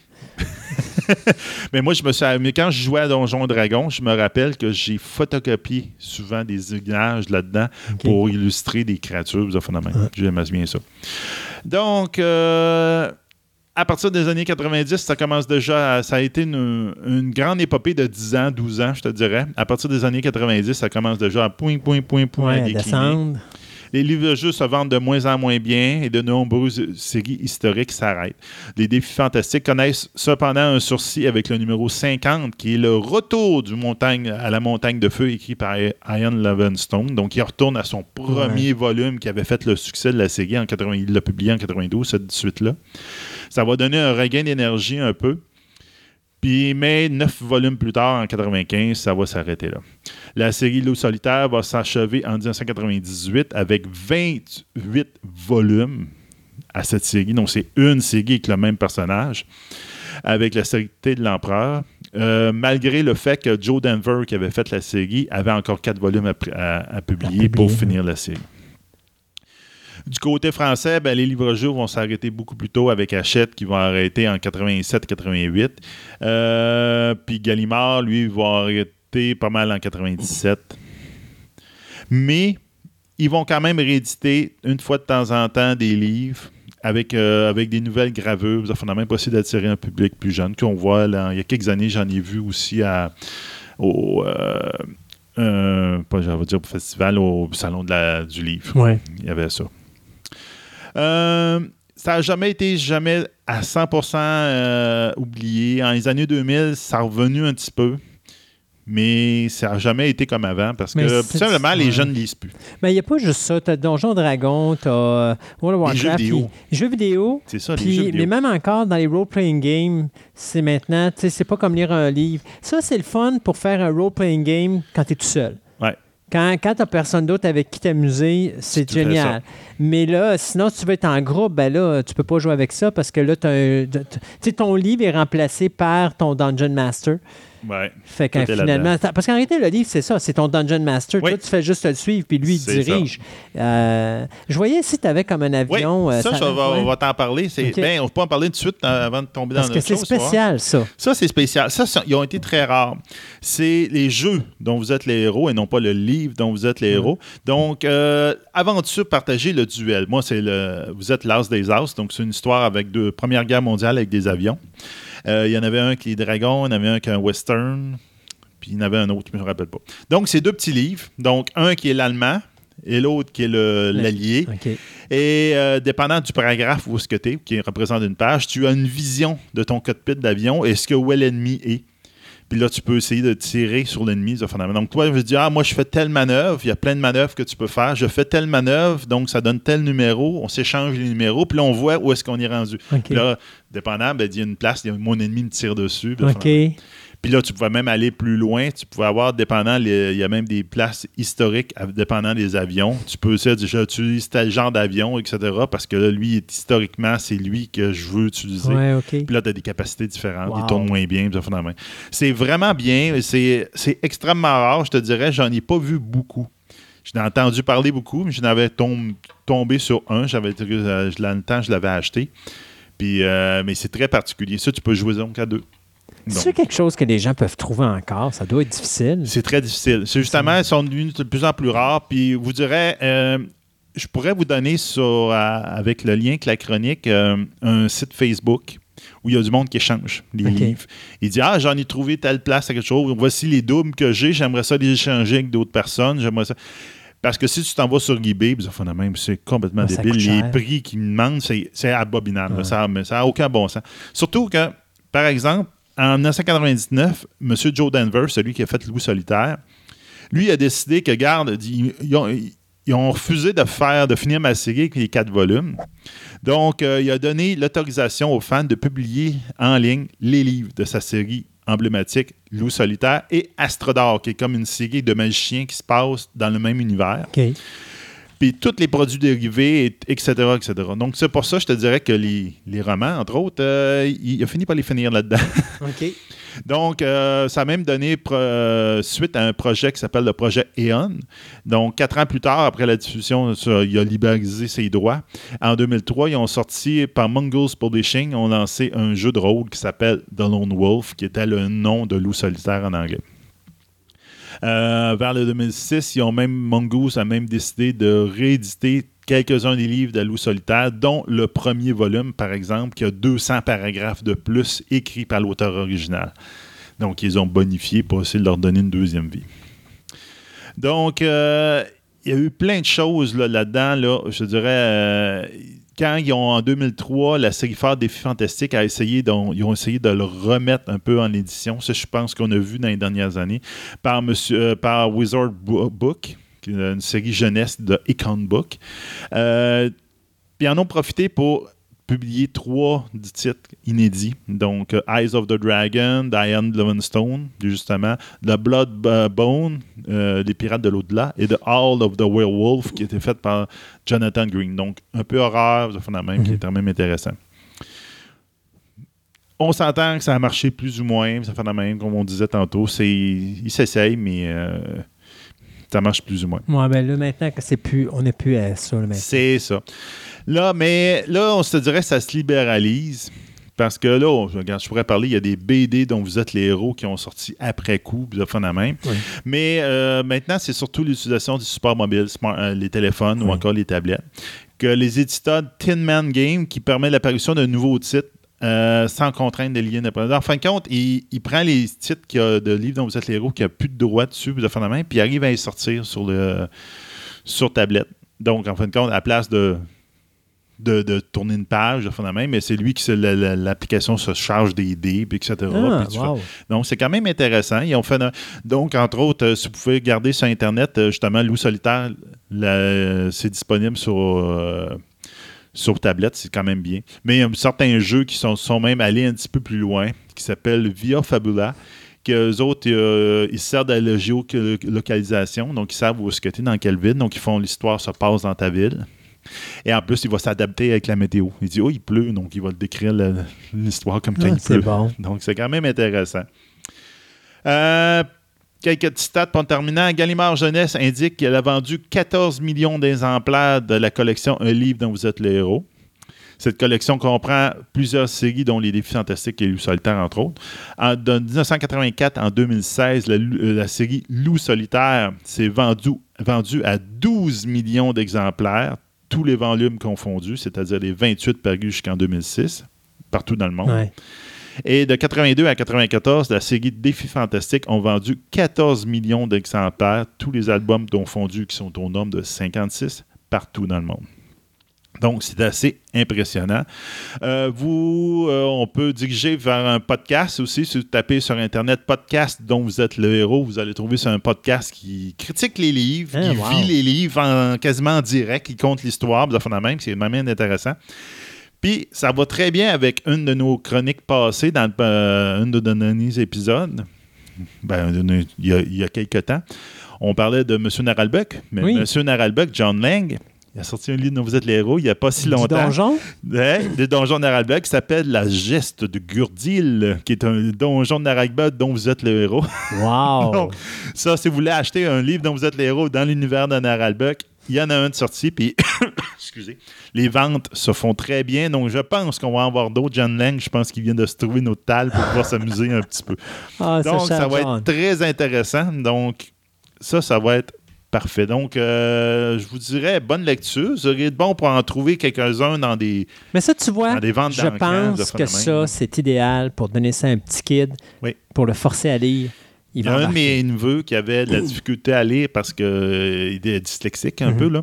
Mais moi, je me suis. Mais quand je jouais à Donjon Dragon, je me rappelle que j'ai photocopié souvent des images là-dedans pour illustrer des créatures, des phénomènes. J'aime bien ça. Donc, euh, à partir des années 90, ça commence déjà. à- ça a été une, une grande épopée de 10 ans, 12 ans, je te dirais. À partir des années 90, ça commence déjà à point, point, point, point, Ouais, à à décliner. descendre. Les livres de jeux se vendent de moins en moins bien et de nombreuses séries historiques s'arrêtent. Les défis fantastiques connaissent cependant un sursis avec le numéro 50, qui est le retour du montagne, à la montagne de feu écrit par Ian Livingstone. Donc, il retourne à son premier volume qui avait fait le succès de la série en 80. Il l'a publié en 92, cette suite-là. Ça va donner un regain d'énergie un peu. Puis, mais neuf volumes plus tard, en 95, ça va s'arrêter là. La série Loup solitaire va s'achever en 1998 avec 28 volumes à cette série. Donc, c'est une série avec le même personnage, avec la série de l'Empereur. Euh, malgré le fait que Joe Denver, qui avait fait la série, avait encore quatre volumes à, pr- à- à publier À pour finir la série. Du côté français, ben, les livres-jeux vont s'arrêter beaucoup plus tôt avec Hachette qui va arrêter en 87-88. Euh, puis Gallimard, lui, va arrêter pas mal en 97. Mais ils vont quand même rééditer une fois de temps en temps des livres avec, euh, avec des nouvelles gravures. Ça même possible d'attirer un public plus jeune qu'on voit. là, il y a quelques années, j'en ai vu aussi à, au, euh, euh, pas, je vais dire, au festival, au Salon de la- du livre. Ouais. Il y avait ça. Euh, ça n'a jamais été jamais à 100% euh, oublié. En les années 2000, ça a revenu un petit peu. Mais ça n'a jamais été comme avant parce Mais que simplement, les jeunes ne lisent plus. Mais il n'y a pas juste ça. Tu as Donjon Dragon, tu as World of Les jeux Warcraft. vidéo. jeux vidéo. C'est ça, les Puis, jeux mais vidéo. même encore dans les role-playing games, c'est maintenant, tu sais, c'est pas comme lire un livre. Ça, c'est le fun pour faire un role-playing game quand tu es tout seul. Quand, quand tu personne d'autre avec qui t'amuser, c'est génial. Mais là, sinon, si tu veux être en groupe, ben là, tu peux pas jouer avec ça parce que là, tu sais, ton livre est remplacé par ton Dungeon Master. Ouais. Fait que finalement, parce qu'en réalité, le livre, c'est ça, c'est ton Dungeon Master. Oui. Toi, tu fais juste le suivre, puis lui, il dirige. Euh, je voyais si tu avais comme un Oui, avion. euh, ça, ouais. on va t'en parler. C'est, Ok. ben, on peut en parler tout de suite euh, avant de tomber dans Parce que c'est spécial, ça. Ça, c'est spécial. Ça, ils ont été très rares. C'est les jeux dont vous êtes les héros et non pas le livre dont vous êtes les héros. Donc, euh, aventure partagée, le duel. Moi, c'est le. Vous êtes l'As des As. Donc, c'est une histoire avec deux Première Guerre mondiale avec des avions. Euh, Il y en avait un qui est dragon, il y en avait un qui est un western, puis il y en avait un autre, je ne me rappelle pas. Donc, c'est deux petits livres. Donc, un qui est l'allemand et l'autre qui est l'allié. Et euh, dépendant du paragraphe où ce que tu es, qui représente une page, tu as une vision de ton cockpit d'avion et ce que où l'ennemi est. Puis là, tu peux essayer de tirer sur l'ennemi. fondamentalement. Donc, toi, je veux dire, ah, moi, je fais telle manœuvre. Il y a plein de manœuvres que tu peux faire. Je fais telle manœuvre, donc ça donne tel numéro. On s'échange les numéros, puis là, on voit où est-ce qu'on est rendu. Puis là, dépendant, ben, il y a une place, mon ennemi me tire dessus. OK. Puis là, tu pouvais même aller plus loin. Tu pouvais avoir, dépendant, les- il y a même des places historiques, dépendant des avions. Tu peux dire, j'utilise tel genre d'avion, etc. Parce que là, lui, historiquement, c'est lui que je veux utiliser. Ouais. Puis là, tu as des capacités différentes. Wow. Il tourne moins bien. C'est vraiment bien. C'est extrêmement rare. Je te dirais, j'en ai pas vu beaucoup. J'en ai entendu parler beaucoup, mais je n'avais tom- tombé sur un. J'avais, euh, je- dans le temps, je l'avais acheté. Puis, euh, mais c'est très particulier. Ça, tu peux jouer donc à deux. C'est quelque chose que les gens peuvent trouver encore. Ça doit être difficile. c'est très difficile. C'est justement, ils sont devenus de plus en plus rares. Puis, vous direz, euh, je pourrais vous donner sur, euh, avec le lien avec la chronique, euh, un site Facebook où il y a du monde qui échange les livres. Il dit Ah, j'en ai trouvé telle place à quelque chose. Voici les doubles que j'ai. J'aimerais ça les échanger avec d'autres personnes. J'aimerais ça. Parce que si tu t'en vas sur eBay, c'est complètement débile. Les prix qu'ils me demandent, c'est c'est abominable. Ouais. Ça n'a aucun bon sens. Surtout que, par exemple, en 1999, M. Joe Denver, celui qui a fait Loup solitaire, lui a décidé que, garde, ils, ont, refusé de faire, de finir ma série avec les quatre volumes. Donc, euh, il a donné l'autorisation aux fans de publier en ligne les livres de sa série emblématique Loup solitaire et Astrodor, qui est comme une série de magiciens qui se passe dans le même univers. Puis tous les produits dérivés, et- etc., etc. Donc, c'est pour ça, je te dirais que les, les romans, entre autres, euh, il, il a fini par les finir là-dedans. OK. Donc, euh, ça a même donné euh, suite à un projet qui s'appelle le projet Eon. Donc, quatre ans plus tard, après la diffusion, ça, il a libéralisé ses droits. En 2003, ils ont sorti, par Mongoose Publishing, ont lancé un jeu de rôle qui s'appelle The Lone Wolf, qui était le nom de loup solitaire en anglais. Euh, vers le 2006, ils ont même, Mongoose a même décidé de rééditer quelques-uns des livres de Loup solitaire, dont le premier volume, par exemple, qui a 200 paragraphes de plus écrits par l'auteur original. Donc, ils ont bonifié pour essayer de leur donner une deuxième vie. Donc, euh, il y a eu plein de choses là, là-dedans. Là, je dirais, euh, quand ils ont, en 2003, la série phare Défi Fantastique a essayé, d'en- ils ont essayé de le remettre un peu en édition. Ça, je pense qu'on a vu dans les dernières années par, monsieur, euh, par Wizard Bo- Book, une série jeunesse de Econ Book. Euh, puis en ont profité pour publier trois titres inédits. Donc, euh, Eyes of the Dragon, Diane Livingstone, justement, The Blood Bone, euh, Les Pirates de l'au-delà, et The Hall of the Werewolf, qui était fait par Jonathan Green. Donc, un peu horreur, ça fait la même, qui est quand même intéressant. On s'entend que ça a marché plus ou moins, ça fait la même, comme on disait tantôt. C'est, il s'essaye, mais euh, ça marche plus ou moins. Ouais, ben là, maintenant que c'est plus. On n'est plus à ça. C'est ça. Là, mais là, on se dirait que ça se libéralise. Parce que là, on- je pourrais parler, il y a des BD dont vous êtes les héros qui ont sorti après coup, ça fait la même. Oui. Mais euh, maintenant, c'est surtout l'utilisation du support mobile, smart- euh, les téléphones ou encore les tablettes, que les éditeurs Tin Man Game qui permet l'apparition de nouveaux titres euh, sans contrainte de lien de En fin de compte, il, il prend les titres a de livres dont vous êtes les héros qui a plus de droits dessus, de faire la main, puis il arrive à les sortir sur le sur tablette. Donc, en fin de compte, à la place de de, de tourner une page de fond de main, mais c'est lui qui l'application se charge des dés, puis etc. Ah, puis wow. donc, c'est quand même intéressant. Ils ont fait un- Donc, entre autres, euh, si vous pouvez regarder sur Internet, euh, justement, Loup solitaire, c'est disponible sur, euh, sur tablette, c'est quand même bien. Mais il y a certains jeux qui sont, sont même allés un petit peu plus loin, qui s'appellent Via Fabula, que eux autres, euh, ils servent à la géolocalisation, donc ils savent où est-ce que tu es, dans quelle ville, donc ils font l'histoire se passe dans ta ville. Et en plus, il va s'adapter avec la météo. Il dit, oh, il pleut, donc il va le décrire l'histoire comme quand Ah, il pleut. bon. Donc, c'est quand même intéressant. Euh, quelques petits stats pour terminer. Gallimard Jeunesse indique qu'elle a vendu 14 millions d'exemplaires de la collection Un livre dont vous êtes le héros. Cette collection comprend plusieurs séries, dont Les Défis Fantastiques et Loup Solitaire, entre autres. En, de 1984 en 2016, la, euh, la série Loup Solitaire s'est vendue vendu à 12 millions d'exemplaires, tous les volumes confondus, c'est-à-dire les 28 parus jusqu'en 2006, partout dans le monde. Ouais. Et de 82 à 94, la série Défis Fantastiques ont vendu 14 millions d'exemplaires, tous les albums dont fondus qui sont au nombre de 56 partout dans le monde. Donc, c'est assez impressionnant. Euh, vous, euh, on peut diriger vers un podcast aussi. Si vous tapez sur Internet podcast dont vous êtes le héros, vous allez trouver sur un podcast qui critique les livres, Ah, qui wow. vit les livres en, quasiment en direct, qui compte l'histoire, de la même. C'est vraiment intéressant. Puis, ça va très bien avec une de nos chroniques passées dans euh, une de nos derniers épisodes. Ben, il y, a, il y a quelques temps. On parlait de M. Naralbuck. Mais Oui. M. Naralbuck, John Lang, il a sorti un livre dont vous êtes les héros il n'y a pas si longtemps. donjon? Ouais, de donjon de Naralbuck qui s'appelle La Geste de Gurdil, qui est un donjon de Naralbuck dont vous êtes le héros. Wow! Donc, Ça, si vous voulez acheter un livre dont vous êtes le héros dans l'univers de Naralbuck, il y en a un de sorti, puis excusez, les ventes se font très bien. Donc, je pense qu'on va en avoir d'autres. John Lang, je pense qu'il vient de se trouver notre table pour pouvoir s'amuser un petit peu. Ah, Donc, cher ça va être très intéressant. Donc, ça, ça va être Parfait. Donc, euh, je vous dirais, bonne lecture. Vous auriez de bon pour en trouver quelques-uns dans des. Mais ça, tu vois, Dans des ventes je de pense que ça, c'est idéal pour donner ça à un petit kid, Oui. pour le forcer à lire. Il Il y va a un de mes neveux qui avait de la difficulté à lire parce qu'il était dyslexique un Mhm. peu, là.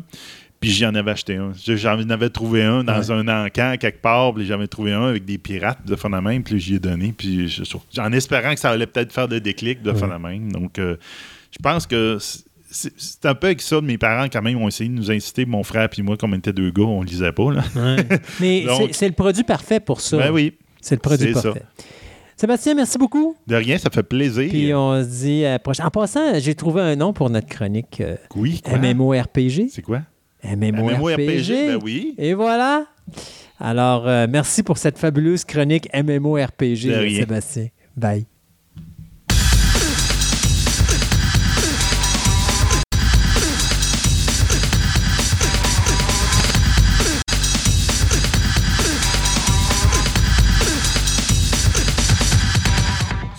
Puis j'en avais acheté un. Je- J'en avais trouvé un dans un encan quelque part, puis j'avais trouvé un avec des pirates de phénomène, puis j'y ai donné. Puis je- en espérant que ça allait peut-être faire des déclics de Ouais. phénomène. Donc, euh, je pense que c'est- un peu avec ça. Mes parents, quand même, ont essayé de nous inciter, mon frère puis moi, comme on était deux gars, on lisait pas. Là. Ouais. Mais c'est- le produit parfait pour ça. Ben oui, C'est le produit ça. parfait. Sébastien, merci beaucoup. de rien, ça fait plaisir. Puis on se dit à la prochaine. En passant, j'ai trouvé un nom pour notre chronique euh, Oui, quoi? MMORPG. C'est quoi? MMORPG. ben oui. Et voilà. Alors, euh, merci pour cette fabuleuse chronique MMORPG. Sébastien. Bye.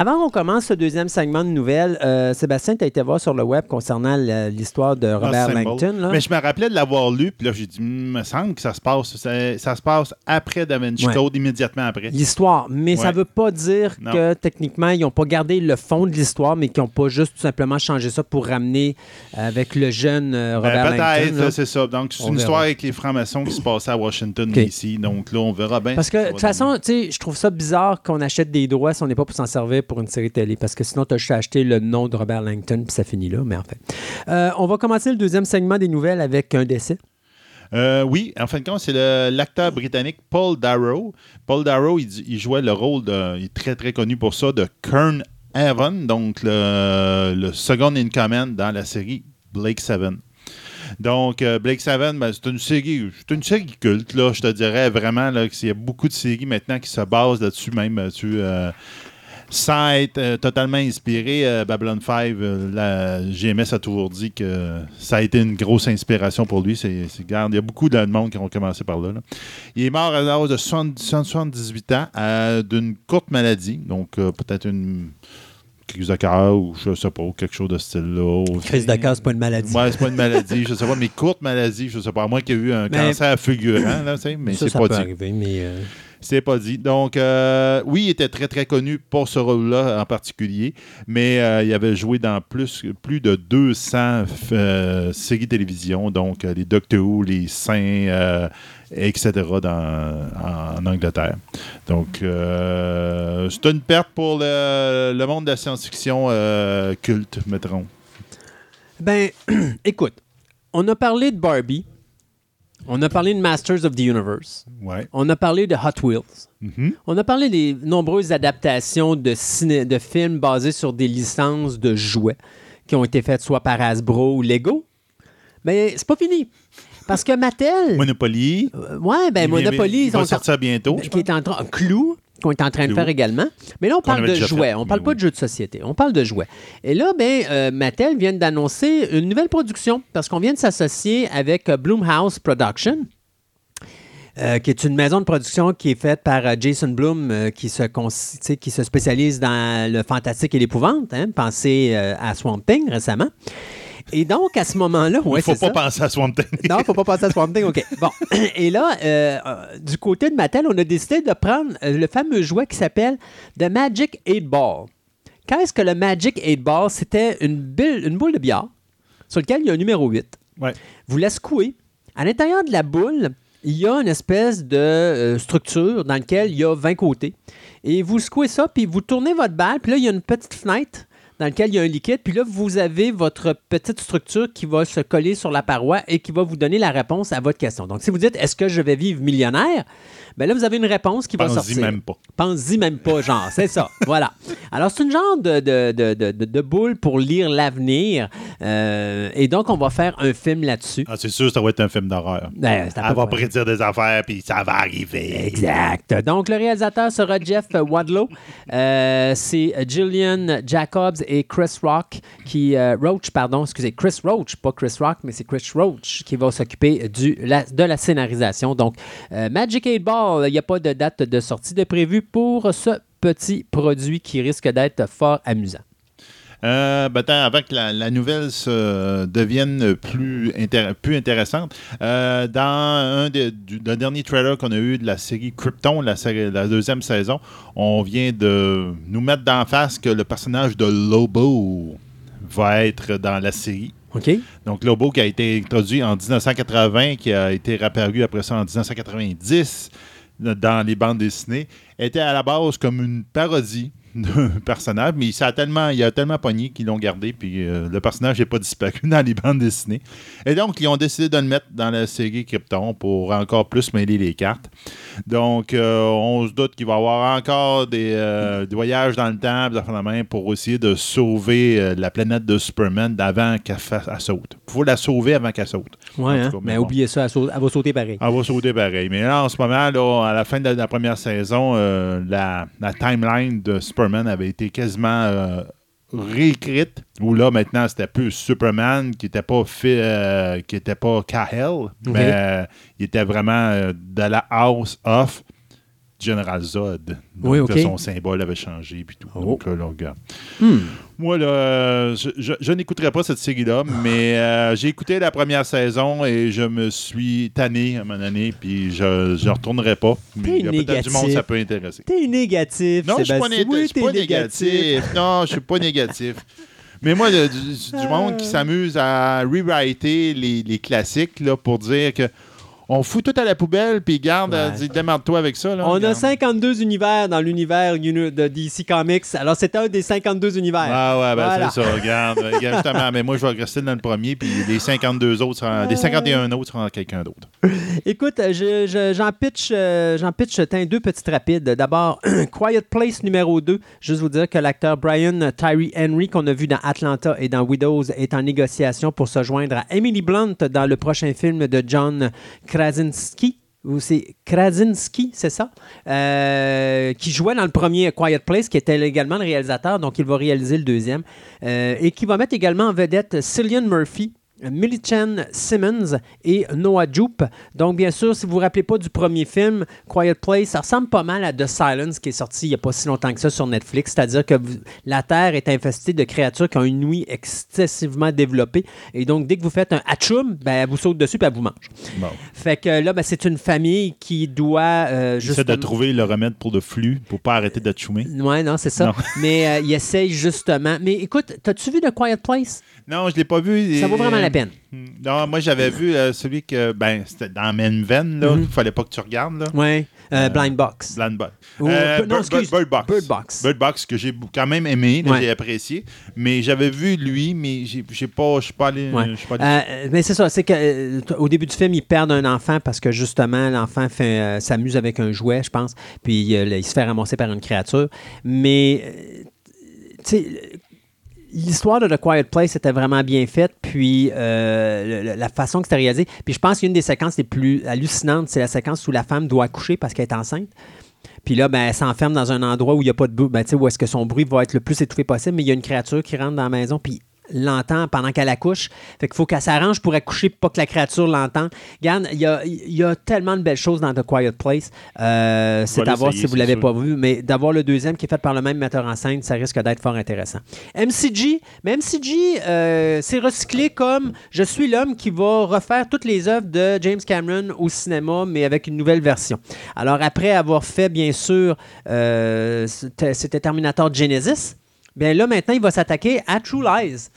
Avant qu'on commence ce deuxième segment de nouvelles, euh, Sébastien, tu as été voir sur le web concernant l'histoire de Robert Ah. Langton. là. Mais je me rappelais de l'avoir lu, puis là, j'ai dit, Hmm, me semble que ça se passe. Ça, ça se passe après Da Vinci Ouais. Code, immédiatement après. L'histoire, mais ça ne veut pas dire Non. que techniquement, ils n'ont pas gardé le fond de l'histoire, mais qu'ils n'ont pas juste tout simplement changé ça pour ramener avec le jeune euh, Ben, Robert Peut-être, Langton. là, c'est ça. Donc, c'est une verra. histoire avec les francs-maçons qui se passait à Washington, ici. Donc, là, on verra bien. Parce ce que, de toute façon, tu sais, je trouve ça bizarre qu'on achète des droits si on n'est pas pour s'en servir pour une série télé. Parce que sinon, tu as juste acheté le nom de Robert Langton, puis ça finit là. Mais en fait. Euh, on va commencer le deuxième segment des nouvelles avec un décès. Euh, oui, en fin de compte, c'est l'acteur britannique Paul Darrow. Paul Darrow, il, jouait le rôle de. Il est très, très connu pour ça, de Kern Evan, donc le, second in command dans la série Blake Seven. Donc, euh, Blake Seven, ben, c'est une série, c'est une série culte, là, je te dirais vraiment là, qu'il y a beaucoup de séries maintenant qui se basent là-dessus, même euh, sans être euh, totalement inspiré, euh, Babylon 5, euh, la GMS a toujours dit que ça a été une grosse inspiration pour lui. C'est, il y a beaucoup de monde qui ont commencé par là. là. Il est mort à l'âge de 70 78 ans euh, d'une courte maladie, donc peut-être une crise de cœur ou je sais pas, quelque chose de ce style-là. Crise de cœur, c'est pas une maladie. Ouais, c'est pas une maladie, je sais pas, mais courte maladie, je sais pas. À moins qu'il y ait eu un Mais- cancer fulgurant, là, mais c'est pas peut dit. arriver, mais... C'est pas dit. Donc, euh, oui, il était très, très connu pour ce rôle-là en particulier, mais euh, il avait joué dans plus, de 200 euh, séries télévision, donc les Doctor Who, les Saints, etc., en, Angleterre. Donc, c'est une perte pour le, le monde de la science-fiction culte, mettons. Ben, écoute, on a parlé de Barbie. On a parlé de Masters of the Universe. Ouais. On a parlé de Hot Wheels. Mhm. On a parlé des nombreuses adaptations de, ciné- de films basés sur des licences de jouets qui ont été faites soit par Hasbro ou Lego. Mais c'est pas fini. Parce que Mattel. Monopoly. Euh, ouais, ben Monopoly, il ils va ont sortir bientôt. je qui est en train. Clou, qu'on est en train de faire également. Mais là, on parle de jouets. fait, On parle mais pas oui. de jeux de société. On parle de jouets. Et là, ben, euh, Mattel vient d'annoncer une nouvelle production parce qu'on vient de s'associer avec euh, Bloomhouse Production. euh, qui est une maison de production qui est faite par Jason Bloom, qui, se qui se spécialise dans le fantastique et l'épouvante. Hein, pensez à Swamp Thing récemment. Et donc, à ce moment-là, Il ouais, ne faut pas ça. penser à Swamp Thing. Non, il ne faut pas passer à Swamp Thing. OK. Bon. Et là, euh, euh, du côté de Mattel, on a décidé de prendre euh, le fameux jouet qui s'appelle The Magic 8 Ball. Qu'est-ce que le Magic 8 Ball? C'était une, bulle- une boule de billard sur laquelle il y a un numéro 8. Ouais. Vous la secouez. À l'intérieur de la boule, il y a une espèce de euh, structure dans laquelle il y a 20 côtés. Et vous secouez ça, puis vous tournez votre balle, puis là, il y a une petite fenêtre dans lequel il y a un liquide. Puis là, vous avez votre petite structure qui va se coller sur la paroi et qui va vous donner la réponse à votre question. Donc, si vous dites est-ce que je vais vivre millionnaire, ben là, vous avez une réponse qui va Pense-y sortir. même pas. Pense-y même pas, genre. C'est ça. voilà. Alors, c'est une genre de, de, de, de, boule pour lire l'avenir. Euh, et donc, on va faire un film là-dessus. Ah, c'est sûr, ça va être un film d'horreur. Ben, c'est à Elle va prédire des affaires, puis ça va arriver. Exact. Donc, le réalisateur sera Jeff Wadlow. Euh, c'est Gillian Jacobs et Chris Rock qui euh, Roach, pardon, excusez, Chris Roach, pas Chris Rock, mais c'est Chris Roach qui va s'occuper du la- de la scénarisation. Donc, Magic 8 Ball, il n'y a pas de date de sortie de prévu pour ce petit produit qui risque d'être fort amusant. Euh, ben, avant que la, la nouvelle se devienne plus, intér- plus intéressante, euh, dans un des du- d'un dernier trailer qu'on a eu de la série Krypton, la, série- la deuxième saison, on vient de nous mettre d'en face que le personnage de Lobo va être dans la série. OK? Donc, Lobo qui a été introduit en 1980, qui a été réapparu après ça en 1990 dans les bandes dessinées, était à la base comme une parodie d'un personnage, mais ça a tellement, il a tellement pogné qu'ils l'ont gardé, puis euh, le personnage n'est pas disparu dans les bandes dessinées. Et donc, ils ont décidé de le mettre dans la série Krypton pour encore plus mêler les cartes. Donc, euh, on se doute qu'il va y avoir encore des, euh, des voyages dans le temps, de pour essayer de sauver la planète de Superman d'avant qu'elle saute. Il faut la sauver avant qu'elle saute. Tout hein? mais bon. oubliez ça, elle, saute- elle va sauter pareil. Elle va sauter pareil. Mais là, en ce moment, là, à la fin de la, la première saison, la, la timeline de Superman avait été quasiment euh, réécrite. Où là, maintenant, c'était plus Superman qui n'était pas fait, euh, qui était pas Kal, mais euh, il était vraiment euh, de la House of General Zod. Donc, Oui, ok. là, son symbole avait changé. Puis tout. Oh. Donc, là, là, regarde. Hmm. Moi, là, euh, je, je- je n'écouterai pas cette série-là, mais euh, j'ai écouté la première saison et je me suis tanné à un moment donné, puis je ne retournerai pas. Mais il y a peut-être du monde ça peut intéresser. T'es négatif, Non, je suis pas, Sébastien. né- Oui, je suis pas négatif. Non, je suis pas négatif. Mais moi, le- du, du monde qui s'amuse à rewriter les, les classiques là, pour dire que on fout tout à la poubelle, puis garde, euh, Ouais. dis, démerde-toi avec ça. Là, On a Regarde. 52 univers dans l'univers uni- de DC Comics. Alors, c'était un des 52 univers. Ah ouais, ben Voilà. c'est ça, regarde. justement, mais moi, je vais rester dans le premier, puis les 52 autres, seront- les 51 autres seront quelqu'un d'autre. Écoute, je- je- j'en pitch, euh, j'en pitch tiens, deux petites rapides. D'abord, Quiet Place numéro 2. Juste vous dire que l'acteur Brian Tyree Henry, qu'on a vu dans Atlanta et dans Widows, est en négociation pour se joindre à Emily Blunt dans le prochain film de John Krasinski. Ou c'est Krasinski, c'est ça? Euh, qui jouait dans le premier Quiet Place, qui était également le réalisateur, donc il va réaliser le deuxième. Euh, et qui va mettre également en vedette Cillian Murphy, Millichan Simmons et Noah Jupe. Donc, bien sûr, si vous ne vous rappelez pas du premier film, Quiet Place, ça ressemble pas mal à The Silence qui est sorti il n'y a pas si longtemps que ça sur Netflix. C'est-à-dire que vous- la Terre est infestée de créatures qui ont une nuit excessivement développée. Et donc, dès que vous faites un hatchoum, ben, elle vous saute dessus et elle vous mange. Bon. Fait que là, ben, c'est une famille qui doit. Euh, J'essaie de justement- trouver le remède pour le flux, pour pas arrêter de choumer. Ouais, non, c'est ça. Non. Mais euh, il essaye justement. Mais écoute, t'as-tu vu The Quiet Place? Non, je l'ai pas vu. Ça vaut vraiment la peine. Non, moi, j'avais vu euh, celui que, ben, c'était dans la même veine, là. Il fallait pas que tu regardes, là. Ouais. Euh, Blind Box. Blind Box. Ou- Euh, non, Bird- excuse. Bird Box. Bird Box. Bird Box, que j'ai quand même aimé, Ouais. j'ai apprécié. Mais j'avais vu lui, mais j'ai pas, je suis pas allé. Ouais. pas allé- Euh, mais c'est ça, c'est que euh, t- au début du film, ils perdent un enfant parce que justement, l'enfant euh, s'amuse avec un jouet, je pense, puis euh, il se fait ramasser par une créature. Mais, euh, tu sais, l'histoire de The Quiet Place était vraiment bien faite, puis euh, la façon que c'était réalisé. Puis je pense qu'une des séquences les plus hallucinantes, c'est la séquence où la femme doit accoucher parce qu'elle est enceinte. Puis là, ben, elle s'enferme dans un endroit où il n'y a pas de bruit, ben, où est-ce que son bruit va être le plus étouffé possible, mais il y a une créature qui rentre dans la maison, puis l'entend pendant qu'elle accouche. Fait qu'il faut qu'elle s'arrange pour accoucher, pour pas que la créature l'entende. Regarde, il y a, il y a tellement de belles choses dans The Quiet Place. Euh, c'est à voir si vous l'avez pas vu, mais d'avoir le deuxième qui est fait par le même metteur en scène, ça risque d'être fort intéressant. MCG, mais MCG, euh, c'est recyclé comme je suis l'homme qui va refaire toutes les œuvres de James Cameron au cinéma, mais avec une nouvelle version. Alors, après avoir fait, bien sûr, euh, c'était c'était Terminator Genesis, bien là, maintenant, il va s'attaquer à True Lies.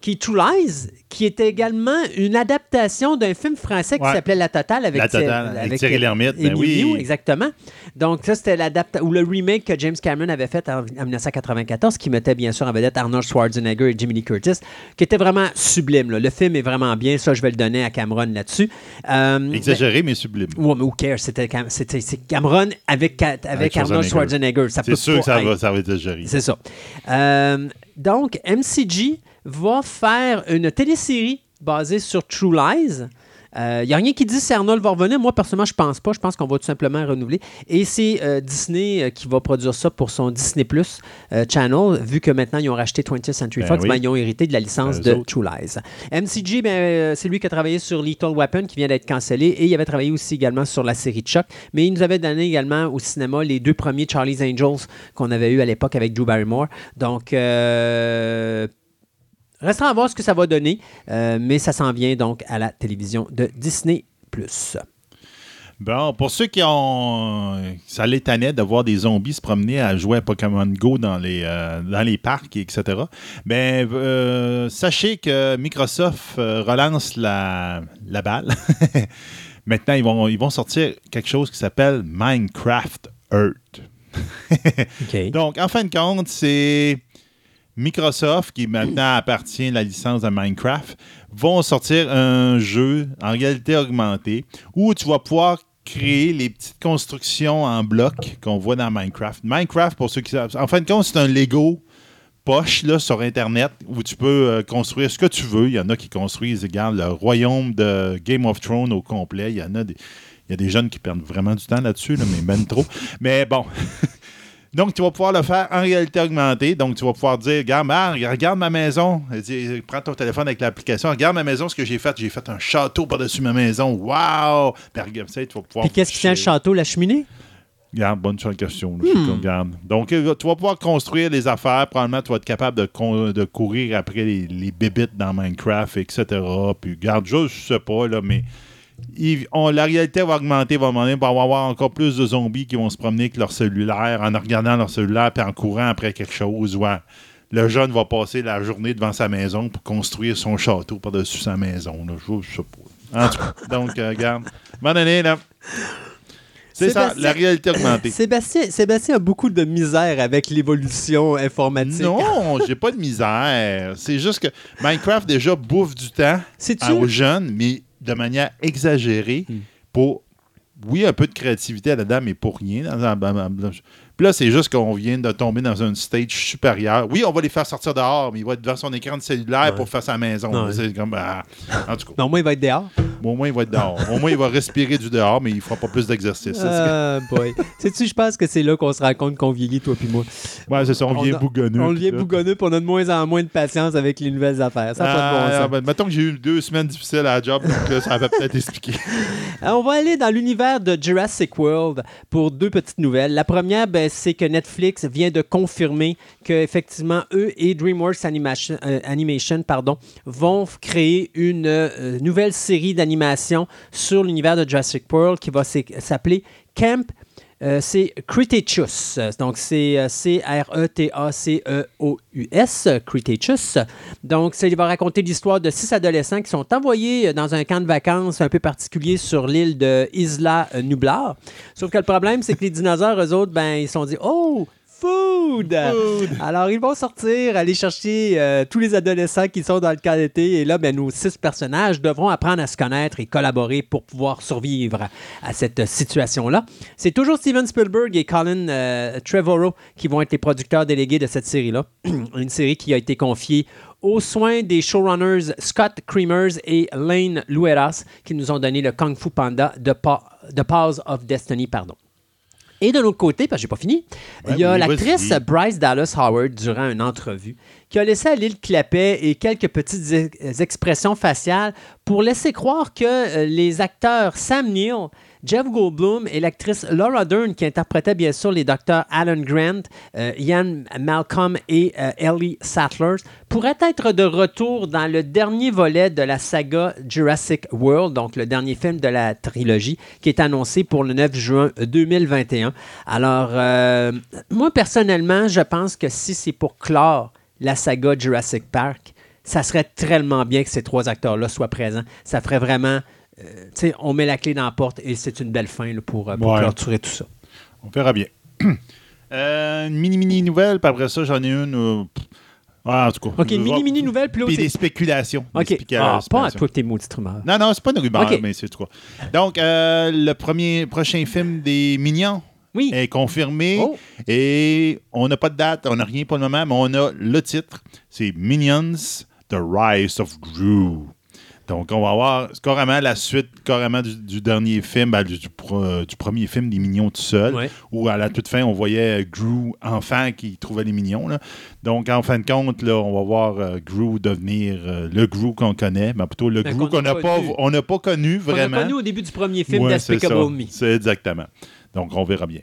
Qui est True Lies, qui était également une adaptation d'un film français qui Ouais. s'appelait La Totale avec, La Totale, avec Thierry Lhermitte, ben oui. Exactement. Donc, ça, c'était l'adaptation ou le remake que James Cameron avait fait en, en 1994, qui mettait bien sûr en vedette Arnold Schwarzenegger et Jimmy Lee Curtis, qui était vraiment sublime. là. Le film est vraiment bien. Ça, je vais le donner à Cameron là-dessus. Euh, Exagéré, mais sublime. Ouais, mais who cares? C'était Cameron avec, avec, Avec Arnold Schwarzenegger. Schwarzenegger. C'est sûr pas que ça être- va, ça va exagérer. c'est ça. Euh, donc, MCG va faire une télésérie basée sur True Lies. Il n'y a rien qui dit si Arnold va revenir. Moi, personnellement, je pense pas. Je pense qu'on va tout simplement renouveler. Et c'est euh, Disney euh, qui va produire ça pour son Disney Plus euh, Channel, vu que maintenant ils ont racheté 20th Century Ben Fox, oui. ben, ils ont hérité de la licence Ben, de autres. True Lies. MCG, ben, euh, c'est lui qui a travaillé sur Lethal Weapon, qui vient d'être cancellé, et il avait travaillé aussi également sur la série Chuck. Mais il nous avait donné également au cinéma les deux premiers Charlie's Angels qu'on avait eu à l'époque avec Drew Barrymore. Donc, euh, restera à voir ce que ça va donner, euh, mais ça s'en vient donc à la télévision de Disney+. Bon, pour ceux qui ont. Ça les tannait de voir des zombies se promener à jouer à Pokémon Go dans les, euh, dans les parcs, etc. Ben, euh, sachez que Microsoft relance la, la balle. Maintenant, ils vont, ils vont sortir quelque chose qui s'appelle Minecraft Earth. Donc, en fin de compte, c'est Microsoft, qui maintenant appartient à la licence de Minecraft, vont sortir un jeu en réalité augmentée où tu vas pouvoir créer les petites constructions en bloc qu'on voit dans Minecraft. Minecraft, pour ceux qui savent, en fin de compte, c'est un Lego poche sur Internet où tu peux euh, construire ce que tu veux. Il y en a qui construisent, regarde, le royaume de Game of Thrones au complet. Il y en a des jeunes qui perdent vraiment du temps là-dessus, là, mais même trop. Mais bon. Donc, tu vas pouvoir le faire en réalité augmentée. Donc, tu vas pouvoir dire, regarde, regarde ma maison. Dis, Prends ton téléphone avec l'application. Regarde ma maison, ce que j'ai fait. J'ai fait un château par-dessus ma maison. Wow! Puis, regarde, tu vas pouvoir... Puis qu'est-ce qui tient le château, la cheminée? Regarde, bonne question. là, je regarde. Donc, euh, tu vas pouvoir construire les affaires. Probablement, tu vas être capable de, courir après les, les bébites dans Minecraft, etc. Puis, regarde, je sais pas, là, mais ils- on- la réalité va augmenter, va demander, va y avoir encore plus de zombies qui vont se promener avec leur cellulaire, en regardant leur cellulaire, puis en courant après quelque chose. Ouais. Le jeune va passer la journée devant sa maison pour construire son château par-dessus sa maison. Là. Je, je sais pas. En tout cas, donc, euh, regarde. Donné, là. C'est ça, la réalité augmentée. Sébastien, Sébastien a beaucoup de misère avec l'évolution informatique. Non, j'ai pas de misère. C'est juste que Minecraft déjà bouffe du temps aux jeunes, mais de manière exagérée Hmm. pour, oui, un peu de créativité là-dedans, mais pour rien. Puis là, c'est juste qu'on vient de tomber dans un stage supérieur. Oui, on va les faire sortir dehors, mais il va être devant son écran de cellulaire Ouais. pour faire sa maison. Ouais. C'est comme, ah, en tout cas, Non, moi, il va être dehors. au moins, il va être dehors. Au moins, il va respirer du dehors, mais il fera pas plus d'exercice. Ah, boy. Sais-tu, je pense que c'est là qu'on se rend compte qu'on vieillit, toi puis moi. Ouais, c'est ça, on, On vient a- bougonneux. On tout. bougonneux, puis on a de moins en moins de patience avec les nouvelles affaires. Ça n'a pas de bon Ah, sens. ben, mettons que j'ai eu deux semaines difficiles à la job, donc là, ça va peut-être expliquer. Euh, On va aller dans l'univers de Jurassic World pour deux petites nouvelles. La première, ben, c'est que Netflix vient de confirmer qu'effectivement, eux et DreamWorks Animation, euh, Animation pardon, vont créer une euh, nouvelle série d'animation sur l'univers de Jurassic World qui va s'appeler Camp. Euh, c'est Cretaceous. Donc, c'est euh, C-R-E-T-A-C-E-O-U-S, Cretaceous. Donc, il va raconter l'histoire de six adolescents qui sont envoyés euh, dans un camp de vacances un peu particulier sur l'île de Isla Nublar. Sauf que le problème, c'est que les dinosaures, eux autres, ben, ils se sont dit Oh, food! Alors, ils vont sortir, aller chercher euh, tous les adolescents qui sont dans le camp d'été. Et là, ben, nos six personnages devront apprendre à se connaître et collaborer pour pouvoir survivre à cette situation-là. C'est toujours Steven Spielberg et Colin euh, Trevorrow qui vont être les producteurs délégués de cette série-là. Une série qui a été confiée aux soins des showrunners Scott Creamers et Lane Lueras qui nous ont donné le Kung Fu Panda de, Pa- The Paws of Destiny. Pardon. Et de l'autre côté, parce que j'ai pas fini, Ouais, il y a oui, l'actrice. Bryce Dallas Howard durant une entrevue qui a laissé aller le clapet et quelques petites ex- expressions faciales pour laisser croire que euh, les acteurs Sam Neill, Jeff Goldblum et l'actrice Laura Dern, qui interprétait bien sûr les docteurs Alan Grant, euh, Ian Malcolm et euh, Ellie Sattler, pourraient être de retour dans le dernier volet de la saga Jurassic World, donc le dernier film de la trilogie, qui est annoncé pour le 9 juin 2021. Alors, euh, moi personnellement, je pense que si c'est pour clore la saga Jurassic Park, ça serait tellement bien que ces trois acteurs-là soient présents. Ça ferait vraiment. Euh, sais, on met la clé dans la porte et c'est une belle fin là, pour, euh, pour Ouais. clôturer tout ça. On verra bien. Euh, une mini-mini nouvelle, puis après ça, j'en ai une. euh, ah, en tout cas. OK, mini-mini nouvelle, puis des spéculations. des OK. spécula- Ah, pas à toi, tes maudits rumeurs. Non, non, c'est pas une rumeur, mais c'est tout cas. Donc, euh, le premier prochain film des Mignons Oui. est confirmé. Oh. Et on n'a pas de date, on n'a rien pour le moment, mais on a le titre. C'est Minions, The Rise of Gru. Donc, on va avoir carrément la suite carrément du, du dernier film, ben, du, du pro- du premier film des Mignons tout seul, Ouais. où à la toute fin, on voyait Gru enfant qui trouvait les Mignons. là. Donc, en fin de compte, là, on va voir euh, Gru devenir euh, le Gru qu'on connaît, mais plutôt le Gru qu'on n'a pas pas, on connu On a vraiment. connu au début du premier film Ouais. Me. C'est exactement. Donc, on verra bien.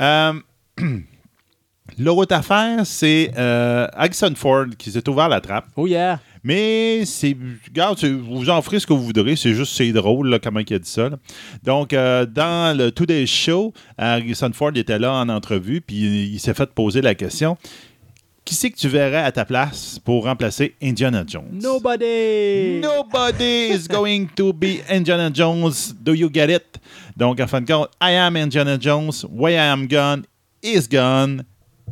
Euh, L'autre affaire, c'est euh, Harrison Ford qui s'est ouvert la trappe. Oh yeah. Mais c'est. Regarde, vous en ferez ce que vous voudrez. C'est juste, c'est drôle, là, comment il a dit ça. là. Donc, euh, dans le Today Show, Harrison Ford était là en entrevue, puis il, il s'est fait poser la question Qui c'est que tu verrais à ta place pour remplacer Indiana Jones? Nobody. Nobody is going to be Indiana Jones. Do you get it? Donc, en fin de compte, I am Indiana Jones. Why I am gone is gone.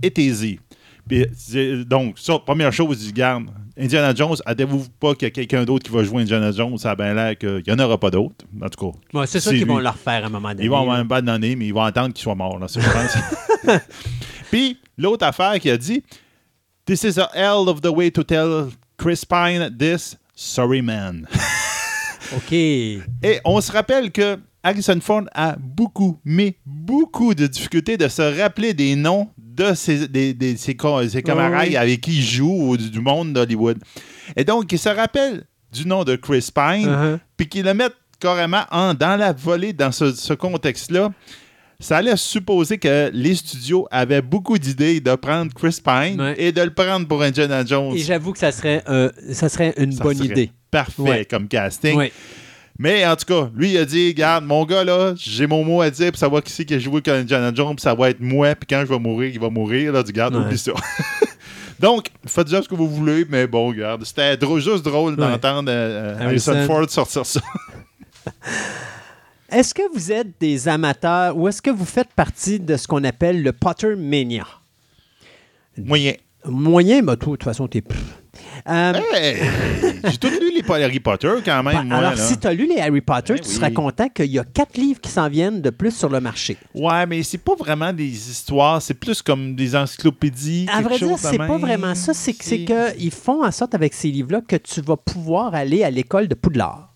It is easy. Puis, donc, ça, première chose, dis, garde, Indiana Jones, attendez-vous pas qu'il y a quelqu'un d'autre qui va jouer Indiana Jones, ça a bien l'air qu'il n'y en aura pas d'autres. En tout cas, Ouais, c'est ça qu'ils vont lui. le refaire à un moment donné. ils vont avoir un bad donné, mais ils vont attendre qu'il soit mort, là, ça, je pense. Puis, l'autre affaire qu'il a dit, This is a hell of the way to tell Chris Pine this. Sorry, man. OK. Et on se rappelle que Harrison Ford a beaucoup, mais beaucoup de difficultés de se rappeler des noms de ses, des- des- ses, co- ses camarades oui. avec qui il joue ou du, du monde d'Hollywood. Et donc, il se rappelle du nom de Chris Pine, Uh-huh. puis qu'il le mette carrément en, dans la volée, dans ce, ce contexte-là. Ça allait supposer que les studios avaient beaucoup d'idées de prendre Chris Pine Ouais. et de le prendre pour Indiana Jones. Et j'avoue que ça serait, euh, ça serait une Ça bonne serait idée. Parfait Ouais. comme casting. Ouais. Mais en tout cas, lui, il a dit Regarde, mon gars, là, j'ai mon mot à dire pour savoir qui c'est qui a joué comme Indiana Jones, puis ça va être moi, puis quand je vais mourir, il va mourir. Là, du garde, Ouais. oublie ça. Donc, faites déjà ce que vous voulez, mais bon, regarde, c'était drôle- juste drôle d'entendre euh, euh, Harrison. Ford sortir ça. Est-ce que vous êtes des amateurs ou est-ce que vous faites partie de ce qu'on appelle le Potter Mania? Moyen. Moyen, mais toi, de toute façon, t'es. Euh, Hey, j'ai tout lu les Harry Potter quand même, bah, moi. alors, là. si tu as lu les Harry Potter, Ben tu oui. seras content qu'il y a quatre livres qui s'en viennent de plus sur le marché. Ouais, mais c'est pas vraiment des histoires, c'est plus comme des encyclopédies. À vrai dire, c'est pas vraiment ça. C'est que- c'est C'est- qu'ils font en sorte avec ces livres-là que tu vas pouvoir aller à l'école de Poudlard.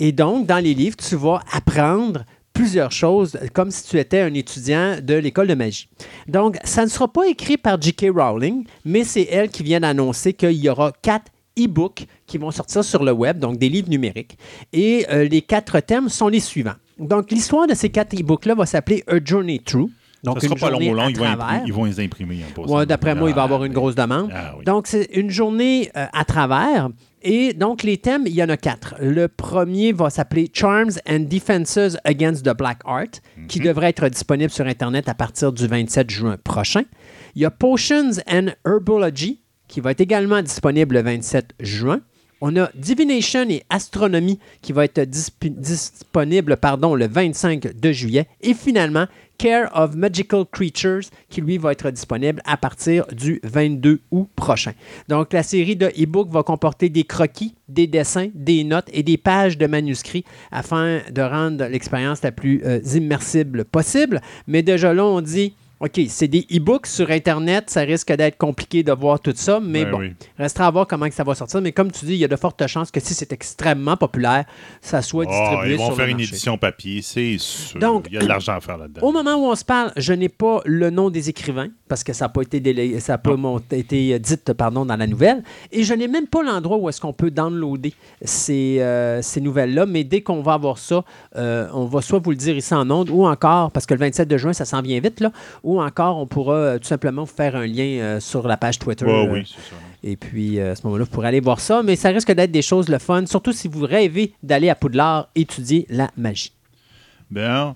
Et donc, dans les livres, tu vas apprendre plusieurs choses comme si tu étais un étudiant de l'école de magie. Donc, ça ne sera pas écrit par J.K. Rowling, mais c'est elle qui vient d'annoncer qu'il y aura quatre e-books qui vont sortir sur le web, donc des livres numériques. Et euh, les quatre thèmes sont les suivants. Donc, l'histoire de ces quatre e-books-là va s'appeler A Journey Through. Donc, ça sera une pas long, ils vont, travers. imprimer, ils vont les imprimer. Ouais, D'après moi, il va y avoir Ah, une grosse demande. Ah oui. Donc, c'est une journée euh, à travers. Et donc, les thèmes, il y en a quatre. Le premier va s'appeler Charms and Defenses Against the Black Art, qui devrait être disponible sur Internet à partir du 27 juin prochain. Il y a Potions and Herbology, qui va être également disponible le 27 juin. On a Divination et Astronomy qui va être disp- disponible pardon, le 25 de juillet. Et finalement, Care of Magical Creatures qui lui va être disponible à partir du 22 août prochain. Donc la série de e-books va comporter des croquis, des dessins, des notes et des pages de manuscrits afin de rendre l'expérience la plus euh, immersible possible. Mais déjà là, on dit OK, c'est des e-books sur Internet, ça risque d'être compliqué de voir tout ça, mais Ben bon, oui. restera à voir comment que ça va sortir. Mais comme tu dis, il y a de fortes chances que si c'est extrêmement populaire, ça soit Ah, distribué ils vont sur faire le une édition papier, c'est sûr. Donc, il y a de l'argent à faire là-dedans. Au moment où on se parle, je n'ai pas le nom des écrivains parce que ça n'a pas été, délé- ça a pas été dit pardon, dans la nouvelle. Et je n'ai même pas l'endroit où est-ce qu'on peut downloader ces, euh, ces nouvelles-là. Mais dès qu'on va avoir ça, euh, on va soit vous le dire ici en ondes ou encore, parce que le 27 de juin, ça s'en vient vite, là, ou encore on pourra euh, tout simplement vous faire un lien euh, sur la page Twitter. Ouais, euh, oui, c'est ça. et puis, euh, à ce moment-là, vous pourrez aller voir ça. Mais ça risque d'être des choses le fun, surtout si vous rêvez d'aller à Poudlard étudier la magie. Bien.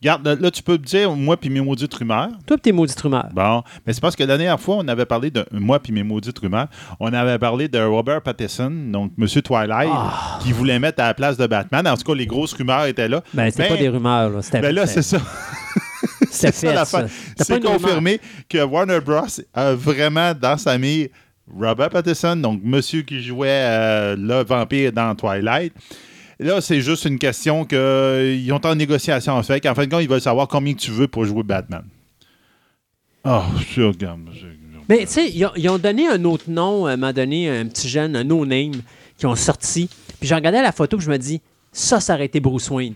Regarde, là, là, tu peux me dire, moi puis mes maudites rumeurs. Toi, pis tes maudites rumeurs. Bon, mais c'est parce que la dernière fois, on avait parlé de moi puis mes maudites rumeurs. On avait parlé de Robert Pattinson, donc Monsieur Twilight, Ah. qui voulait mettre à la place de Batman. En tout cas, les grosses rumeurs étaient là. Ben, c'était pas des rumeurs, là. C'était Ben là, c'est ça. c'était C'est ça l'affaire. C'est confirmé que Warner Bros. a vraiment dans sa mire Robert Pattinson, donc monsieur qui jouait euh, le vampire dans Twilight. Là, c'est juste une question qu'ils ont en négociation en fait. qu'en fin de compte, ils veulent savoir combien tu veux pour jouer Batman. Oh, je regarde. Mais tu sais, ils, ont- ils ont donné un autre nom, à un moment donné, un petit jeune, un no-name, qui ont sorti. Puis j'ai regardé la photo, puis je me dis, ça, ça aurait été Bruce Wayne.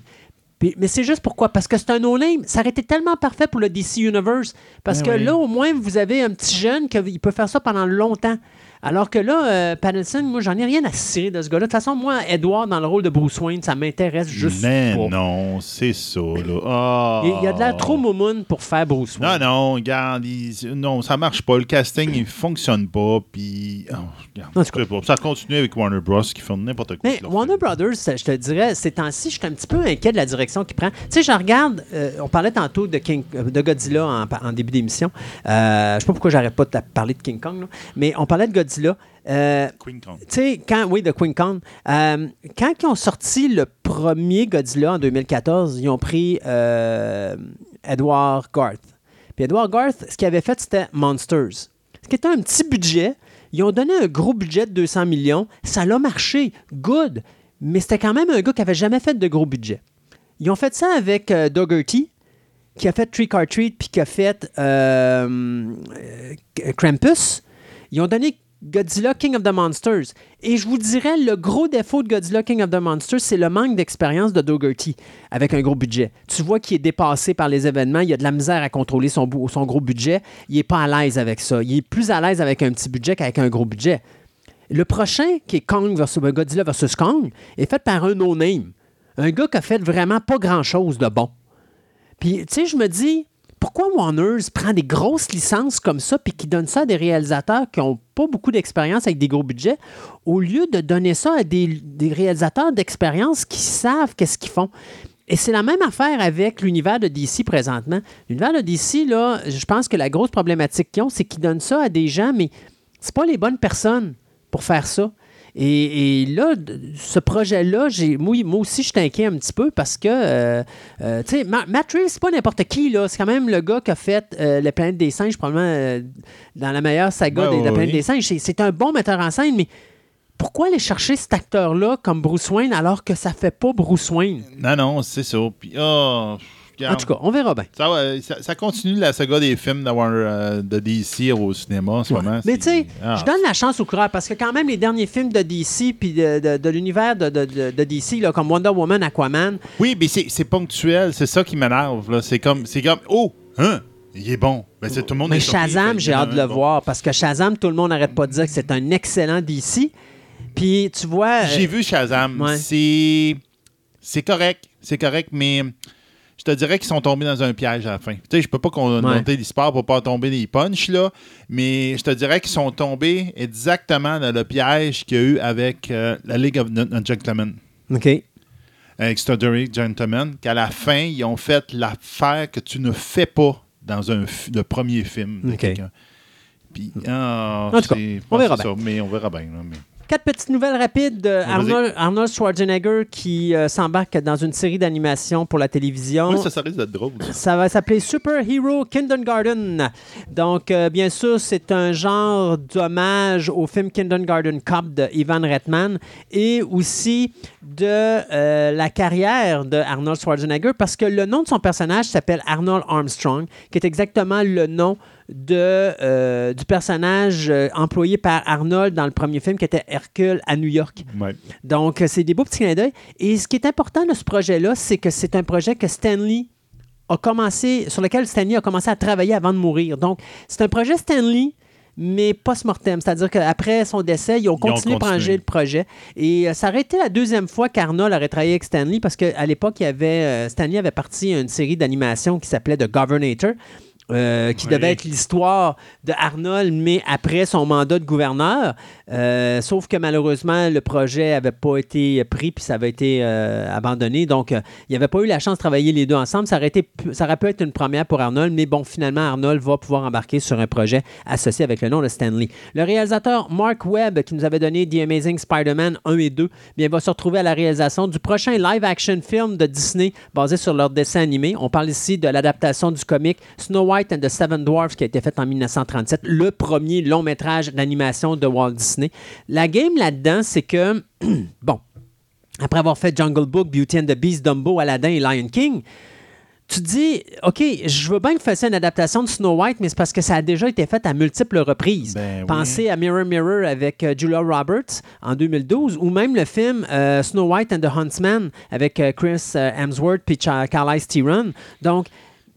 Puis- mais c'est juste pourquoi? Parce que c'est un no-name. Ça aurait été tellement parfait pour le DC Universe. Parce Ben que oui. là, au moins, vous avez un petit jeune qui peut faire ça pendant longtemps. Alors que là, euh, Pattinson, moi, j'en ai rien à cirer de ce gars-là. De toute façon, moi, Edward, dans le rôle de Bruce Wayne, ça m'intéresse juste Mais pas. non, c'est ça, là. Ah. Il il y a de l'air trop moumoune pour faire Bruce Non, Wayne. non, regarde, il- non, ça marche pas. Le casting, il fonctionne pas. Puis, oh, regarde, sais pas. ça continue avec Warner Bros. qui font n'importe quoi. Mais Warner. Brothers, je te dirais, ces temps-ci, je suis un petit peu inquiet de la direction qu'il prend. Tu sais, je regarde, euh, on parlait tantôt de, King, euh, de Godzilla en, en début d'émission. Euh, je sais pas pourquoi j'arrête pas de parler de King Kong, là. mais on parlait de Godzilla. Euh, Queen quand, oui, de King Kong. Euh, quand ils ont sorti le premier Godzilla en 2014, ils ont pris euh, Edward Garth. Puis Edward Garth, ce qu'il avait fait, c'était Monsters. Ce qui était un petit budget. Ils ont donné un gros budget de 200 millions. Ça l'a marché. Good. Mais c'était quand même un gars qui avait jamais fait de gros budget. Ils ont fait ça avec Dougherty, qui a fait Trick or Treat, puis qui a fait Krampus. Ils ont donné Godzilla King of the Monsters. Et je vous dirais, le gros défaut de Godzilla King of the Monsters, c'est le manque d'expérience de Dougherty avec un gros budget. Tu vois qu'il est dépassé par les événements, il a de la misère à contrôler son, gros budget, il n'est pas à l'aise avec ça. Il est plus à l'aise avec un petit budget qu'avec un gros budget. Le prochain, qui est Kong versus ben, Godzilla versus Kong, est fait par un no-name. Un gars qui a fait vraiment pas grand-chose de bon. Puis, tu sais, je me dis, pourquoi Warner prend des grosses licences comme ça puis qui donne ça à des réalisateurs qui n'ont pas beaucoup d'expérience avec des gros budgets au lieu de donner ça à des, des réalisateurs d'expérience qui savent qu'est-ce qu'ils font? Et c'est la même affaire avec l'univers de DC présentement. L'univers de DC, là, je pense que la grosse problématique qu'ils ont, c'est qu'ils donnent ça à des gens, mais c'est pas les bonnes personnes pour faire ça. Et, et là, ce projet-là, moi, moi aussi, je inquiet un petit peu parce que, euh, euh, tu sais, Ma- Matt Reeves, c'est pas n'importe qui, là. C'est quand même le gars qui a fait euh, La planète des singes, probablement euh, dans la meilleure saga Ouais, de La planète oui. des singes. C'est, c'est un bon metteur en scène, mais pourquoi aller chercher cet acteur-là comme Bruce Wayne alors que ça fait pas Bruce Wayne? Non, non, c'est ça. Puis, oh, En tout cas, on verra bien. Ça, ouais, ça, ça continue la saga des films de, Warner, euh, de DC au cinéma en ce moment. Mais tu sais, ah. je donne la chance au coureur parce que quand même les derniers films de DC puis de, de- de l'univers de, de- DC, là, comme Wonder Woman, Aquaman, Oui, mais c'est ponctuel. C'est ça qui m'énerve. C'est comme, c'est comme, oh, hein, il est bon. Ben, c'est- tout le monde mais est Shazam, j'ai hâte de le bon. voir parce que Shazam, tout le monde n'arrête pas de dire que c'est un excellent DC. Puis tu vois, J'ai euh, vu Shazam. ouais. C'est c'est correct. C'est correct, mais je te dirais qu'ils sont tombés dans un piège à la fin. Tu sais, je peux pas monter l'histoire pour pas tomber des punchs, là, mais je te dirais qu'ils sont tombés exactement dans le piège qu'il y a eu avec euh, la League of Gentlemen. OK. Extraordinary Gentlemen, qu'à la fin, ils ont fait l'affaire que tu ne fais pas dans un le premier film de quelqu'un. Puis, ah, En tout cas, c'est- on verra bien. ça, mais on verra bien. là, mais- Quatre petites nouvelles rapides de vas-y. Arnold, Arnold Schwarzenegger qui euh, s'embarque dans une série d'animation pour la télévision. Oui, ça, ça risque d'être drôle. Ça va s'appeler Super Hero Kindergarten. Donc, euh, bien sûr, c'est un genre d'hommage au film Kindergarten Cop de Ivan Reitman et aussi de euh, la carrière de Arnold Schwarzenegger parce que le nom de son personnage s'appelle Arnold Armstrong, qui est exactement le nom de, euh, du personnage euh, employé par Arnold dans le premier film qui était Hercule à New York. Ouais. Donc, euh, c'est des beaux petits clins d'œil. Et ce qui est important de ce projet-là, c'est que c'est un projet que Stanley a commencé, sur lequel Stanley a commencé à travailler avant de mourir. Donc, c'est un projet Stanley, mais post-mortem. C'est-à-dire qu'après son décès, ils ont continué à le projet. Et euh, ça aurait été la deuxième fois qu'Arnold aurait travaillé avec Stanley, parce qu'à l'époque, il y avait, euh, Stanley avait parti à une série d'animation qui s'appelait The Governator euh, qui Oui. devait être l'histoire de Arnold, mais après son mandat de gouverneur. Euh, sauf que malheureusement, le projet n'avait pas été pris, puis ça avait été euh, abandonné. Donc, il n'y avait pas eu la chance de travailler les deux ensemble. Ça aurait, été, pu- ça aurait pu être une première pour Arnold, mais bon, finalement, Arnold va pouvoir embarquer sur un projet associé avec le nom de Stanley. Le réalisateur Mark Webb, qui nous avait donné The Amazing Spider-Man 1 et 2, bien, va se retrouver à la réalisation du prochain live-action film de Disney basé sur leur dessin animé. On parle ici de l'adaptation du comic Snow White and the Seven Dwarfs qui a été fait en 1937, le premier long métrage d'animation de Walt Disney. La game là-dedans, c'est que, bon, après avoir fait Jungle Book, Beauty and the Beast, Dumbo, Aladdin et Lion King, tu te dis, OK, je veux bien que vous fassiez une adaptation de Snow White, mais c'est parce que ça a déjà été fait à multiples reprises. Ben oui. Pensez à Mirror Mirror avec euh, Julia Roberts en 2012, ou même le film euh, Snow White and the Huntsman avec euh, Chris Hemsworth puis Charlize Theron. Donc,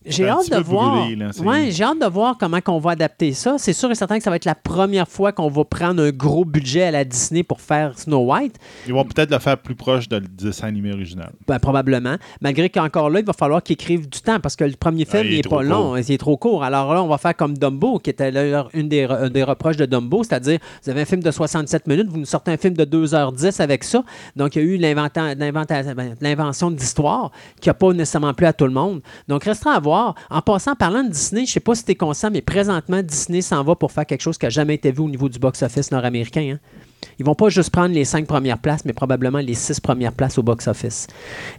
j'ai hâte de voir. brûlé, là, ouais, j'ai hâte de voir comment qu'on va adapter ça. C'est sûr et certain que ça va être la première fois qu'on va prendre un gros budget à la Disney pour faire Snow White. Ils vont peut-être le faire plus proche de le dessin animé original. Ben, probablement. Malgré qu'encore là, il va falloir qu'ils écrivent du temps parce que le premier film, Ah, il il est est trop pas long, il est trop court. Alors là, on va faire comme Dumbo, qui était d'ailleurs une des, re- des reproches de Dumbo, c'est-à-dire, vous avez un film de 67 minutes, vous nous sortez un film de 2h10 avec ça. Donc, il y a eu l'inventa- l'inventa- ben, l'invention d'histoire qui n'a pas nécessairement plu à tout le monde. Donc, restera à voir. En passant, parlant de Disney, je sais pas si tu es conscient, mais présentement, Disney s'en va pour faire quelque chose qui n'a jamais été vu au niveau du box-office nord-américain. hein. Ils vont pas juste prendre les cinq premières places, mais probablement les six premières places au box-office.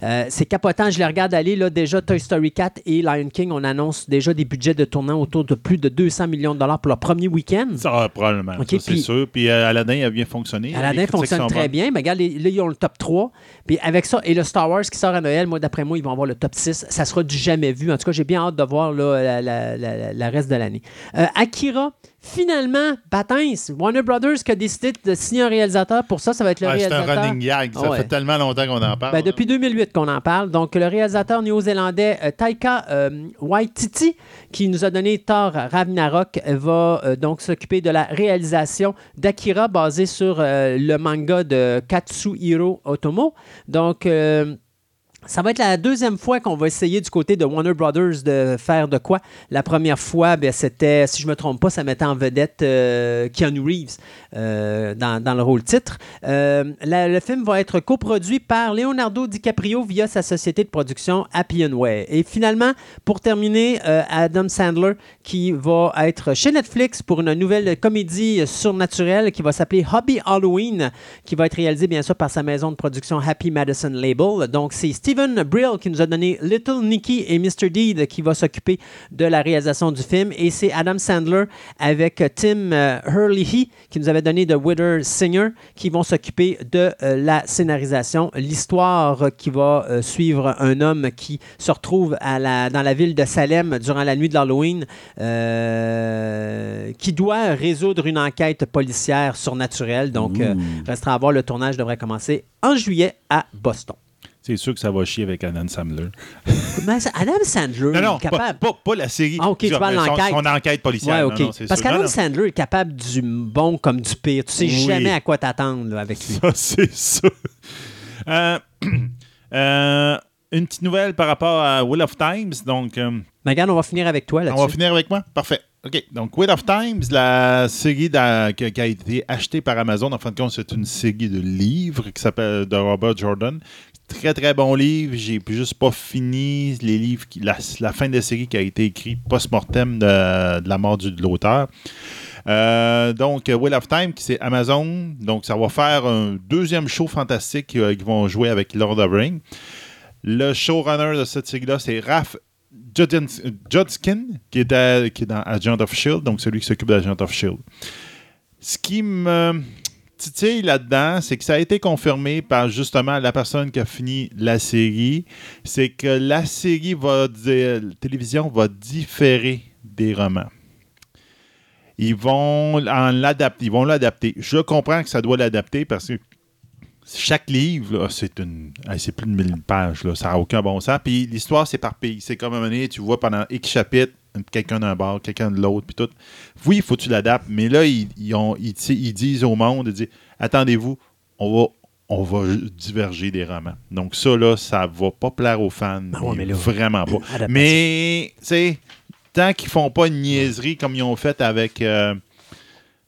Euh, c'est capotant. Je les regarde aller. Là, déjà, Toy Story 4 et Lion King, on annonce déjà des budgets de tournant autour de plus de 200 millions de dollars pour leur premier week-end. Ça, probablement. Ok, ça, c'est sûr. Puis euh, Aladdin, a bien fonctionné. Les Aladdin fonctionne très bonnes. bien. Mais regarde, les- là, ils ont le top 3. Puis avec ça, et le Star Wars qui sort à Noël, moi, d'après moi, ils vont avoir le top 6. Ça sera du jamais vu. En tout cas, j'ai bien hâte de voir là, la, la- la- la reste de l'année. Euh, Akira, finalement, Batins, Warner Brothers qui a décidé de signer un réalisateur. Pour ça, ça va être le Ah, c'est un réalisateur. running gag. Ça Ouais. fait tellement longtemps qu'on en parle. Ben, depuis 2008 qu'on en parle. Donc, le réalisateur néo-zélandais euh, Taika euh, Waititi, qui nous a donné Thor Ragnarok, va euh, donc s'occuper de la réalisation d'Akira, basé sur le manga de Katsuhiro Otomo. Donc, euh, ça va être la deuxième fois qu'on va essayer du côté de Warner Brothers de faire de quoi. La première fois, ben, c'était, si je me trompe pas, ça mettait en vedette euh, Keanu Reeves euh, dans, le rôle titre. Euh, le film va être coproduit par Leonardo DiCaprio via sa société de production Happy Way. Et finalement, pour terminer, euh, Adam Sandler qui va être chez Netflix pour une nouvelle comédie surnaturelle qui va s'appeler Hobby Halloween, qui va être réalisée bien sûr par sa maison de production Happy Madison Label. Donc c'est Steven Brill qui nous a donné Little Nicky et Mr. Deed qui va s'occuper de la réalisation du film. Et c'est Adam Sandler avec Tim Hurley qui nous avait donné The Wither Singer qui vont s'occuper de euh, la scénarisation. L'histoire qui va euh, suivre un homme qui se retrouve à la, dans la ville de Salem durant la nuit de l'Halloween, euh, qui doit résoudre une enquête policière surnaturelle. Donc, euh, restera à voir, le tournage devrait commencer en juillet à Boston. C'est sûr que ça va chier avec Adam Sandler. Mais Adam Sandler Non, non, est pas, capable. pas, pas la série. Ah, ok, tu parles son, enquête policière. Ouais, non, Parce qu'Adam. Sandler est capable du bon comme du pire. Tu sais Oui. jamais à quoi t'attendre avec lui. Ça, c'est ça. Euh, euh, une petite nouvelle par rapport à Wheel of Times. Donc, euh, on va finir avec toi on va là-dessus. finir avec moi? Parfait. OK. Donc, Wheel of Times, la série qui a été achetée par Amazon. En fin de compte, c'est une série de livres qui s'appelle de Robert Jordan. Très, très bon livre. J'ai juste pas fini les livres, la, fin de la série qui a été écrite post-mortem de, la mort du- de l'auteur. Euh, donc, Wheel of Time, qui c'est Amazon. Donc, ça va faire un deuxième show fantastique euh, qu'ils vont jouer avec Lord of the Rings. Le showrunner de cette série-là, c'est Raph Judkin, qui est, qui est dans Agent of Shield, donc celui qui s'occupe d'Agent of Shield. Ce qui me titille là-dedans, c'est que ça a été confirmé par justement la personne qui a fini la série, c'est que la série va, dire- la télévision va différer des romans. Ils vont l'adapter. Ils vont l'adapter. Je comprends que ça doit l'adapter parce que chaque livre, c'est une. c'est plus de 1000 pages, ça n'a aucun bon sens. Puis l'histoire, c'est par pays. C'est comme un moment donné, tu vois pendant X chapitres, quelqu'un d'un bord, quelqu'un de l'autre, puis tout. Oui, il faut que tu l'adaptes, mais là, ils, ils ont, ils, ti- ils disent au monde, ils disent, attendez-vous, on va, on va diverger des romans. Donc ça, là, ça va pas plaire aux fans. Ah ouais, mais là- vraiment pas. Adaptation. Mais, tu sais, tant qu'ils font pas une niaiserie comme ils ont fait avec euh,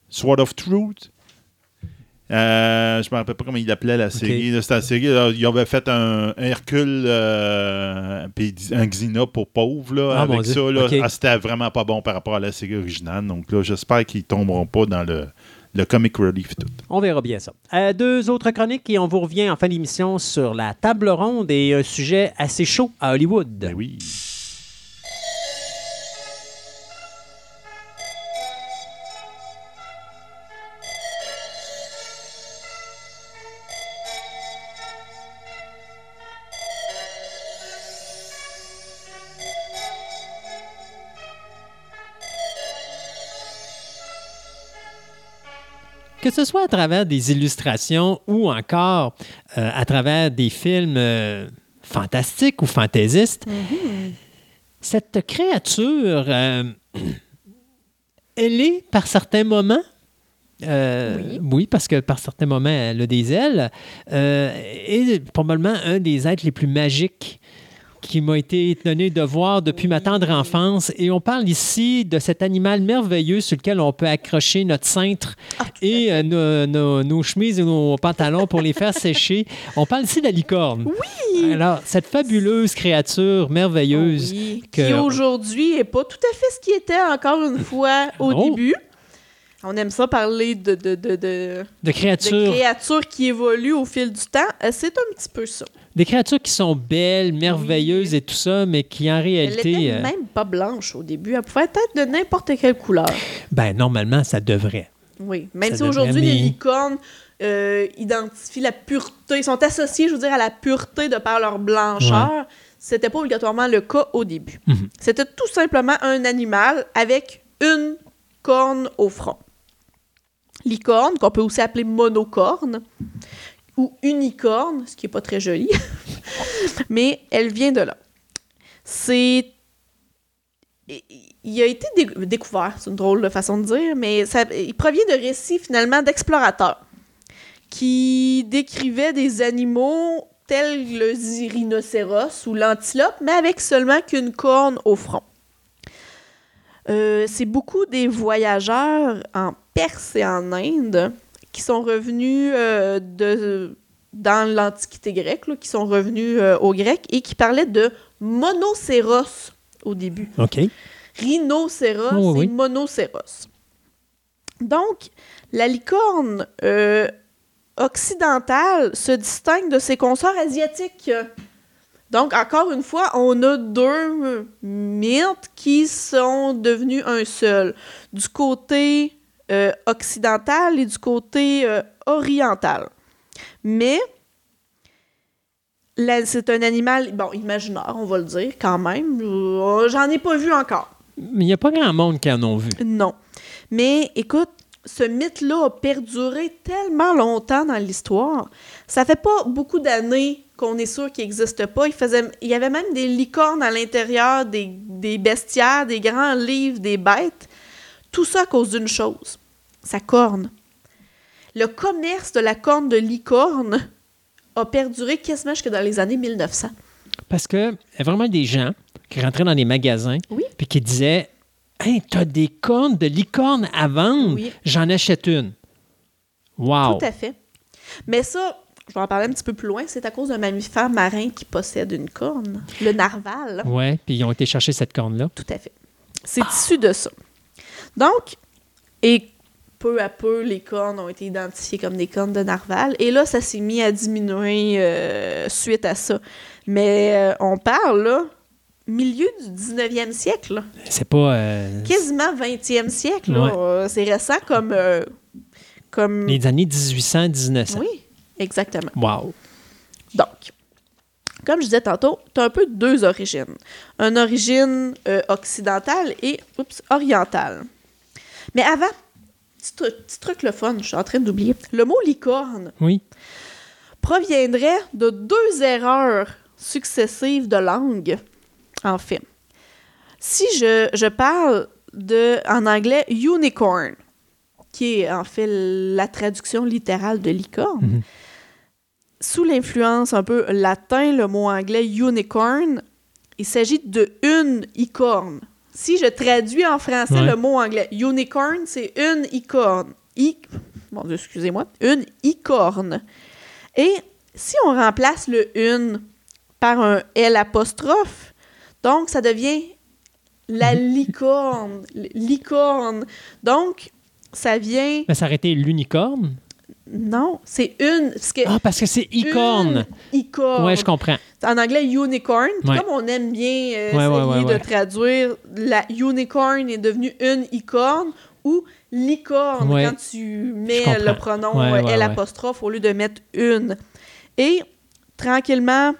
Sword of Truth. Euh, je me rappelle pas comment il appelait la série. C'était la série. là, ils avaient fait un, un Hercule euh, puis un Xena pour pauvres là, Ah, avec ça. Ah, c'était vraiment pas bon par rapport à la série originale. Donc là, j'espère qu'ils tomberont pas dans le, le comic relief tout. On verra bien ça. Euh, deux autres chroniques et on vous revient en fin d'émission sur la table ronde et un sujet assez chaud à Hollywood. Ben oui. Que ce soit à travers des illustrations ou encore euh, à travers des films euh, fantastiques ou fantaisistes, cette créature, euh, elle est par certains moments, euh, oui. parce que par certains moments, elle a des ailes, euh, est probablement un des êtres les plus magiques qui m'a été donné de voir depuis ma tendre enfance. Et on parle ici de cet animal merveilleux sur lequel on peut accrocher notre cintre et euh, nos, nos- nos chemises et nos pantalons pour les faire sécher. On parle ici de la licorne. Oui! Alors, cette fabuleuse créature merveilleuse. Oui, que- qui aujourd'hui n'est pas tout à fait ce qui était encore une fois au début. On aime ça parler de, de, de, de, De de créatures, créatures qui évoluent au fil du temps. Euh, C'est un petit peu ça. Des créatures qui sont belles, merveilleuses et tout ça, mais qui en Elle réalité, n'était euh, même pas blanche au début. Elle pouvait être de n'importe quelle couleur. ben normalement, ça devrait. Oui. Même Ça si aujourd'hui, les licornes euh, identifient la pureté, sont associées, je veux dire, à la pureté de par leur blancheur. C'était pas obligatoirement le cas au début. Mhm. C'était tout simplement un animal avec une corne au front. Licorne, qu'on peut aussi appeler monocorne, ou unicorne, ce qui n'est pas très joli, mais elle vient de là. C'est. Il a été dé- découvert, c'est une drôle de façon de dire, mais ça, il provient de récits finalement d'explorateurs qui décrivaient des animaux tels le rhinocéros ou l'antilope, mais avec seulement qu'une corne au front. Euh, c'est beaucoup des voyageurs en Perse et en Inde qui sont revenus euh, de, dans l'Antiquité grecque, là, qui sont revenus euh, au grec et qui parlaient de monocéros au début. OK. Rhinocéros Oh, oui, et oui. monocéros. Donc, la licorne euh, occidentale se distingue de ses consorts asiatiques. Donc, encore une fois, on a deux mythes qui sont devenus un seul. Du côté euh, occidental et du côté euh, oriental. Mais, c'est un animal, bon, imaginaire, on va le dire quand même. Euh, J'en ai pas vu encore. Mais il n'y a pas grand monde qui en ont vu. Non. Mais écoute, ce mythe-là a perduré tellement longtemps dans l'histoire. Ça fait pas beaucoup d'années qu'on est sûr qu'il n'existe pas. Il, faisait, il y avait même des licornes à l'intérieur des, des bestiaires, des grands livres, des bêtes. Tout ça à cause d'une chose, sa corne. Le commerce de la corne de licorne a perduré quasiment jusque dans les années 1900. Parce que y a vraiment des gens qui rentraient dans des magasins Oui. puis qui disaient Hey, t'as des cornes de licorne à vendre, Oui. j'en achète une. Wow. Tout à fait. Mais ça, je vais en parler un petit peu plus loin, c'est à cause d'un mammifère marin qui possède une corne, le narval. Ouais, puis ils ont été chercher cette corne-là. Tout à fait. C'est issu de ça. Donc, et peu à peu, les cornes ont été identifiées comme des cornes de narval. Et là, ça s'est mis à diminuer euh, suite à ça. Mais euh, on parle, là, milieu du 19e siècle. C'est pas. euh, quasiment 20e siècle. Ouais. C'est récent comme... comme... les années 1800-1900. Oui, exactement. Wow. Donc, comme je disais tantôt, tu as un peu deux origines. Une origine occidentale et oups, orientale. Mais avant, petit truc, petit truc le fun, je suis en train d'oublier. Le mot licorne Oui. proviendrait de deux erreurs successives de langue, en fait. Si je, je parle de, en anglais, unicorn, qui est en fait la traduction littérale de licorne, Mhm. sous l'influence un peu latin, le mot anglais unicorn, il s'agit de une icorne. Si je traduis en français Ouais. le mot anglais, unicorn, c'est une icorne. I... Bon, Dieu, excusez-moi. Une icorne. Et si on remplace le une par un L apostrophe, donc ça devient la licorne. Licorne. Donc, ça vient. Mais ça aurait été l'unicorne? Non, c'est une. Parce que Ah, parce que c'est icorne. une icorne. Ouais, je comprends. En anglais, unicorn. Ouais. Comme on aime bien euh, Ouais, essayer de traduire, la unicorn est devenue une icorne ou licorne quand tu mets le pronom L apostrophe au lieu de mettre une. Et tranquillement,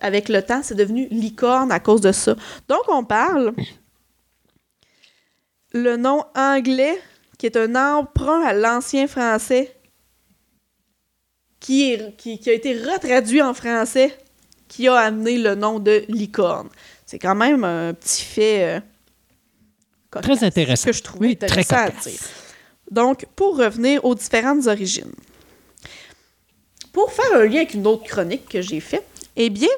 avec le temps, c'est devenu licorne à cause de ça. Donc, on parle le nom anglais qui est un emprunt à l'ancien français qui, est, qui, qui a été retraduit en français qui a amené le nom de licorne. C'est quand même un petit fait euh, cocasse, Très intéressant. que je trouvais Oui, très intéressant à dire. Donc, pour revenir aux différentes origines. Pour faire un lien avec une autre chronique que j'ai faite, eh bien,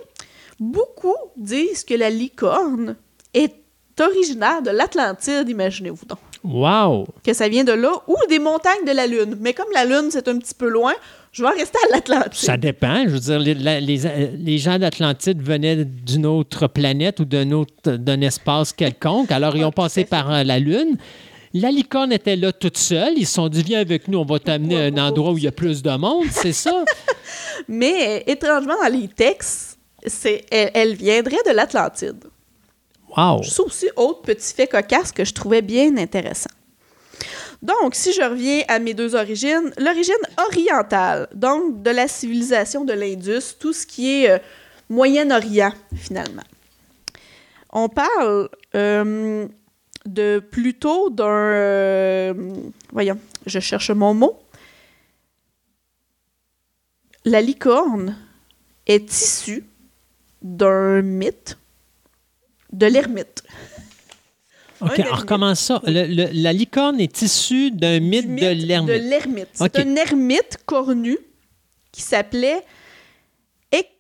beaucoup disent que la licorne est originaire de l'Atlantide, imaginez-vous donc. Wow! Que ça vient de là, ou des montagnes de la Lune. Mais comme la Lune, c'est un petit peu loin, je vais en rester à l'Atlantide. Ça dépend. Je veux dire, les, euh, les gens d'Atlantide venaient d'une autre planète ou d'un autre d'un espace quelconque. Alors, ils ont passé par euh, la Lune. La licorne était là toute seule. Ils se sont dit, viens avec nous, on va t'amener à un endroit où il y a plus de monde. C'est ça? Mais étrangement, dans les textes, c'est, elle, elle viendrait de l'Atlantide. Wow! Ça aussi, autre petit fait cocasse que je trouvais bien intéressant. Donc, si je reviens à mes deux origines, l'origine orientale, donc de la civilisation de l'Indus, tout ce qui est euh, Moyen-Orient, finalement. On parle euh, de plutôt d'un... euh, voyons, je cherche mon mot. La licorne est issue d'un mythe de l'ermite. OK, on recommence ça? Le- le- la licorne est issue d'un Du mythe, de l'ermite. De l'ermite. C'est un ermite cornu qui s'appelait Ek-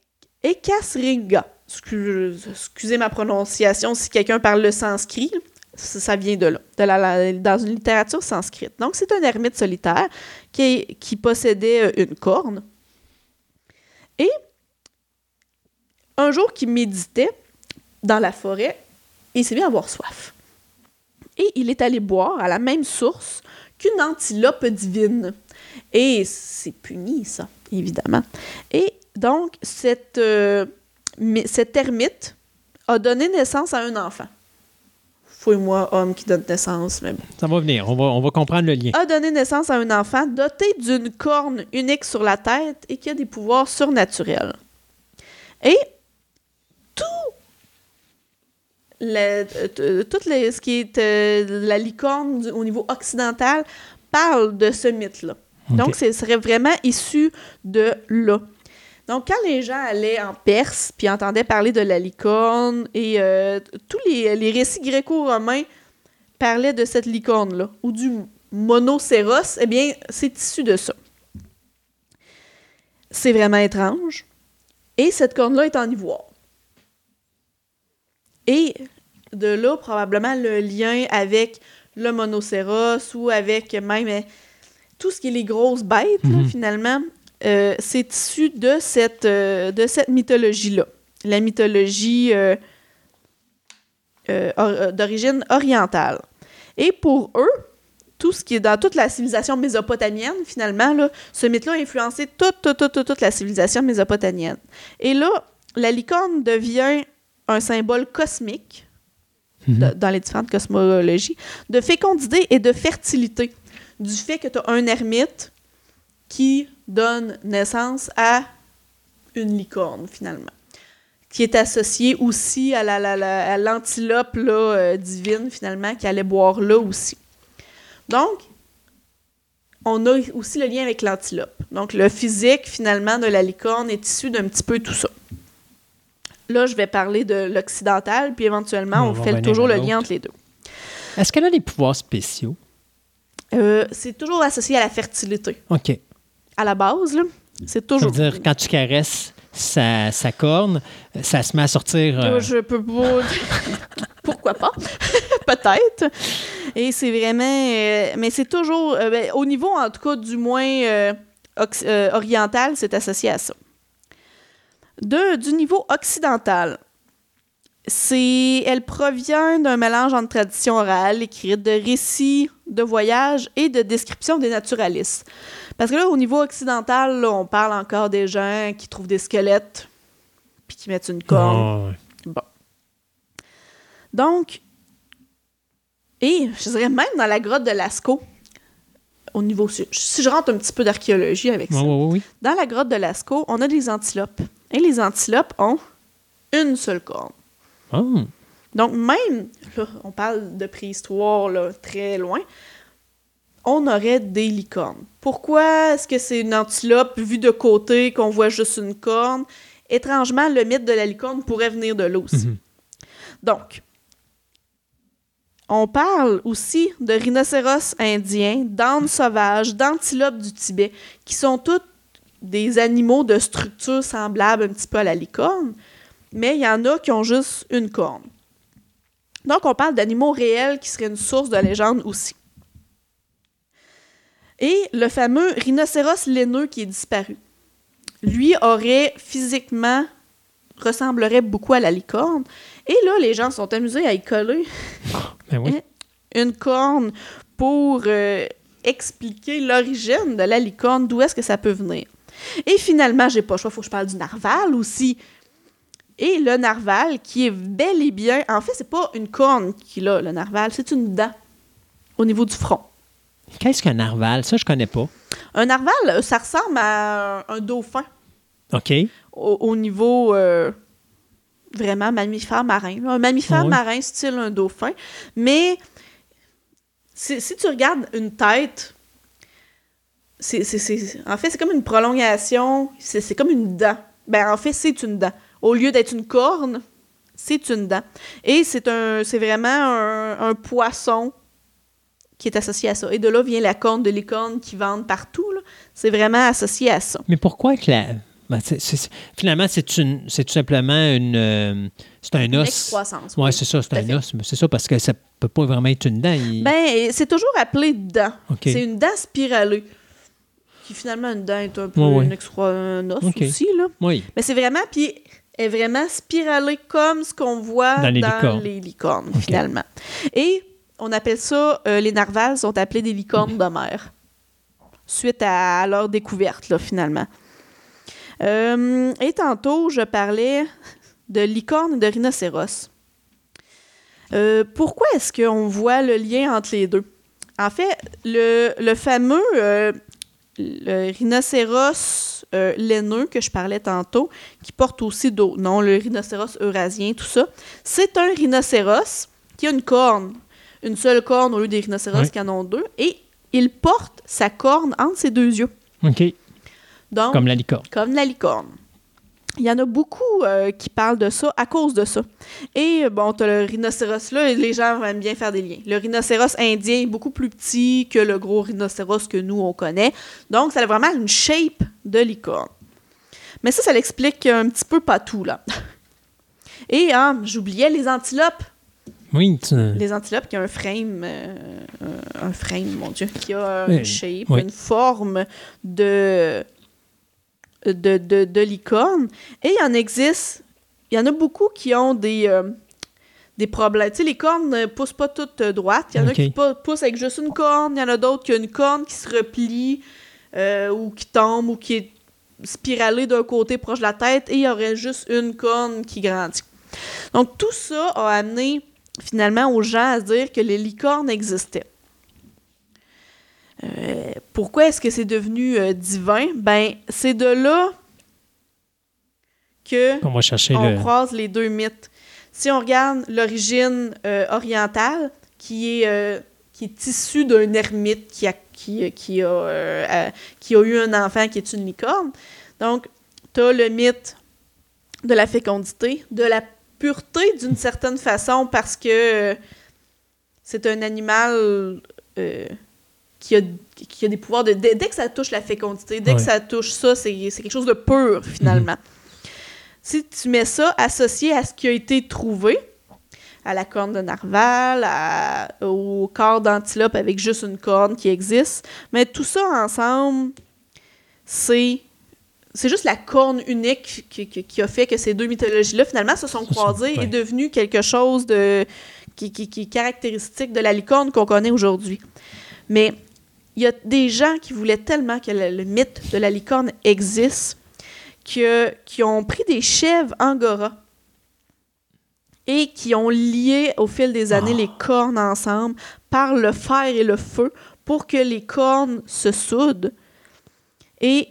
Ekasringa. Excuse- Excusez ma prononciation si quelqu'un parle le sanskrit. Ça, vient de là, de la- la- dans une littérature sanscrite. Donc, c'est un ermite solitaire qui, qui possédait euh, une corne. Et un jour qu'il méditait dans la forêt, il s'est mis à avoir soif. Et il est allé boire à la même source qu'une antilope divine. Et c'est puni, ça, évidemment. Et donc, cette, euh, mais- cet ermite a donné naissance à un enfant. Fouille-moi, homme qui donne naissance, mais bon. Ça va venir. On va, on va comprendre le lien. A donné naissance à un enfant doté d'une corne unique sur la tête et qui a des pouvoirs surnaturels. Et tout le- t- tout le- ce qui est euh, la licorne du- au niveau occidental parle de ce mythe-là. Donc, ce serait vraiment issu de là. Donc, quand les gens allaient en Perse puis entendaient parler de la licorne et euh, tous les, les récits gréco-romains parlaient de cette licorne-là ou du monocéros, eh bien, c'est issu de ça. C'est vraiment étrange. Et cette corne-là est en ivoire. Et de là, probablement, le lien avec le monocéros ou avec même euh, tout ce qui est les grosses bêtes, là, Mhm. finalement, euh, c'est issu de cette, euh, de cette mythologie-là. La mythologie euh, or- d'origine orientale. Et pour eux, tout ce qui est dans toute la civilisation mésopotamienne, finalement, là, ce mythe-là a influencé toute, toute, toute, toute, toute la civilisation mésopotamienne. Et là, la licorne devient un symbole cosmique de- dans les différentes cosmologies, de fécondité et de fertilité. Du fait que tu as un ermite qui donne naissance à une licorne, finalement. Qui est associée aussi à la- la- la- l'antilope là, euh, divine, finalement, qui allait boire là aussi. Donc, on a aussi le lien avec l'antilope. Donc, le physique, finalement, de la licorne est issu d'un petit peu tout ça. Là, je vais parler de l'occidental, puis éventuellement, On fait toujours le lien entre les deux. Est-ce qu'elle a des pouvoirs spéciaux? Euh, c'est toujours associé à la fertilité. OK. À la base, là, c'est Ça toujours. veut dire, quand tu caresses, sa, sa corne, ça se met à sortir. euh, Je peux pas. Pourquoi pas? Peut-être. Et c'est vraiment. euh, mais c'est toujours. ben, au niveau, en tout cas, du moins oriental, c'est associé à ça. De, du niveau occidental, elle provient d'un mélange entre tradition orale, écrite, de récits de voyage et de descriptions des naturalistes. Parce que là, au niveau occidental, là, on parle encore des gens qui trouvent des squelettes puis qui mettent une corne. oh, ouais. Donc, et je dirais même dans la grotte de Lascaux, au niveau si je rentre un petit peu d'archéologie avec ça, oui. dans la grotte de Lascaux, on a des antilopes. Et les antilopes ont une seule corne. Oh. Donc, même, là, on parle de préhistoire là, très loin, on aurait des licornes. Pourquoi est-ce que c'est une antilope vue de côté, qu'on voit juste une corne? Étrangement, le mythe de la licorne pourrait venir de là aussi. Mhm. Donc, on parle aussi de rhinocéros indiens, d'ânes sauvages, d'antilopes du Tibet, qui sont toutes des animaux de structure semblable un petit peu à la licorne, mais il y en a qui ont juste une corne. Donc, on parle d'animaux réels qui seraient une source de légende aussi. Et le fameux rhinocéros laineux qui est disparu. Lui aurait physiquement ressemblerait beaucoup à la licorne. Et là, les gens sont amusés à y coller Ben oui. une corne pour euh, expliquer l'origine de la licorne, d'où est-ce que ça peut venir. Et finalement, j'ai pas le choix, il faut que je parle du narval aussi. Et le narval, qui est bel et bien. En fait, c'est pas une corne qu'il a, le narval, c'est une dent au niveau du front. Qu'est-ce qu'un narval? Ça, je connais pas. Un narval, euh, ça ressemble à un, un dauphin OK. au, au niveau euh, vraiment mammifère marin. Un mammifère ouais. marin style un dauphin. Mais si, si tu regardes une tête, c'est, en fait, c'est comme une prolongation, c'est, comme une dent. Ben, en fait, c'est une dent. Au lieu d'être une corne, c'est une dent. Et c'est, un, c'est vraiment un, un poisson qui est associé à ça. Et de là vient la corne de licorne qui vendent partout. C'est vraiment associé à ça. Mais pourquoi que la. Ben, c'est- c'est- finalement, c'est une, c'est tout simplement une. euh, c'est un Une os. excroissance, Oui, c'est ça, c'est un fait. os. mais C'est ça, parce que ça peut pas vraiment être une dent. il- Ben, c'est toujours appelé dent. C'est une dent spiralée. Qui finalement, une dent est un peu Ouais, ouais. une un os aussi, là. Oui. Mais c'est vraiment, puis est vraiment spiralée comme ce qu'on voit Dans dans les les licornes. finalement. Et on appelle ça, euh, les narvals sont appelés des licornes de mer. Suite à, à leur découverte, là, finalement. Euh, et tantôt, je parlais de licorne et de rhinocéros. Euh, pourquoi est-ce qu'on voit le lien entre les deux? En fait, le, le fameux euh, le rhinocéros laineux que je parlais tantôt, qui porte aussi d'autres noms, le rhinocéros eurasien, tout ça, c'est un rhinocéros qui a une corne, une seule corne au lieu des rhinocéros qui en ont deux, et il porte sa corne entre ses deux yeux. OK. Donc, Comme la licorne. comme la licorne. Il y en a beaucoup euh, qui parlent de ça à cause de ça. Et bon, tu as le rhinocéros là, et les gens aiment bien faire des liens. Le rhinocéros indien est beaucoup plus petit que le gros rhinocéros que nous, on connaît. Donc, ça a vraiment une shape de licorne. Mais ça, ça l'explique un petit peu pas tout, là. Et hein, j'oubliais les antilopes. Oui, tu- Les antilopes qui ont un frame, euh, un frame, mon Dieu, qui a Oui, une shape, oui. une forme de, de, de, de licorne. Et il y en existe, il y en a beaucoup qui ont des, euh, des problèmes. Tu sais, les cornes ne poussent pas toutes euh, droites. Il y en a qui poussent avec juste une corne, il y en a d'autres qui ont une corne qui se replie euh, ou qui tombe ou qui est spiralée d'un côté proche de la tête et il y aurait juste une corne qui grandit. Donc tout ça a amené finalement aux gens à se dire que les licornes existaient. Euh, pourquoi est-ce que c'est devenu euh, divin? Ben, c'est de là que on va chercher on le. croise les deux mythes. Si on regarde l'origine euh, orientale, qui est, qui est issue d'un ermite qui a, qui, qui a, qui a eu un enfant qui est une licorne, donc tu as le mythe de la fécondité, de la pureté d'une certaine façon, parce que c'est un animal qui, a, qui a des pouvoirs de... Dès, dès que ça touche la fécondité, dès Ouais. que ça touche ça, c'est quelque chose de pur, finalement. si tu mets ça associé à ce qui a été trouvé, à la corne de narval, à- au corps d'antilope avec juste une corne qui existe, mais tout ça ensemble, c'est c'est juste la corne unique qui, qui- qui a fait que ces deux mythologies-là, finalement, se sont croisées et ouais. devenues quelque chose de qui- qui est caractéristique de la licorne qu'on connaît aujourd'hui. Mais il y a des gens qui voulaient tellement que le, le mythe de la licorne existe que, qui ont pris des chèvres angora et qui ont lié au fil des années Ah. les cornes ensemble par le fer et le feu pour que les cornes se soudent. Et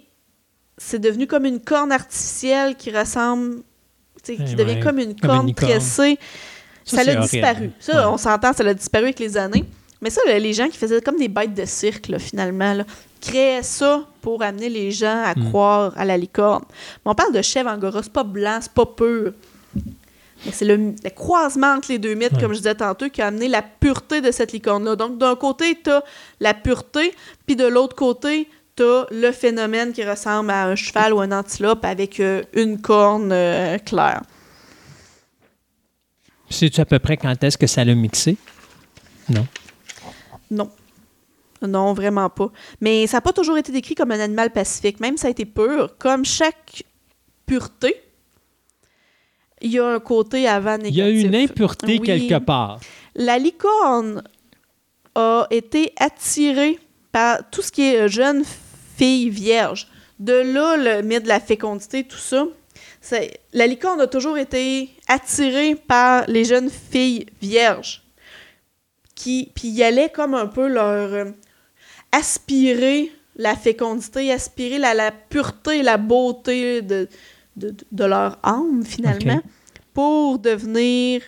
c'est devenu comme une corne artificielle qui ressemble, qui devient ouais, comme une comme une corne tressée. Ça, l'a disparu. Ça, Ouais. on s'entend, ça l'a disparu avec les années. Mais ça, là, les gens qui faisaient comme des bêtes de cirque, là, finalement, là, créaient ça pour amener les gens à Mm. croire à la licorne. Mais on parle de chèvre angora, c'est pas blanc, c'est pas pur. Mais c'est le, le croisement entre les deux mythes, Ouais. comme je disais tantôt, qui a amené la pureté de cette licorne-là. Donc, d'un côté, t'as la pureté, puis de l'autre côté, t'as le phénomène qui ressemble à un cheval ou un antilope avec euh, une corne euh, claire. Sais-tu à peu près quand est-ce que ça l'a mixé? Non? Non. Non, vraiment pas. Mais ça n'a pas toujours été décrit comme un animal pacifique, même ça a été pur. Comme chaque pureté, il y a un côté avant négatif. Il y a une impureté Oui. quelque part. La licorne a été attirée par tout ce qui est euh, jeune fille vierge. De là, le mythe de la fécondité, tout ça. La licorne a toujours été attirée par les jeunes filles vierges. Qui, puis y allait comme un peu leur euh, aspirer la fécondité, aspirer la, la pureté, la beauté de, de, de leur âme, finalement, pour devenir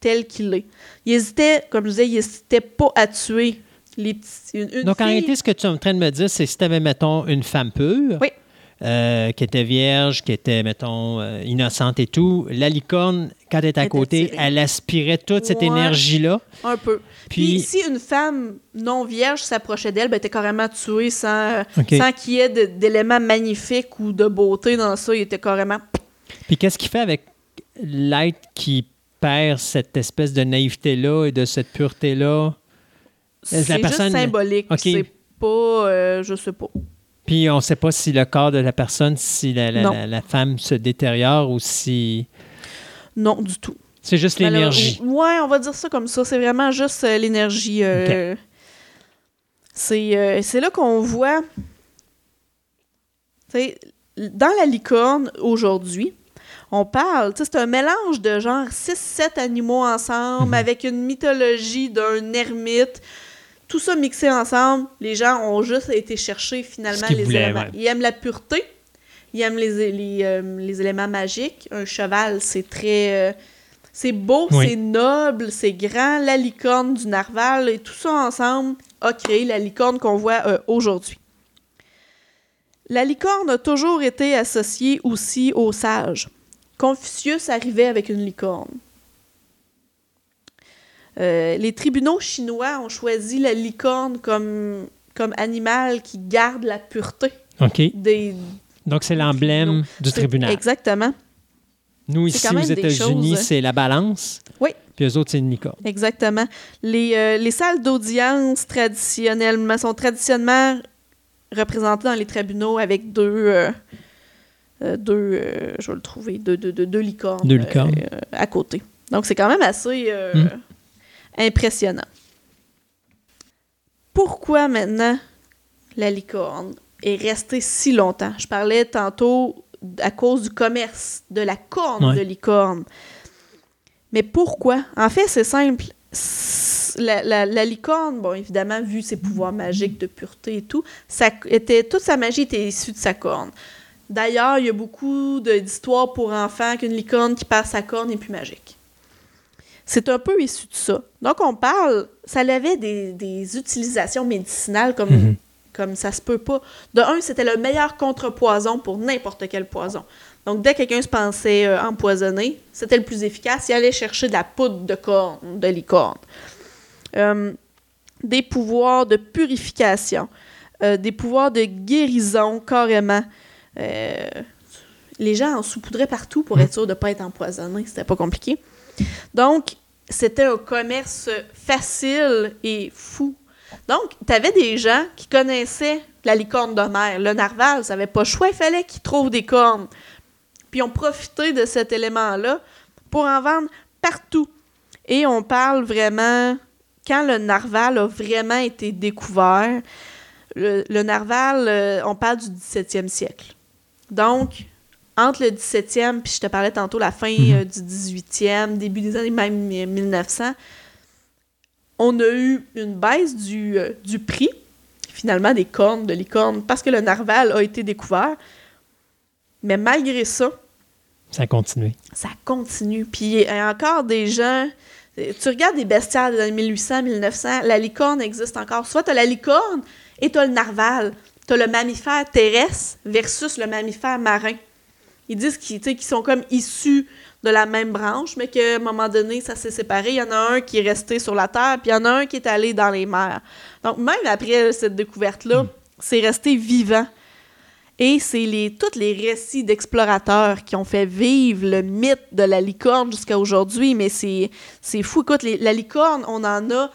tel qu'il est. Il hésitait, comme je disais, il hésitait pas à tuer les petits. Une, une Donc, en réalité, ce que tu es en train de me dire, c'est si tu avais, mettons, une femme pure, Oui. Euh, qui était vierge, qui était, mettons, euh, innocente et tout, la licorne, quand elle est à côté, elle aspirait toute cette énergie-là. Un peu. Puis, Puis- si une femme non vierge s'approchait d'elle, ben, elle était carrément tuée sans, sans qu'il y ait d'éléments magnifiques ou de beauté dans ça. Il était carrément. Puis qu'est-ce qu'il fait avec l'être qui perd cette espèce de naïveté-là et de cette pureté-là? C'est personne- juste symbolique. C'est pas. euh, je sais pas. Puis on ne sait pas si le corps de la personne, si la, la- Non. la- la femme se détériore ou si... Non, du tout. C'est juste l'énergie. Ouais, on va dire ça comme ça. C'est vraiment juste euh, l'énergie. euh, C'est euh, c'est là qu'on voit. dans la licorne, aujourd'hui, on parle. C'est un mélange de genre 6-7 animaux ensemble Mhm. avec une mythologie d'un ermite. Tout ça mixé ensemble, les gens ont juste été chercher finalement les voulaient, éléments. ouais. Ils aiment la pureté, ils aiment les, les, euh, les éléments magiques. Un cheval, c'est très. euh, c'est beau, Oui. c'est noble, c'est grand. La licorne du narval et tout ça ensemble a créé la licorne qu'on voit euh, aujourd'hui. La licorne a toujours été associée aussi aux sages. Confucius arrivait avec une licorne. Euh, les tribunaux chinois ont choisi la licorne comme, comme animal qui garde la pureté OK. des, Donc c'est l'emblème du tribunal. Exactement. Nous, ici, aux États-Unis, choses- c'est la balance. Oui. Puis eux autres, c'est une licorne. Exactement. Les, euh, les salles d'audience traditionnellement sont traditionnellement représentées dans les tribunaux avec deux, euh, euh, deux euh, je vais le trouver, deux, deux, deux, deux licornes, Deux licornes. euh, à côté. Donc c'est quand même assez euh, Mm. Impressionnant. Pourquoi maintenant la licorne est restée si longtemps? Je parlais tantôt à cause du commerce de la corne Ouais. de licorne. Mais pourquoi? En fait, c'est simple. La, la- la licorne, bon, évidemment, vu ses pouvoirs magiques de pureté et tout, ça était, toute sa magie était issue de sa corne. D'ailleurs, il y a beaucoup d'histoires pour enfants qu'une licorne qui perd sa corne est plus magique. C'est un peu issu de ça. Donc, on parle, ça avait des, des utilisations médicinales comme, Mhm. comme ça se peut pas. De un, c'était le meilleur contrepoison pour n'importe quel poison. Donc, dès que quelqu'un se pensait euh, empoisonné, c'était le plus efficace. Il allait chercher de la poudre de corne, de licorne. Euh, des pouvoirs de purification, euh, des pouvoirs de guérison, carrément. Les gens en saupoudraient partout pour être sûr de ne pas être empoisonnés. C'était pas compliqué. Donc, c'était un commerce facile et fou. Donc, tu avais des gens qui connaissaient la licorne de mer. Le narval, ça n'avait pas choix, il fallait qu'ils trouvent des cornes. Puis, on profitait de cet élément-là pour en vendre partout. Et on parle vraiment, quand le narval a vraiment été découvert, le, le narval, euh, on parle du 17e siècle. Donc, entre le 17e, puis je te parlais tantôt la fin Mhm. euh, du 18e, début des années même euh, 1900, on a eu une baisse du, euh, du prix, finalement, des cornes de licorne, parce que le narval a été découvert. Mais malgré ça, Ça a continué. ça continue. Puis il y a encore des gens. euh, Tu regardes des bestiaires des années 1800, 1900, la licorne existe encore. Soit tu as la licorne et tu as le narval. Tu as le mammifère terrestre versus le mammifère marin. Ils disent qu'ils sont comme issus de la même branche, mais qu'à un moment donné, ça s'est séparé. Il y en a un qui est resté sur la terre, puis il y en a un qui est allé dans les mers. Donc, même après cette découverte-là, c'est resté vivant. Et c'est les, tous les récits d'explorateurs qui ont fait vivre le mythe de la licorne jusqu'à aujourd'hui. Mais c'est fou. Écoute, les- la licorne, on en a.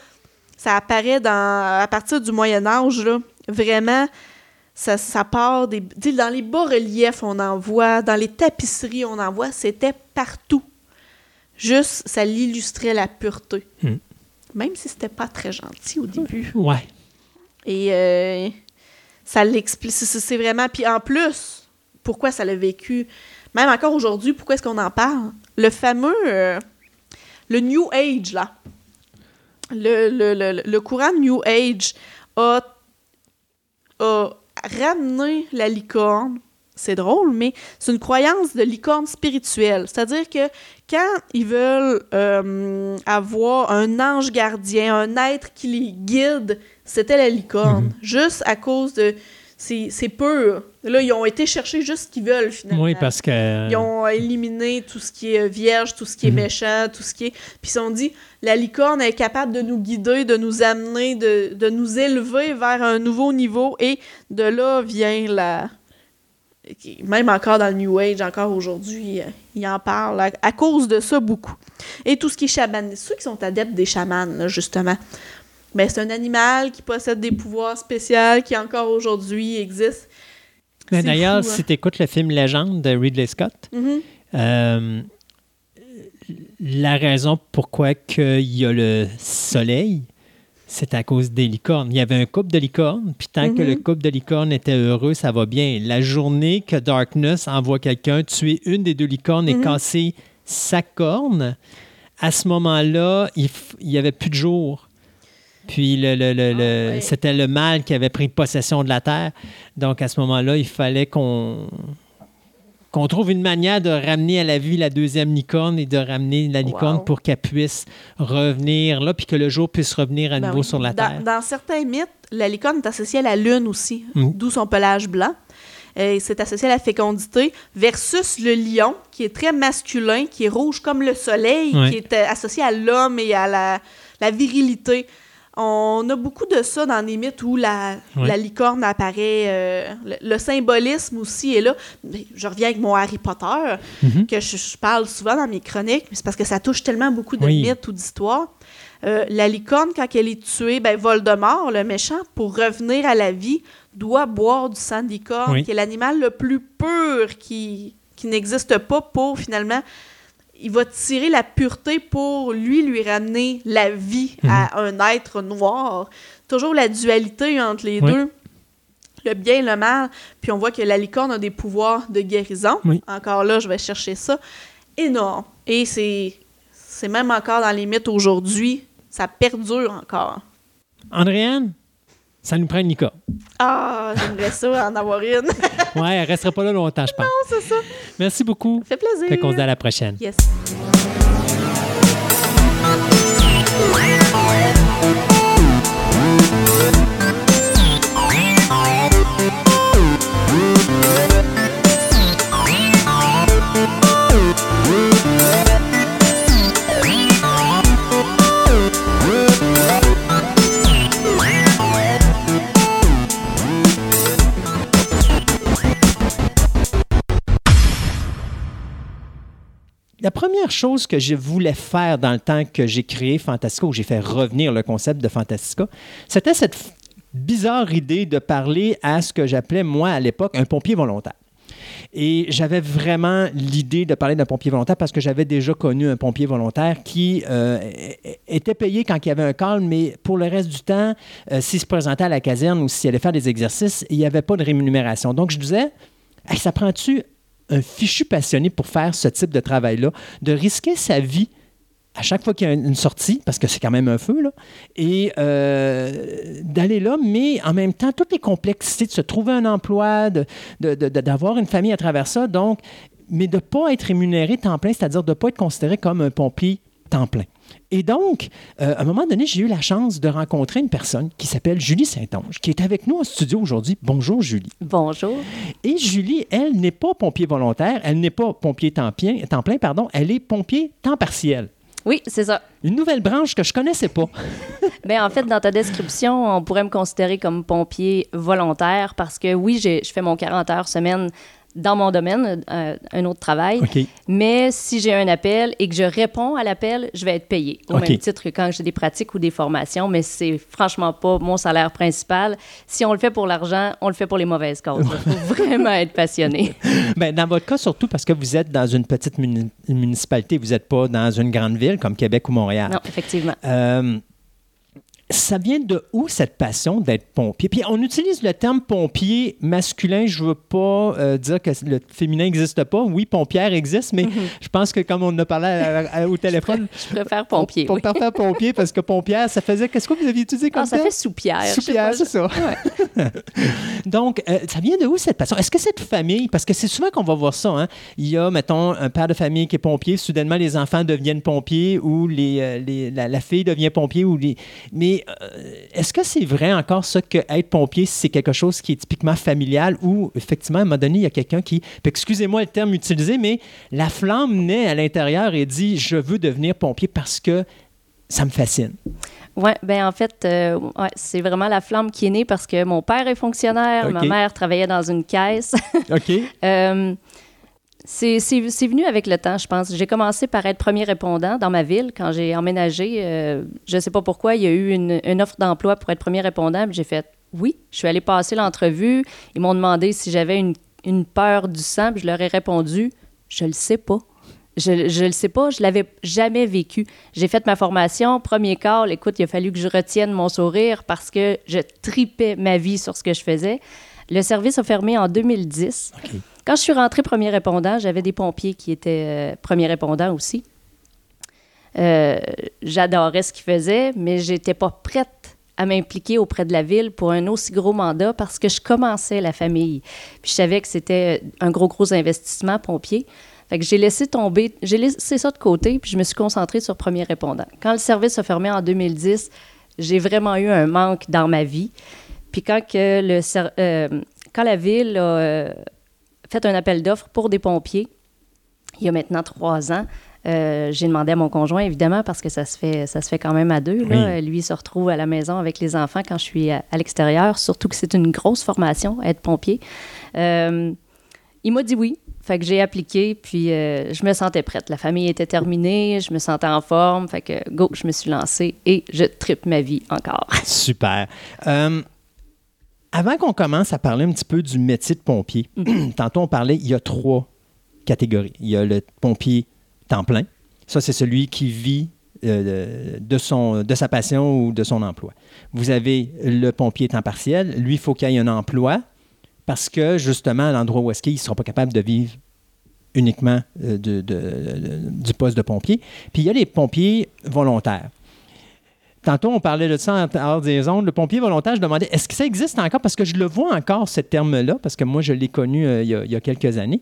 Ça apparaît dans, à partir du Moyen-Âge, là. Vraiment, ça, ça part des. dans les bas-reliefs, on en voit. Dans les tapisseries, on en voit. C'était partout. Juste, ça l'illustrait la pureté. Hmm. Même si c'était pas très gentil au début. Ouais. Et euh, ça l'explique. c'est- C'est vraiment. Puis en plus, pourquoi ça l'a vécu, même encore aujourd'hui, pourquoi est-ce qu'on en parle? Le fameux. euh, le New Age, là. Le, le, le, le courant New Age a, a ramené la licorne. C'est drôle, mais c'est une croyance de licorne spirituelle. C'est-à-dire que quand ils veulent euh, avoir un ange gardien, un être qui les guide, c'était la licorne. Mhm. Juste à cause de. C'est pur. Là, ils ont été chercher juste ce qu'ils veulent, finalement. Oui, parce que. Ils ont éliminé tout ce qui est vierge, tout ce qui est Mhm. méchant, tout ce qui est. Puis ils ont dit la licorne est capable de nous guider, de nous amener, de, de nous élever vers un nouveau niveau. Et de là vient la. Même encore dans le New Age, encore aujourd'hui, euh, ils en parlent à, cause de ça beaucoup. Et tout ce qui est chaman, ceux qui sont adeptes des chamans, là, justement. Mais c'est un animal qui possède des pouvoirs spéciaux qui encore aujourd'hui existent. D'ailleurs, hein. si tu écoutes le film Légende de Ridley Scott, Mhm. euh, la raison pourquoi il y a le soleil, c'est à cause des licornes. Il y avait un couple de licornes, puis tant que le couple de licornes était heureux, ça va bien. La journée que Darkness envoie quelqu'un tuer une des deux licornes et Mhm. casser sa corne, à ce moment-là, il n'y avait plus de jour. Puis le, le- le- Ah, c'était le mal qui avait pris possession de la terre. Donc à ce moment-là, il fallait qu'on qu'on trouve une manière de ramener à la vie la deuxième licorne et de ramener la licorne Wow. pour qu'elle puisse revenir là, puis que le jour puisse revenir à Ben nouveau oui. sur la dans, terre. dans certains mythes, la licorne est associée à la lune aussi, Mm. d'où son pelage blanc. Euh, c'est associé à la fécondité, versus le lion, qui est très masculin, qui est rouge comme le soleil, Ouais. qui est euh, associé à l'homme et à la, la virilité. On a beaucoup de ça dans des mythes où la, licorne apparaît. euh, le, le symbolisme aussi est là. Mais je reviens avec mon Harry Potter, Mhm. que je, je parle souvent dans mes chroniques, mais c'est parce que ça touche tellement beaucoup de Oui. mythes ou d'histoires. Euh, la licorne, quand elle est tuée, ben, Voldemort, le méchant, pour revenir à la vie, doit boire du sang de licorne, Oui. qui est l'animal le plus pur qui, qui n'existe pas pour finalement. Il va tirer la pureté pour lui, lui ramener la vie à un être noir. Toujours la dualité entre les Oui. deux, le bien et le mal. Puis on voit que la licorne a des pouvoirs de guérison. Oui. Encore là, je vais chercher ça. Énorme. Et c'est c'est même encore dans les mythes aujourd'hui. Ça perdure encore. Andréane, ça nous prend une licorne. Ah, j'aimerais ça en avoir une. Ouais, elle restera pas là longtemps, je pense. c'est ça. Merci beaucoup. Ça fait plaisir. Fait qu'on se dit à la prochaine. Yes. La première chose que je voulais faire dans le temps que j'ai créé Fantastica, où j'ai fait revenir le concept de Fantastica, c'était cette bizarre idée de parler à ce que j'appelais, moi, à l'époque, un pompier volontaire. Et j'avais vraiment l'idée de parler d'un pompier volontaire parce que j'avais déjà connu un pompier volontaire qui euh, était payé quand il y avait un call, mais pour le reste du temps, euh, s'il se présentait à la caserne ou s'il allait faire des exercices, il n'y avait pas de rémunération. Donc, je disais, ça prend-tu un fichu passionné pour faire ce type de travail-là, de risquer sa vie à chaque fois qu'il y a une sortie, parce que c'est quand même un feu, là, et euh, d'aller là, mais en même temps, toutes les complexités de se trouver un emploi, de- de- d'avoir une famille à travers ça, donc, mais de ne pas être rémunéré temps plein, c'est-à-dire de ne pas être considéré comme un pompier temps plein. Et donc, euh, à un moment donné, j'ai eu la chance de rencontrer une personne qui s'appelle Julie Saint-Onge, qui est avec nous en studio aujourd'hui. Bonjour, Julie. Bonjour. Et Julie, elle n'est pas pompier volontaire, elle n'est pas pompier temps plein, temps plein pardon, elle est pompier temps partiel. Oui, c'est ça. Une nouvelle branche que je connaissais pas. Ben, en fait, dans ta description, on pourrait me considérer comme pompier volontaire parce que oui, j'ai- je fais mon 40 heures semaine dans mon domaine, euh, un autre travail. Mais si j'ai un appel et que je réponds à l'appel, je vais être payé. Au même titre que quand j'ai des pratiques ou des formations, mais c'est franchement pas mon salaire principal. Si on le fait pour l'argent, on le fait pour les mauvaises causes. Il faut vraiment être passionné. Ben, dans votre cas, surtout parce que vous êtes dans une petite muni- municipalité, vous n'êtes pas dans une grande ville comme Québec ou Montréal. Non, effectivement. Euh, ça vient de où cette passion d'être pompier? Puis on utilise le terme pompier masculin. Je veux pas euh, dire que le féminin n'existe pas. Oui, pompière existe, mais je pense que comme on a parlé à- à- au téléphone, Je préfère pompier. pour oui. faire pompier, parce que pompière, ça faisait. Qu'est-ce que vous aviez utilisé comme Ah, ça terme? fait soupière. Soupière, c'est ça. Donc, euh, ça vient de où cette passion? Est-ce que cette famille, parce que c'est souvent qu'on va voir ça, hein? il y a, mettons, un père de famille qui est pompier, soudainement les enfants deviennent pompiers ou les, euh, les- la, la fille devient pompier. Ou les... Mais euh, est-ce que c'est vrai encore ça que être pompier, c'est quelque chose qui est typiquement familial ou effectivement, à un moment donné, il y a quelqu'un qui, excusez-moi le terme utilisé, mais la flamme naît à l'intérieur et dit, je veux devenir pompier parce que ça me fascine. Oui, ben en fait, euh, ouais, c'est vraiment la flamme qui est née parce que mon père est fonctionnaire, ma mère travaillait dans une caisse. OK? Euh, c'est venu avec le temps, je pense. J'ai commencé par être premier répondant dans ma ville quand j'ai emménagé. euh, je ne sais pas pourquoi, il y a eu une, offre d'emploi pour être premier répondant. J'ai fait oui. Je suis allée passer l'entrevue. Ils m'ont demandé si j'avais une, peur du sang. je leur ai répondu je le sais pas. Je ne le sais pas, je l'avais jamais vécu. J'ai fait ma formation, premier call. Écoute, il a fallu que je retienne mon sourire parce que je tripais ma vie sur ce que je faisais. Le service a fermé en 2010. OK. Quand je suis rentrée premier répondant, j'avais des pompiers qui étaient euh, premiers répondants aussi. Euh, J'adorais ce qu'ils faisaient, mais j'étais pas prête à m'impliquer auprès de la ville pour un aussi gros mandat parce que je commençais la famille. Puis je savais que c'était un gros, gros investissement pompier. Fait que j'ai laissé tomber, j'ai laissé ça de côté, puis je me suis concentrée sur premier répondant. Quand le service a fermé en 2010, j'ai vraiment eu un manque dans ma vie. Puis quand, que le, euh, quand la ville a fait un appel d'offres pour des pompiers, il y a maintenant trois ans, euh, j'ai demandé à mon conjoint, évidemment, parce que ça se fait, ça se fait quand même à deux. là. Oui. Lui, il se retrouve à la maison avec les enfants quand je suis à, à l'extérieur, surtout que c'est une grosse formation, être pompier. Euh, il m'a dit oui. Fait que j'ai appliqué, puis euh, je me sentais prête. La famille était terminée, je me sentais en forme. Fait que go, je me suis lancée et je tripe ma vie encore. Super. Avant qu'on commence à parler un petit peu du métier de pompier, tantôt on parlait, il y a trois catégories. Il y a le pompier temps plein. Ça, c'est celui qui vit euh, de, son, de sa passion ou de son emploi. Vous avez le pompier temps partiel. Lui, il faut qu'il ait un emploi parce que, justement, à l'endroit où est-ce qu'il ne sera pas capable de vivre uniquement euh, de- de- de- du poste de pompier. Puis il y a les pompiers volontaires. Tantôt, on parlait de ça en hors des ondes. Le pompier volontaire, je demandais, est-ce que ça existe encore? Parce que je le vois encore, ce terme-là, parce que moi, je l'ai connu euh, il, y a, quelques années.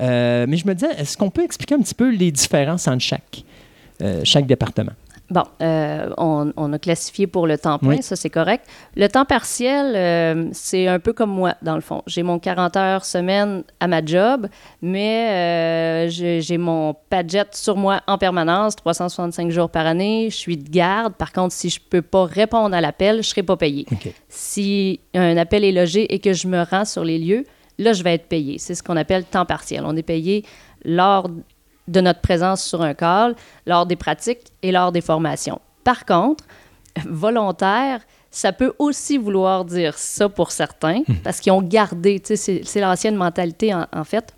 Euh, mais je me disais, est-ce qu'on peut expliquer un petit peu les différences entre chaque, euh, chaque département? Bon, euh, on, on a classifié pour le temps plein, Oui. ça c'est correct. Le temps partiel, euh, c'est un peu comme moi, dans le fond. J'ai mon 40 heures semaine à ma job, mais euh, j'ai j'ai mon padjet sur moi en permanence, 365 jours par année. Je suis de garde. Par contre, si je peux pas répondre à l'appel, je serai pas payé. Si un appel est logé et que je me rends sur les lieux, là, je vais être payé. C'est ce qu'on appelle temps partiel. On est payé lors de notre présence sur un call lors des pratiques et lors des formations. Par contre, volontaire, ça peut aussi vouloir dire ça pour certains, parce qu'ils ont gardé, tu sais, c'est- c'est l'ancienne mentalité en, en fait.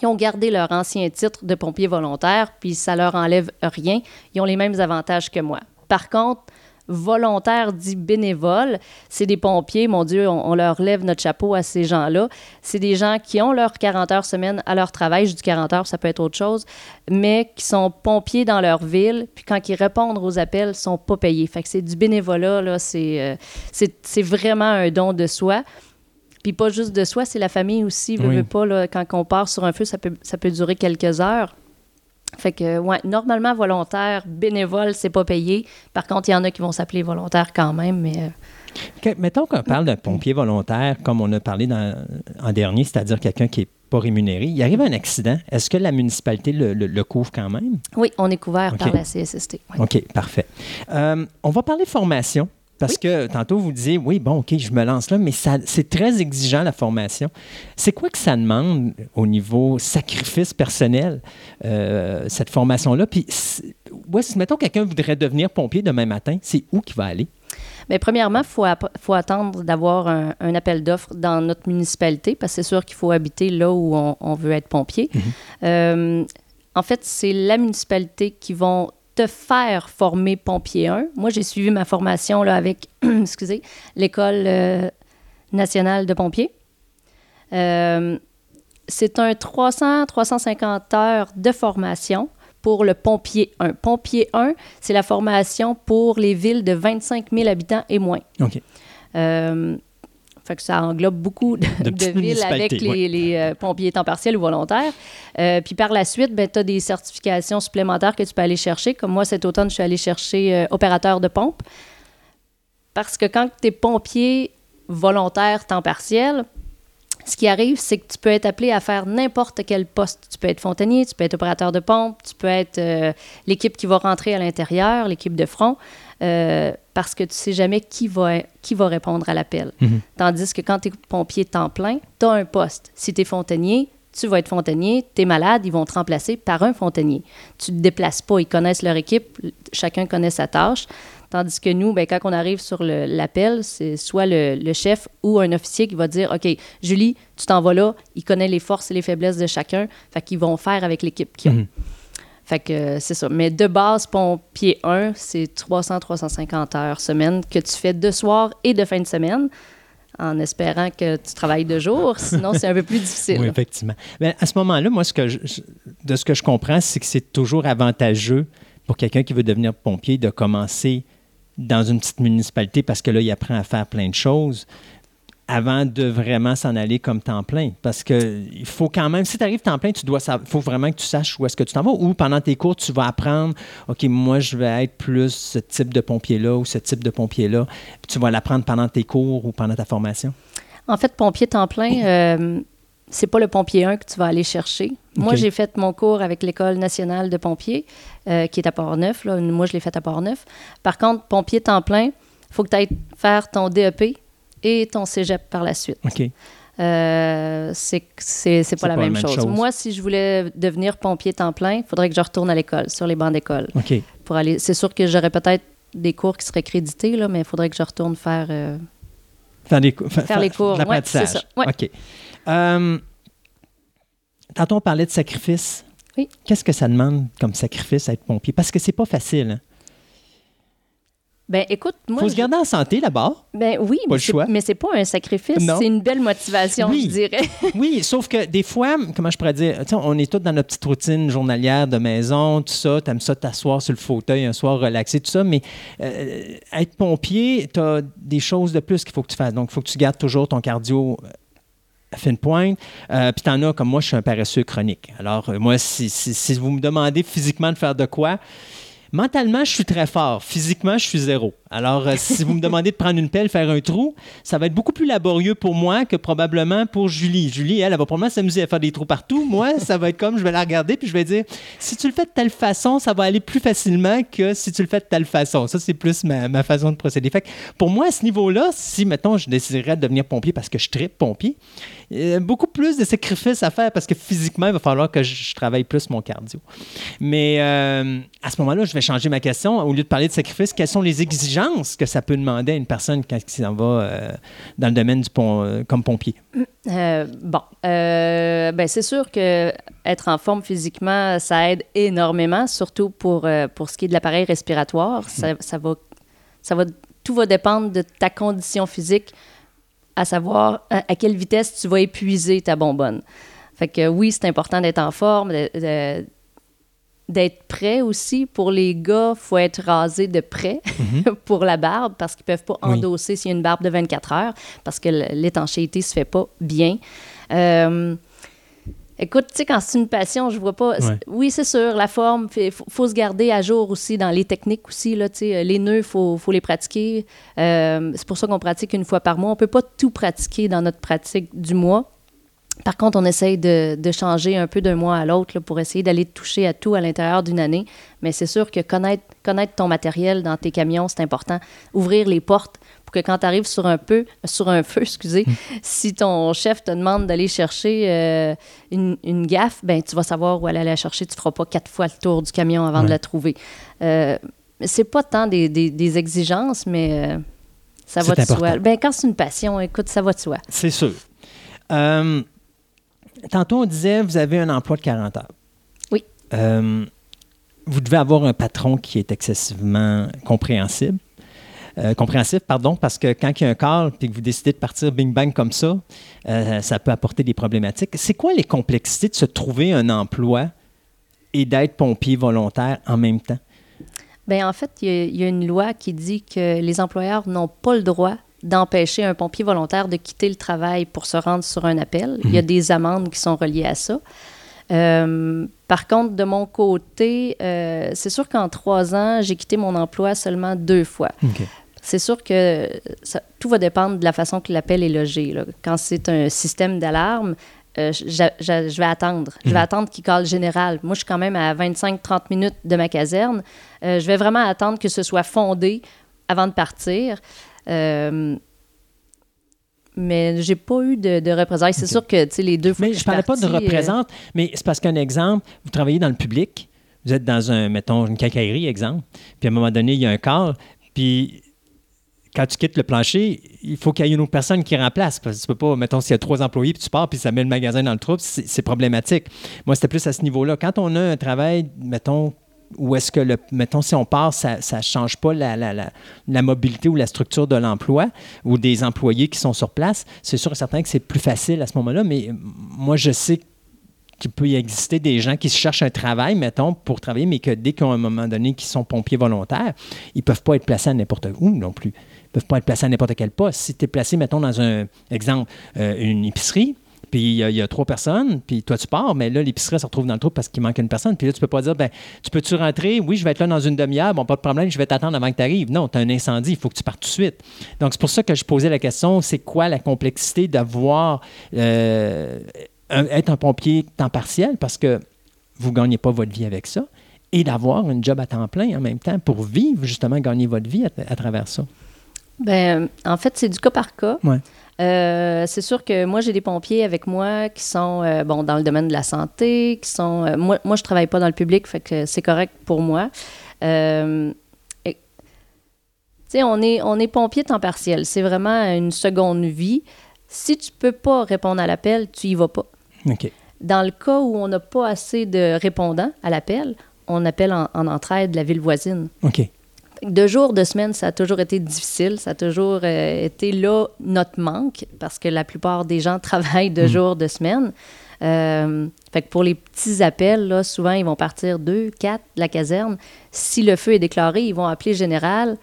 Ils ont gardé leur ancien titre de pompier volontaire, puis ça leur enlève rien. Ils ont les mêmes avantages que moi. Par contre, volontaire dit bénévole, c'est des pompiers, mon Dieu, on, on leur lève notre chapeau à ces gens-là. C'est des gens qui ont leurs 40 heures semaine à leur travail, je dis 40 heures, ça peut être autre chose, mais qui sont pompiers dans leur ville, puis quand ils répondent aux appels, ils sont pas payés. Fait que c'est du bénévolat, là, c'est, euh, c'est, c'est vraiment un don de soi. Puis pas juste de soi, c'est la famille aussi. Oui. veux pas, là, quand on part sur un feu, ça peut, ça peut durer quelques heures. Fait que, ouais, normalement, volontaire, bénévole, c'est pas payé. Par contre, il y en a qui vont s'appeler volontaire quand même, mais euh, mettons qu'on parle d'un pompier volontaire, comme on a parlé dans- en dernier, c'est-à-dire quelqu'un qui n'est pas rémunéré. Il arrive un accident. Est-ce que la municipalité le, le- le couvre quand même? oui, on est couvert par la CSST. ouais. OK, parfait. Euh, on va parler formation. Parce que tantôt, vous disiez, oui, bon, OK, je me lance là, mais ça- c'est très exigeant, la formation. C'est quoi que ça demande au niveau sacrifice personnel, euh, cette formation-là? Puis, où est-ce- mettons, quelqu'un voudrait devenir pompier demain matin, c'est où qu'il va aller? Mais premièrement, il faut, faut attendre d'avoir un, un appel d'offres dans notre municipalité, parce que c'est sûr qu'il faut habiter là où on, on veut être pompier. Euh, en fait, c'est la municipalité qui vont te faire former pompier 1. Moi, j'ai suivi ma formation là, avec excusez, l'École euh, nationale de pompiers. Euh, c'est un 300-350 heures de formation pour le pompier 1. Pompier 1, c'est la formation pour les villes de 25 000 habitants et moins. OK. Euh, fait que ça englobe beaucoup de, De de petites villes avec les, ouais. les, euh, pompiers temps partiel ou volontaires. Euh, puis par la suite, ben, tu as des certifications supplémentaires que tu peux aller chercher. Comme moi, cet automne, je suis allée chercher euh, opérateur de pompe. Parce que quand tu es pompier volontaire temps partiel, ce qui arrive, c'est que tu peux être appelé à faire n'importe quel poste. Tu peux être fontainier, tu peux être opérateur de pompe, tu peux être l'équipe qui va rentrer à l'intérieur, l'équipe de front, euh, parce que tu sais jamais qui va, qui va répondre à l'appel. Mhm. Tandis que quand tu es pompier temps plein, tu as un poste. Si tu es fontainier, tu vas être fontainier, tu es malade, ils vont te remplacer par un fontainier. Tu ne te déplaces pas, ils connaissent leur équipe, chacun connaît sa tâche. Tandis que nous, ben, quand on arrive sur l'appel, c'est soit le, le chef ou un officier qui va dire OK, Julie, tu t'en vas là, il connaît les forces et les faiblesses de chacun, fait qu'ils vont faire avec l'équipe qu'ils ont. Fait que c'est ça. Mais de base, pompier 1, c'est 300-350 heures semaine que tu fais de soir et de fin de semaine, en espérant que tu travailles de jour. Sinon, c'est un peu plus difficile. Oui, effectivement. Mais à ce moment-là, moi, ce que je- je- de ce que je comprends, c'est que c'est toujours avantageux pour quelqu'un qui veut devenir pompier de commencer dans une petite municipalité parce que là, il apprend à faire plein de choses avant de vraiment s'en aller comme temps plein. Parce que il faut quand même, si tu arrives temps plein, tu dois il faut vraiment que tu saches où est-ce que tu t'en vas. Ou pendant tes cours, tu vas apprendre, OK, moi, je vais être plus ce type de pompier-là ou ce type de pompier-là. Puis tu vas l'apprendre pendant tes cours ou pendant ta formation. En fait, pompier temps plein, euh, c'est pas le pompier 1 que tu vas aller chercher. Moi, j'ai fait mon cours avec l'École nationale de pompiers, euh, qui est à Port-Neuf. Moi, je l'ai fait à Port-Neuf. Par contre, pompier temps plein, il faut que tu ailles faire ton DEP et ton cégep par la suite. OK. Euh, c'est c'est c'est pas la même, chose. chose. Moi, si je voulais devenir pompier temps plein, il faudrait que je retourne à l'école, sur les bancs d'école. OK. Pour aller, c'est sûr que j'aurais peut-être des cours qui seraient crédités, là, mais il faudrait que je retourne faire. euh, Faire, des cou- fa- Faire les cours, ouais, c'est ça, ouais. OK. Euh, tantôt, on parlait de sacrifice. Oui. Qu'est-ce que ça demande comme sacrifice à être pompier? Parce que c'est pas facile. hein. Ben, écoute, moi. faut se garder en santé d'abord. Ben oui, Pas mais c'est- choix. mais c'est pas un sacrifice, Non. c'est une belle motivation, Oui. je dirais. Oui, sauf que des fois, comment je pourrais dire, on est tous dans notre petite routine journalière de maison, tout ça, t'aimes ça t'asseoir sur le fauteuil un soir, relaxer, tout ça, mais euh, être pompier, t'as des choses de plus qu'il faut que tu fasses. Donc, il faut que tu gardes toujours ton cardio euh, à fine pointe. Euh, Puis t'en as, comme moi, je suis un paresseux chronique. Alors, euh, moi, si, si- si vous me demandez physiquement de faire de quoi, Mentalement, je suis très fort. Physiquement, je suis zéro. Alors, euh, si vous me demandez de prendre une pelle, faire un trou, ça va être beaucoup plus laborieux pour moi que probablement pour Julie. Julie, elle, elle va probablement s'amuser à faire des trous partout. Moi, ça va être comme, je vais la regarder, puis je vais dire, si tu le fais de telle façon, ça va aller plus facilement que si tu le fais de telle façon. Ça, c'est plus ma, façon de procéder. Fait pour moi, à ce niveau-là, si, mettons, je déciderais de devenir pompier parce que je tripe pompier, y a beaucoup plus de sacrifices à faire parce que physiquement, il va falloir que je, travaille plus mon cardio. Mais euh, à ce moment-là, je vais changer ma question. Au lieu de parler de sacrifice, quelles sont les exigences que ça peut demander à une personne quand il s'en va euh, dans le domaine du pom- euh, comme pompier? Euh, bon, ben c'est sûr que être en forme physiquement, ça aide énormément, surtout pour, pour ce qui est de l'appareil respiratoire. Ça va, ça va, tout va dépendre de ta condition physique, à savoir à, à quelle vitesse tu vas épuiser ta bonbonne. Fait que oui, c'est important d'être en forme, de- de- d'être prêt aussi. Pour les gars, il faut être rasé de près pour la barbe parce qu'ils ne peuvent pas Oui. endosser s'il y a une barbe de 24 heures parce que l'étanchéité ne se fait pas bien. Euh, Écoute, tu sais, quand c'est une passion, je vois pas. Ouais. Oui, c'est sûr, la forme, il faut, faut se garder à jour aussi dans les techniques aussi. Là, sais, les nœuds, il faut, faut les pratiquer. Euh, c'est pour ça qu'on pratique une fois par mois. On peut pas tout pratiquer dans notre pratique du mois. Par contre, on essaye de, de changer un peu d'un mois à l'autre pour essayer d'aller toucher à tout à l'intérieur d'une année. Mais c'est sûr que connaître, connaître ton matériel dans tes camions, c'est important. Ouvrir les portes pour que quand tu arrives sur un peu, sur un feu, excusez, si ton chef te demande d'aller chercher euh, une, une gaffe, ben tu vas savoir où aller la chercher. Tu feras pas quatre fois le tour du camion avant de la trouver. Euh, c'est pas tant des, des- des exigences, mais euh, ça va de important. soi. Ben, quand c'est une passion, écoute, ça va de soi. C'est sûr. Euh, tantôt, on disait, vous avez un emploi de 40 heures. Oui. Vous devez avoir un patron qui est excessivement compréhensible. Euh, compréhensif, pardon, parce que quand il y a un call et que vous décidez de partir bing-bang comme ça, euh, ça peut apporter des problématiques. C'est quoi les complexités de se trouver un emploi et d'être pompier volontaire en même temps? Bien, en fait, il y, a- il y a une loi qui dit que les employeurs n'ont pas le droit d'empêcher un pompier volontaire de quitter le travail pour se rendre sur un appel. Il y a des amendes qui sont reliées à ça. Euh, par contre, de mon côté, euh, c'est sûr qu'en trois ans, j'ai quitté mon emploi seulement deux fois. C'est sûr que ça- tout va dépendre de la façon que l'appel est logé. là. Quand c'est un système d'alarme, euh, je vais attendre. Je vais attendre qu'il cale général. Moi, je suis quand même à 25-30 minutes de ma caserne. Euh, je vais vraiment attendre que ce soit fondé avant de partir. Euh, mais j'ai pas eu de, de représailles. C'est sûr que les deux fois Mais que je suis parlais pas de euh, représente, mais c'est parce qu'un exemple, vous travaillez dans le public, vous êtes dans un, mettons, une quincaillerie, exemple, puis à un moment donné, il y a un quart, puis quand tu quittes le plancher, il faut qu'il y ait une autre personne qui remplace. Parce que tu peux pas, mettons, s'il y a trois employés, puis tu pars, puis ça met le magasin dans le trou, c'est problématique. Moi, c'était plus à ce niveau-là. Quand on a un travail, mettons, où est-ce que, le, mettons, si on part, ça ne change pas la, la, la, mobilité ou la structure de l'emploi ou des employés qui sont sur place, c'est sûr et certain que c'est plus facile à ce moment-là, mais moi, je sais qu'il peut y exister des gens qui cherchent un travail, mettons, pour travailler, mais que dès qu'à un moment donné, qu'ils sont pompiers volontaires, ils ne peuvent pas être placés à n'importe où non plus. Peuvent pas être placés à n'importe quel poste. Si tu es placé, mettons, dans un exemple, euh, une épicerie, puis il y, a- trois personnes, puis toi tu pars, mais là, l'épicerie se retrouve dans le trou parce qu'il manque une personne. Puis là, tu peux pas dire, ben, tu peux-tu rentrer? Oui, je vais être là dans une demi-heure, bon, pas de problème, je vais t'attendre avant que tu arrives. Non, tu as un incendie, il faut que tu partes tout de suite. Donc, c'est pour ça que je posais la question, c'est quoi la complexité d'avoir, euh, être un pompier temps partiel? Parce que vous ne gagnez pas votre vie avec ça et d'avoir un job à temps plein en même temps pour vivre, justement, gagner votre vie à travers ça. Ben, en fait, c'est du cas par cas. Ouais. Euh, c'est sûr que moi, j'ai des pompiers avec moi qui sont euh, bon, dans le domaine de la santé, qui sont. euh, moi, moi, je travaille pas dans le public, fait que c'est correct pour moi. Et- tu sais, on est, on est pompier temps partiel. C'est vraiment une seconde vie. Si tu peux pas répondre à l'appel, tu y vas pas. Dans le cas où on n'a pas assez de répondants à l'appel, on appelle en, en entraide la ville voisine. OK. De jour, de semaine, ça a toujours été difficile. Ça a toujours euh, été là notre manque parce que la plupart des gens travaillent de jour, de semaine. Euh, fait que pour les petits appels, là, souvent, ils vont partir deux, quatre de la caserne. Si le feu est déclaré, ils vont appeler général.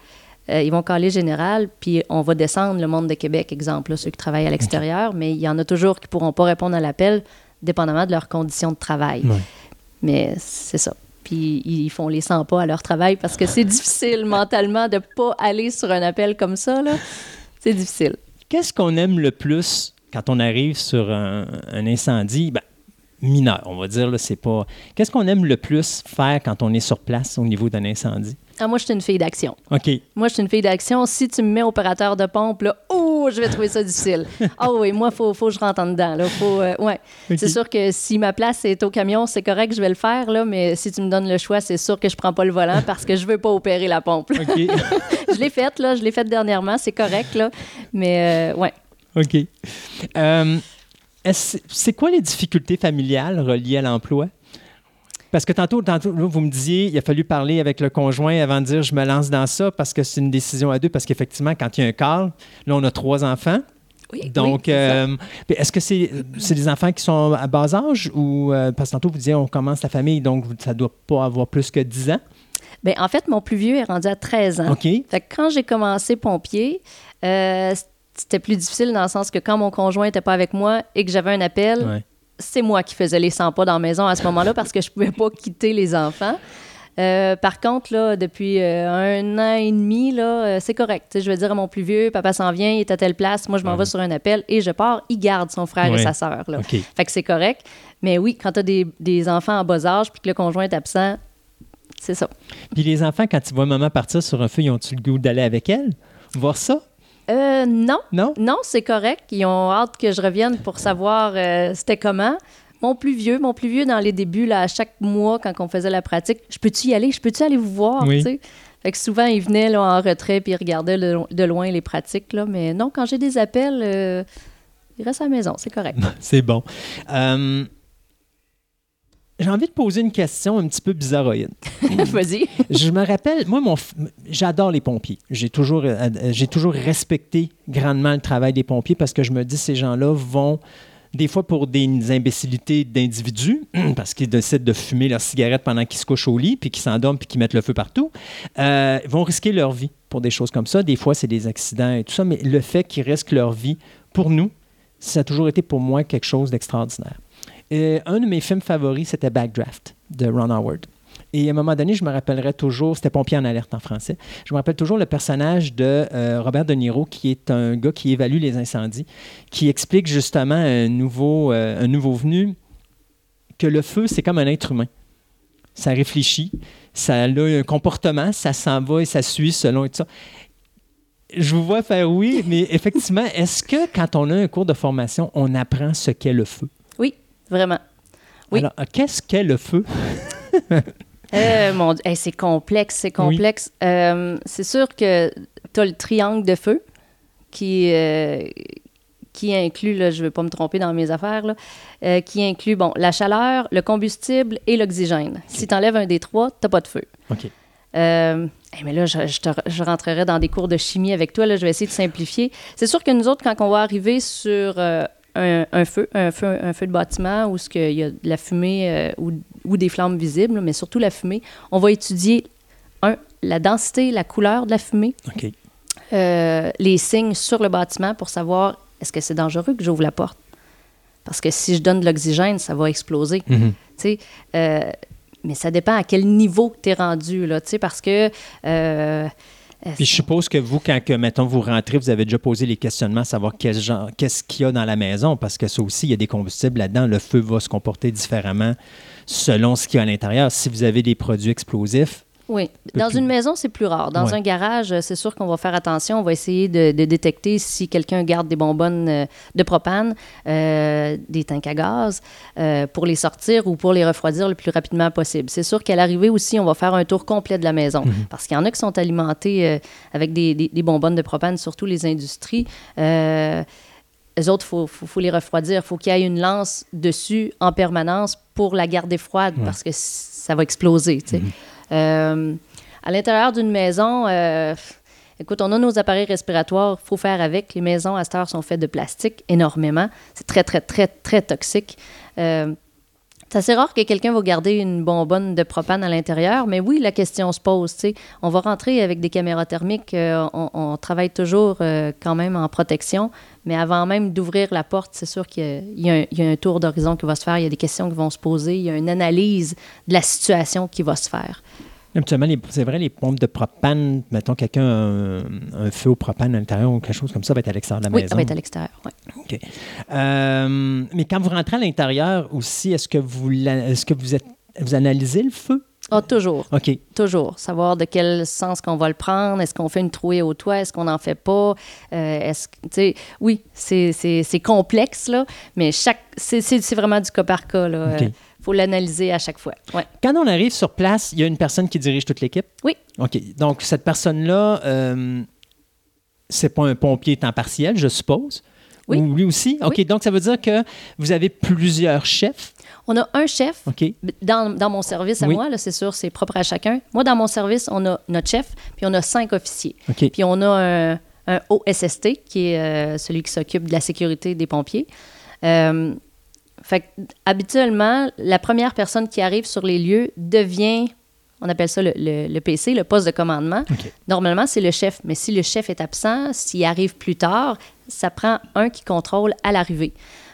euh, ils vont caler général, puis on va descendre le monde de Québec, exemple, là, ceux qui travaillent à l'extérieur, mais il y en a toujours qui ne pourront pas répondre à l'appel, dépendamment de leurs conditions de travail. Ouais. Mais c'est ça. Puis ils font les 100 pas à leur travail parce que c'est difficile mentalement de pas aller sur un appel comme ça. C'est difficile. Qu'est-ce qu'on aime le plus quand on arrive sur un, incendie? Ben, mineur, on va dire, c'est pas. Qu'est-ce qu'on aime le plus faire quand on est sur place au niveau d'un incendie? Ah, moi, je suis une fille d'action. OK. Moi, je suis une fille d'action. Si tu me mets opérateur de pompe, là, oh, je vais trouver ça difficile. Ah oui, moi, il faut, faut que je rentre en dedans. Là. Faut, euh, ouais. C'est sûr que si ma place est au camion, c'est correct, je vais le faire, là, mais si tu me donnes le choix, c'est sûr que je prends pas le volant parce que je veux pas opérer la pompe. je l'ai faite, là, je l'ai faite dernièrement, c'est correct, là, mais euh, ouais. OK. Euh, c'est quoi les difficultés familiales reliées à l'emploi? Parce que tantôt, tantôt vous me disiez, il a fallu parler avec le conjoint avant de dire je me lance dans ça parce que c'est une décision à deux. Parce qu'effectivement, quand il y a un call, là, on a trois enfants. Oui, Donc, oui, euh, est-ce que c'est des enfants qui sont à bas âge ou euh, parce que tantôt vous disiez on commence la famille, donc ça doit pas avoir plus que 10 ans? Ben, en fait, mon plus vieux est rendu à 13 ans. OK. Fait que quand j'ai commencé pompier, euh, c'était plus difficile dans le sens que quand mon conjoint n'était pas avec moi et que j'avais un appel, Ouais. C'est moi qui faisais les 100 pas dans la maison à ce moment-là parce que je pouvais pas quitter les enfants. Euh, par contre, là, depuis euh, un an et demi, là, euh, c'est correct. Je vais dire à mon plus vieux, papa s'en vient, il est à telle place, moi je m'en vais sur un appel et je pars, il garde son frère Ouais. et sa sœur. là. OK. Fait que c'est correct. Mais oui, quand tu as des, des enfants en bas âge puis que le conjoint est absent, c'est ça. Puis les enfants, quand ils voient maman partir sur un feu, ils ont-tu le goût d'aller avec elle? Voir ça? Euh, non. Non? Non, c'est correct. Ils ont hâte que je revienne pour savoir euh, c'était comment. Mon plus vieux, mon plus vieux dans les débuts, là, à chaque mois, quand on faisait la pratique, je peux-tu y aller? Je peux-tu aller vous voir? Oui. tu sais? Fait que souvent, il venait là, en retrait puis il regardait de, de loin les pratiques. Là. Mais non, quand j'ai des appels, euh, il reste à la maison, c'est correct. C'est bon. Euh, J'ai envie de poser une question un petit peu bizarroïde. Vas-y. Je me rappelle, moi, mon, f- j'adore les pompiers. J'ai toujours, euh, euh, j'ai toujours respecté grandement le travail des pompiers parce que je me dis, ces gens-là vont, des fois pour des imbécilités d'individus, parce qu'ils décident de fumer leur cigarette pendant qu'ils se couchent au lit, puis qu'ils s'endorment, puis qu'ils mettent le feu partout, euh, vont risquer leur vie pour des choses comme ça. Des fois, c'est des accidents et tout ça, mais le fait qu'ils risquent leur vie, pour nous, ça a toujours été pour moi quelque chose d'extraordinaire. Un de mes films favoris, c'était Backdraft de Ron Howard. Et à un moment donné, je me rappellerai toujours, c'était Pompier en alerte en français, je me rappelle toujours le personnage de euh, Robert De Niro, qui est un gars qui évalue les incendies, qui explique justement à un nouveau, euh, un nouveau venu que le feu, c'est comme un être humain. Ça réfléchit, ça a un comportement, ça s'en va et ça suit selon et tout ça. Je vous vois faire oui, mais effectivement, est-ce que quand on a un cours de formation, on apprend ce qu'est le feu? Vraiment. Oui. Alors, qu'est-ce qu'est le feu? Euh, mon Dieu, Hey, c'est complexe, c'est complexe. Euh, c'est sûr que tu as le triangle de feu qui, euh, qui inclut, là, je ne vais pas me tromper dans mes affaires, là, euh, qui inclut bon, la chaleur, le combustible et l'oxygène. Si tu enlèves un des trois, tu n'as pas de feu. OK. Euh, hey, mais là, je, je te- je rentrerai dans des cours de chimie avec toi. Là, je vais essayer de simplifier. C'est sûr que nous autres, quand on va arriver sur euh, un, un feu, un feu, un feu de bâtiment où ce qu'il y a de la fumée euh, ou, ou des flammes visibles, mais surtout la fumée, on va étudier un, la densité, la couleur de la fumée, euh, les signes sur le bâtiment pour savoir est-ce que c'est dangereux que j'ouvre la porte. Parce que si je donne de l'oxygène, ça va exploser. Sais, euh, mais ça dépend à quel niveau tu es rendu, là, parce que... Puis je suppose que vous, quand, que, mettons, vous rentrez, vous avez déjà posé les questionnements, savoir quel genre, qu'est-ce qu'il y a dans la maison, parce que ça aussi, il y a des combustibles là-dedans. Le feu va se comporter différemment selon ce qu'il y a à l'intérieur. Si vous avez des produits explosifs, Oui. Dans une maison, c'est plus rare. Dans Ouais. un garage, euh, c'est sûr qu'on va faire attention. On va essayer de, de détecter si quelqu'un garde des bonbonnes euh, de propane, euh, des tanks à gaz, euh, pour les sortir ou pour les refroidir le plus rapidement possible. C'est sûr qu'à l'arrivée aussi, on va faire un tour complet de la maison. Parce qu'il y en a qui sont alimentés euh, avec des, des- des bonbonnes de propane, surtout les industries. Eux autres, il faut, faut- faut les refroidir. Il faut qu'il y ait une lance dessus en permanence pour la garder froide parce que ça va exploser. tu sais. Euh, à l'intérieur d'une maison, euh, écoute, on a nos appareils respiratoires, il faut faire avec. Les maisons à cette heure sont faites de plastique énormément. C'est très, très, très, très toxique. Euh, C'est assez rare que quelqu'un va garder une bonbonne de propane à l'intérieur, mais oui, la question se pose. tu sais. On va rentrer avec des caméras thermiques, on, travaille toujours quand même en protection, mais avant même d'ouvrir la porte, c'est sûr qu'il y a un tour d'horizon qui va se faire, il y a des questions qui vont se poser, il y a une analyse de la situation qui va se faire. Habituellement, c'est vrai, les pompes de propane, mettons quelqu'un a un, un feu au propane à l'intérieur ou quelque chose comme ça, va être à l'extérieur de la Oui, maison. ça va être à l'extérieur. OK. Euh, mais quand vous rentrez à l'intérieur aussi, est-ce que vous, est-ce que vous, êtes, vous analysez le feu? Ah, toujours. OK. Toujours. Savoir de quel sens qu'on va le prendre. Est-ce qu'on fait une trouée au toit? Est-ce qu'on n'en fait pas? Euh, est-ce que, tu sais, oui, c'est, complexe, là, mais chaque, c'est, vraiment du cas par cas. Il OK. Faut l'analyser à chaque fois. Ouais. Quand on arrive sur place, il y a une personne qui dirige toute l'équipe? Oui. OK. Donc, cette personne-là, euh, c'est pas un pompier temps partiel, je suppose? Oui. Ou lui aussi? OK. Donc, ça veut dire que vous avez plusieurs chefs? On a un chef. OK. Dans, dans mon service à Oui. moi, c'est sûr, c'est propre à chacun. Moi, dans mon service, on a notre chef, puis on a cinq officiers. OK. Puis on a un, un OSST, qui est euh, celui qui s'occupe de la sécurité des pompiers. Euh, fait que, habituellement, la première personne qui arrive sur les lieux devient, on appelle ça le, le- le PC, le poste de commandement. Normalement, c'est le chef, mais si le chef est absent, s'il arrive plus tard, ça prend un qui contrôle à l'arrivée.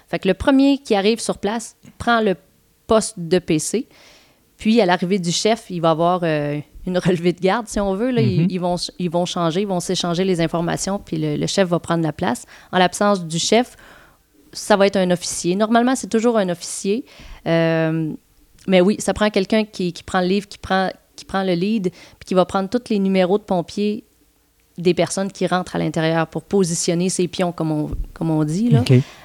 Fait que le premier qui arrive sur place prend le poste de PC. Puis, à l'arrivée du chef, il va avoir euh, une relevée de garde, si on veut. Là. Ils- Mhm. ils, vont, ils vont changer, ils vont s'échanger les informations, puis le, le chef va prendre la place. En l'absence du chef, ça va être un officier. Normalement, c'est toujours un officier. Euh, mais oui, ça prend quelqu'un qui, qui prend le livre, qui prend, qui prend le lead, puis qui va prendre tous les numéros de pompiers des personnes qui rentrent à l'intérieur pour positionner ses pions, comme on, comme on dit. Là.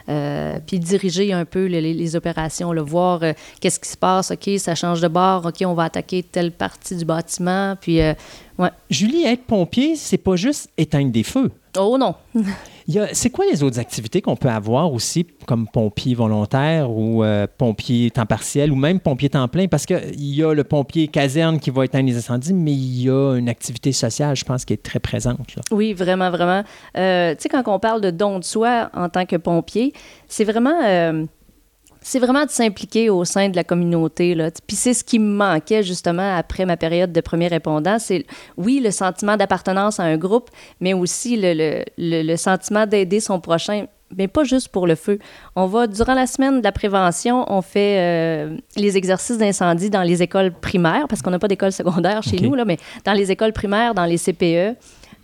Euh, puis diriger un peu les, les- les opérations, le voir euh, qu'est-ce qui se passe, OK, ça change de bord, OK, on va attaquer telle partie du bâtiment, puis euh, ouais. Julie, être pompier, c'est pas juste éteindre des feux. Oh non! C'est quoi les autres activités qu'on peut avoir aussi comme pompier volontaire ou euh, pompier temps partiel ou même pompier temps plein? Parce qu'il y a le pompier caserne qui va éteindre les incendies, mais il y a une activité sociale, je pense, qui est très présente. Oui, vraiment, vraiment. Euh, tu sais, quand on parle de don de soi en tant que pompier, c'est vraiment... euh, c'est vraiment de s'impliquer au sein de la communauté. Là. Puis c'est ce qui me manquait justement après ma période de premier répondant. C'est, oui, le sentiment d'appartenance à un groupe, mais aussi le, le- le- le sentiment d'aider son prochain. Mais pas juste pour le feu. On va, durant la semaine de la prévention, on fait euh, les exercices d'incendie dans les écoles primaires, parce qu'on n'a pas d'école secondaire chez nous, là, mais dans les écoles primaires, dans les CPE.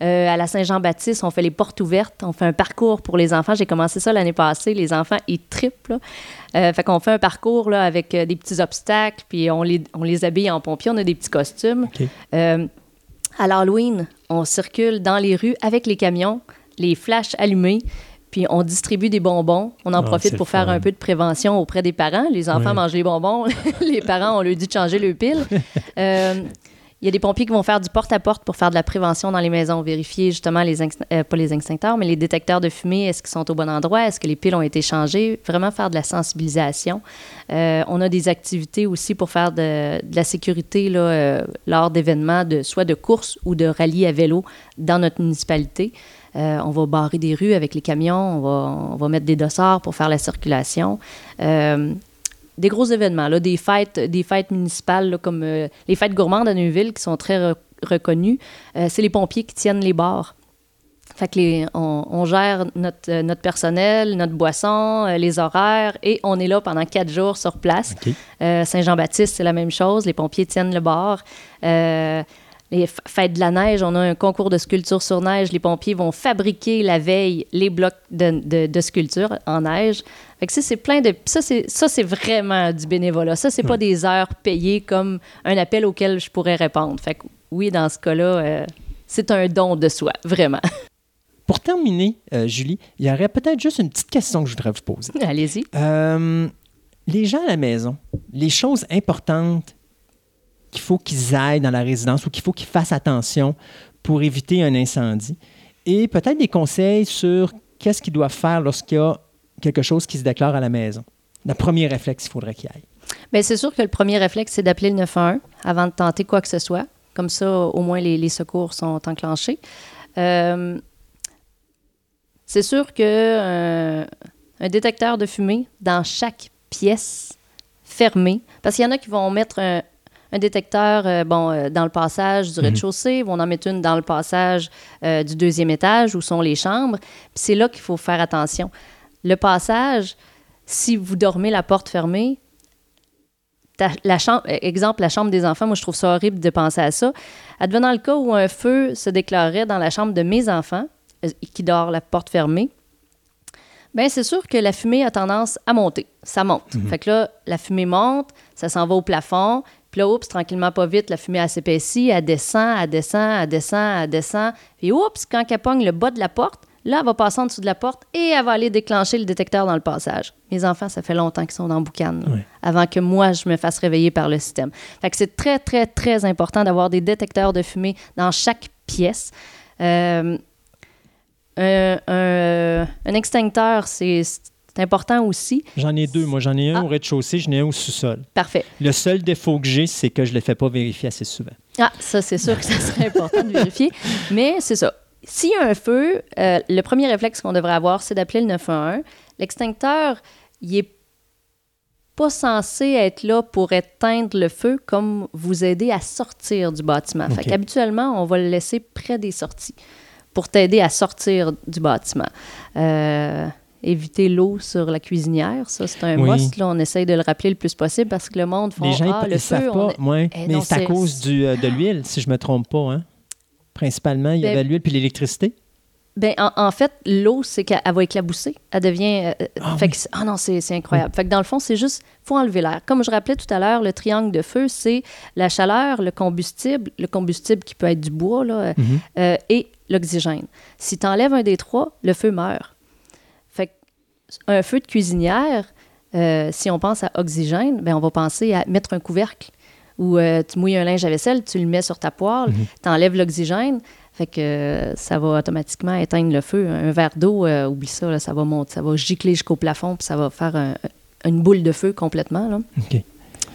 Euh, à la Saint-Jean-Baptiste, on fait les portes ouvertes, on fait un parcours pour les enfants. J'ai commencé ça l'année passée. Les enfants, ils trippent. là. Euh, fait qu'on fait un parcours là, avec euh, des petits obstacles, puis on les, on les habille en pompiers, on a des petits costumes. OK. Euh, à l'Halloween, on circule dans les rues avec les camions, les flashs allumés, puis on distribue des bonbons. On en Ah, profite pour faire fun. un peu de prévention auprès des parents. Les enfants mangent les bonbons, les parents, on leur dit de changer le pile. Euh, il y a des pompiers qui vont faire du porte-à-porte pour faire de la prévention dans les maisons, vérifier justement les euh, pas les extincteurs, mais les détecteurs de fumée, est-ce qu'ils sont au bon endroit, est-ce que les piles ont été changées, vraiment faire de la sensibilisation. Euh, on a des activités aussi pour faire de, la sécurité euh, lors d'événements, de, soit de courses ou de rallyes à vélo dans notre municipalité. On va barrer des rues avec les camions, on va, on va mettre des dossards pour faire la circulation. Des gros événements, là, des fêtes, des fêtes municipales là, comme euh, les fêtes gourmandes à Neuville qui sont très re- reconnues. Euh, c'est les pompiers qui tiennent les bars. Fait que les, on, on gère notre, euh, notre personnel, notre boisson, euh, les horaires et on est là pendant quatre jours sur place. Euh, Saint-Jean-Baptiste, c'est la même chose. Les pompiers tiennent le bar. Les fêtes de la neige, on a un concours de sculpture sur neige. Les pompiers vont fabriquer la veille les blocs de, de- de sculpture en neige. Fait que ça, c'est plein de. Ça, c'est, ça, c'est vraiment du bénévolat. Ça, c'est pas des heures payées comme un appel auquel je pourrais répondre. Fait que oui, dans ce cas-là, euh, c'est un don de soi, vraiment. Pour terminer, euh, Julie, il y aurait peut-être juste une petite question que je voudrais vous poser. Allez-y. Euh, les gens à la maison, les choses importantes qu'il faut qu'ils aillent dans la résidence ou qu'il faut qu'ils fassent attention pour éviter un incendie et peut-être des conseils sur qu'est-ce qu'ils doivent faire lorsqu'il y a quelque chose qui se déclare à la maison. Le premier réflexe, il faudrait qu'il aille. Bien, c'est sûr que le premier réflexe, c'est d'appeler le 911 avant de tenter quoi que ce soit. Comme ça, au moins, les, les secours sont enclenchés. Euh, c'est sûr que euh, un détecteur de fumée dans chaque pièce fermée. Parce qu'il y en a qui vont mettre un, un détecteur euh, bon, euh, dans le passage du rez-de-chaussée, vont en mettre une dans le passage euh, du deuxième étage où sont les chambres. Puis c'est là qu'il faut faire attention. Le passage, si vous dormez la porte fermée, ta- la chambre, exemple, la chambre des enfants, moi je trouve ça horrible de penser à ça. Advenant le cas où un feu se déclarerait dans la chambre de mes enfants, euh, qui dort la porte fermée, ben c'est sûr que la fumée a tendance à monter. Ça monte. Fait que là, la fumée monte, ça s'en va au plafond, puis là, oups, tranquillement, pas vite, la fumée elle s'épaissit, elle descend, elle descend, elle descend, elle descend. Puis oups, quand elle pogne le bas de la porte, là, elle va passer en dessous de la porte et elle va aller déclencher le détecteur dans le passage. Mes enfants, ça fait longtemps qu'ils sont dans boucan, avant que moi, je me fasse réveiller par le système. Fait que c'est très, très, très important d'avoir des détecteurs de fumée dans chaque pièce. Euh, un, un- un extincteur, c'est c'est important aussi. J'en ai deux. Moi, j'en ai un Ah. au rez-de-chaussée, j'en ai un au sous-sol. Parfait. Le seul défaut que j'ai, c'est que je ne le fais pas vérifier assez souvent. Ah, ça, c'est sûr que ça serait important de vérifier. Mais c'est ça. S'il y a un feu, euh, le premier réflexe qu'on devrait avoir, c'est d'appeler le 911. L'extincteur, il est pas censé être là pour éteindre le feu comme vous aider à sortir du bâtiment. Fait OK. qu'habituellement, on va le laisser près des sorties pour t'aider à sortir du bâtiment. Euh, éviter l'eau sur la cuisinière, ça, c'est un Oui. must. Là, on essaye de le rappeler le plus possible parce que le monde font Les gens, Ah, ils, le ils feu, savent pas. ouais. Eh mais c'est à cause du, euh, de l'huile, si je me trompe pas. Hein? Principalement, il y Ben- avait l'huile puis l'électricité. Ben, en, en fait, l'eau, c'est qu'elle elle va éclabousser. Elle devient. euh, euh, Ah fait oui. que c'est- ah non, c'est incroyable. Fait que dans le fond, c'est juste, faut enlever l'air. Comme je rappelais tout à l'heure, le triangle de feu, c'est la chaleur, le combustible, le combustible qui peut être du bois, là, Mhm. euh, et l'oxygène. Si tu enlèves un des trois, le feu meurt. Un feu de cuisinière, euh, si on pense à oxygène, ben on va penser à mettre un couvercle ou euh, tu mouilles un linge à vaisselle, tu le mets sur ta poêle, tu enlèves l'oxygène, fait que euh, ça va automatiquement éteindre le feu. Un verre d'eau, oublie ça, là, ça va monter, ça va gicler jusqu'au plafond, puis ça va faire un- une boule de feu complètement. Là. OK.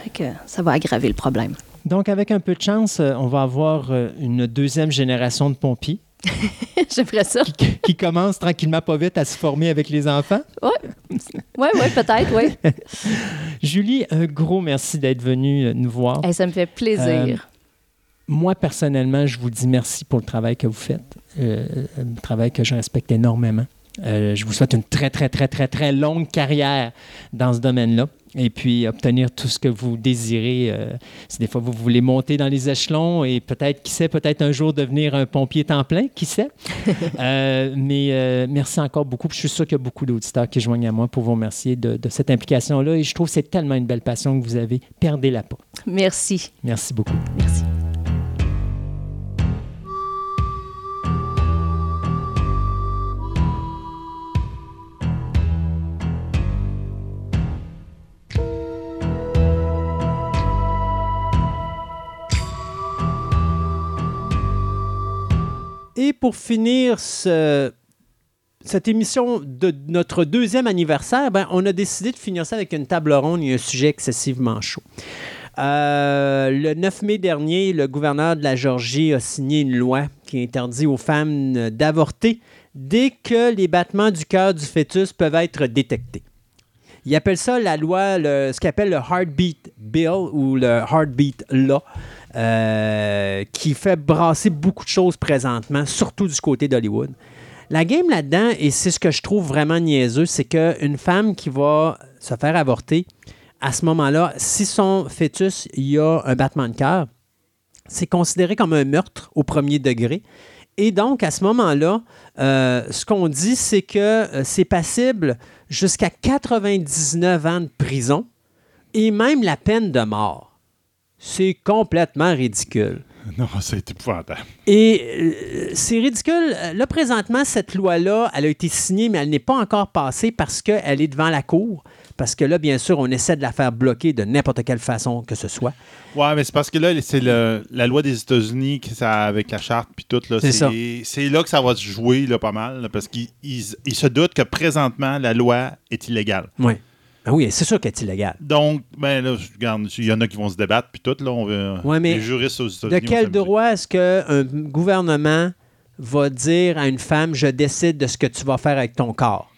Fait que ça va aggraver le problème. Donc, avec un peu de chance, on va avoir une deuxième génération de pompiers J'aimerais ça. qui, qui commence tranquillement pas vite à se former avec les enfants. Oui, ouais, ouais, peut-être, oui. Julie, un gros merci d'être venue euh, nous voir. ça me fait plaisir. Euh, Moi, personnellement, je vous dis merci pour le travail que vous faites, euh, un travail que je respecte énormément. Euh, je vous souhaite une très, très, très, très, très longue carrière dans ce domaine-là. Et puis, obtenir tout ce que vous désirez. euh, si des fois, vous voulez monter dans les échelons et peut-être, qui sait, peut-être un jour devenir un pompier temps plein, qui sait. Euh, mais euh, merci encore beaucoup. Je suis sûr qu'il y a beaucoup d'auditeurs qui joignent à moi pour vous remercier de, de cette implication-là. Et je trouve que c'est tellement une belle passion que vous avez. Perdez-la pas. Merci. Merci beaucoup. Merci. Et pour finir ce- cette émission de notre deuxième anniversaire, ben, on a décidé de finir ça avec une table ronde et un sujet excessivement chaud. Euh, le 9 mai dernier, le gouverneur de la Géorgie a signé une loi qui interdit aux femmes d'avorter dès que les battements du cœur du fœtus peuvent être détectés. Il appelle ça la loi, ce qu'il appelle le Heartbeat Bill ou le Heartbeat Law, euh, qui fait brasser beaucoup de choses présentement, surtout du côté d'Hollywood. La game là-dedans, et c'est ce que je trouve vraiment niaiseux, c'est qu'une femme qui va se faire avorter, à ce moment-là, si son fœtus, y a un battement de cœur, c'est considéré comme un meurtre au premier degré. Et donc, à ce moment-là, euh, ce qu'on dit, c'est que euh, c'est passible jusqu'à 99 ans de prison et même la peine de mort. C'est complètement ridicule. Non, c'est épouvantable. Et euh, c'est ridicule. Là, présentement, cette loi-là, elle a été signée, mais elle n'est pas encore passée parce qu'elle est devant la Cour. Parce que là, bien sûr, on essaie de la faire bloquer de n'importe quelle façon que ce soit. Ouais, mais c'est parce que là, c'est la loi des États-Unis avec la charte puis tout. C'est ça. C'est là que ça va se jouer là, pas mal. là, parce qu'ils ils- ils se doutent que présentement, la loi est illégale. Oui. Ah oui, c'est sûr qu'elle est illégale. Donc, ben là, regarde, il y en a qui vont se débattre puis tout. Là, on va, Ouais, mais les juristes aux États-Unis. De quel droit est-ce qu'un gouvernement va dire à une femme, je décide de ce que tu vas faire avec ton corps?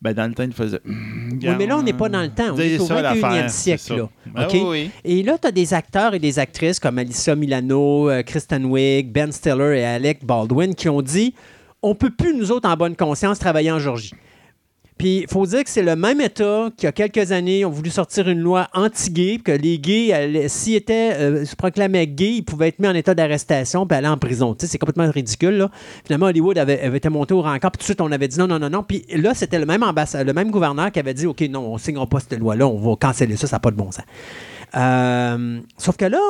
Ben, dans le temps, il faisait. Oui, mais là, on n'est pas dans le temps. On C'est est au ça, 21e l'affaire, siècle. Là. Oui, oui. Et là, tu as des acteurs et des actrices comme Alyssa Milano, euh, Kristen Wiig, Ben Stiller et Alec Baldwin qui ont dit on peut plus, nous autres, en bonne conscience, travailler en Georgie. Puis, il faut dire que c'est le même État qui, il y a quelques années, ont voulu sortir une loi anti-gay, que les gays, s'ils étaient, euh, se proclamaient gays, ils pouvaient être mis en état d'arrestation puis aller en prison. Tu sais, c'est complètement ridicule. Là. Finalement, Hollywood avait, avait été monté au rencard, puis tout de suite, on avait dit non, non, non, non. Puis là, c'était le même ambassade, le même gouverneur qui avait dit OK, non, on ne signera pas cette loi-là, on va canceller ça, ça n'a pas de bon sens. Euh, sauf que là,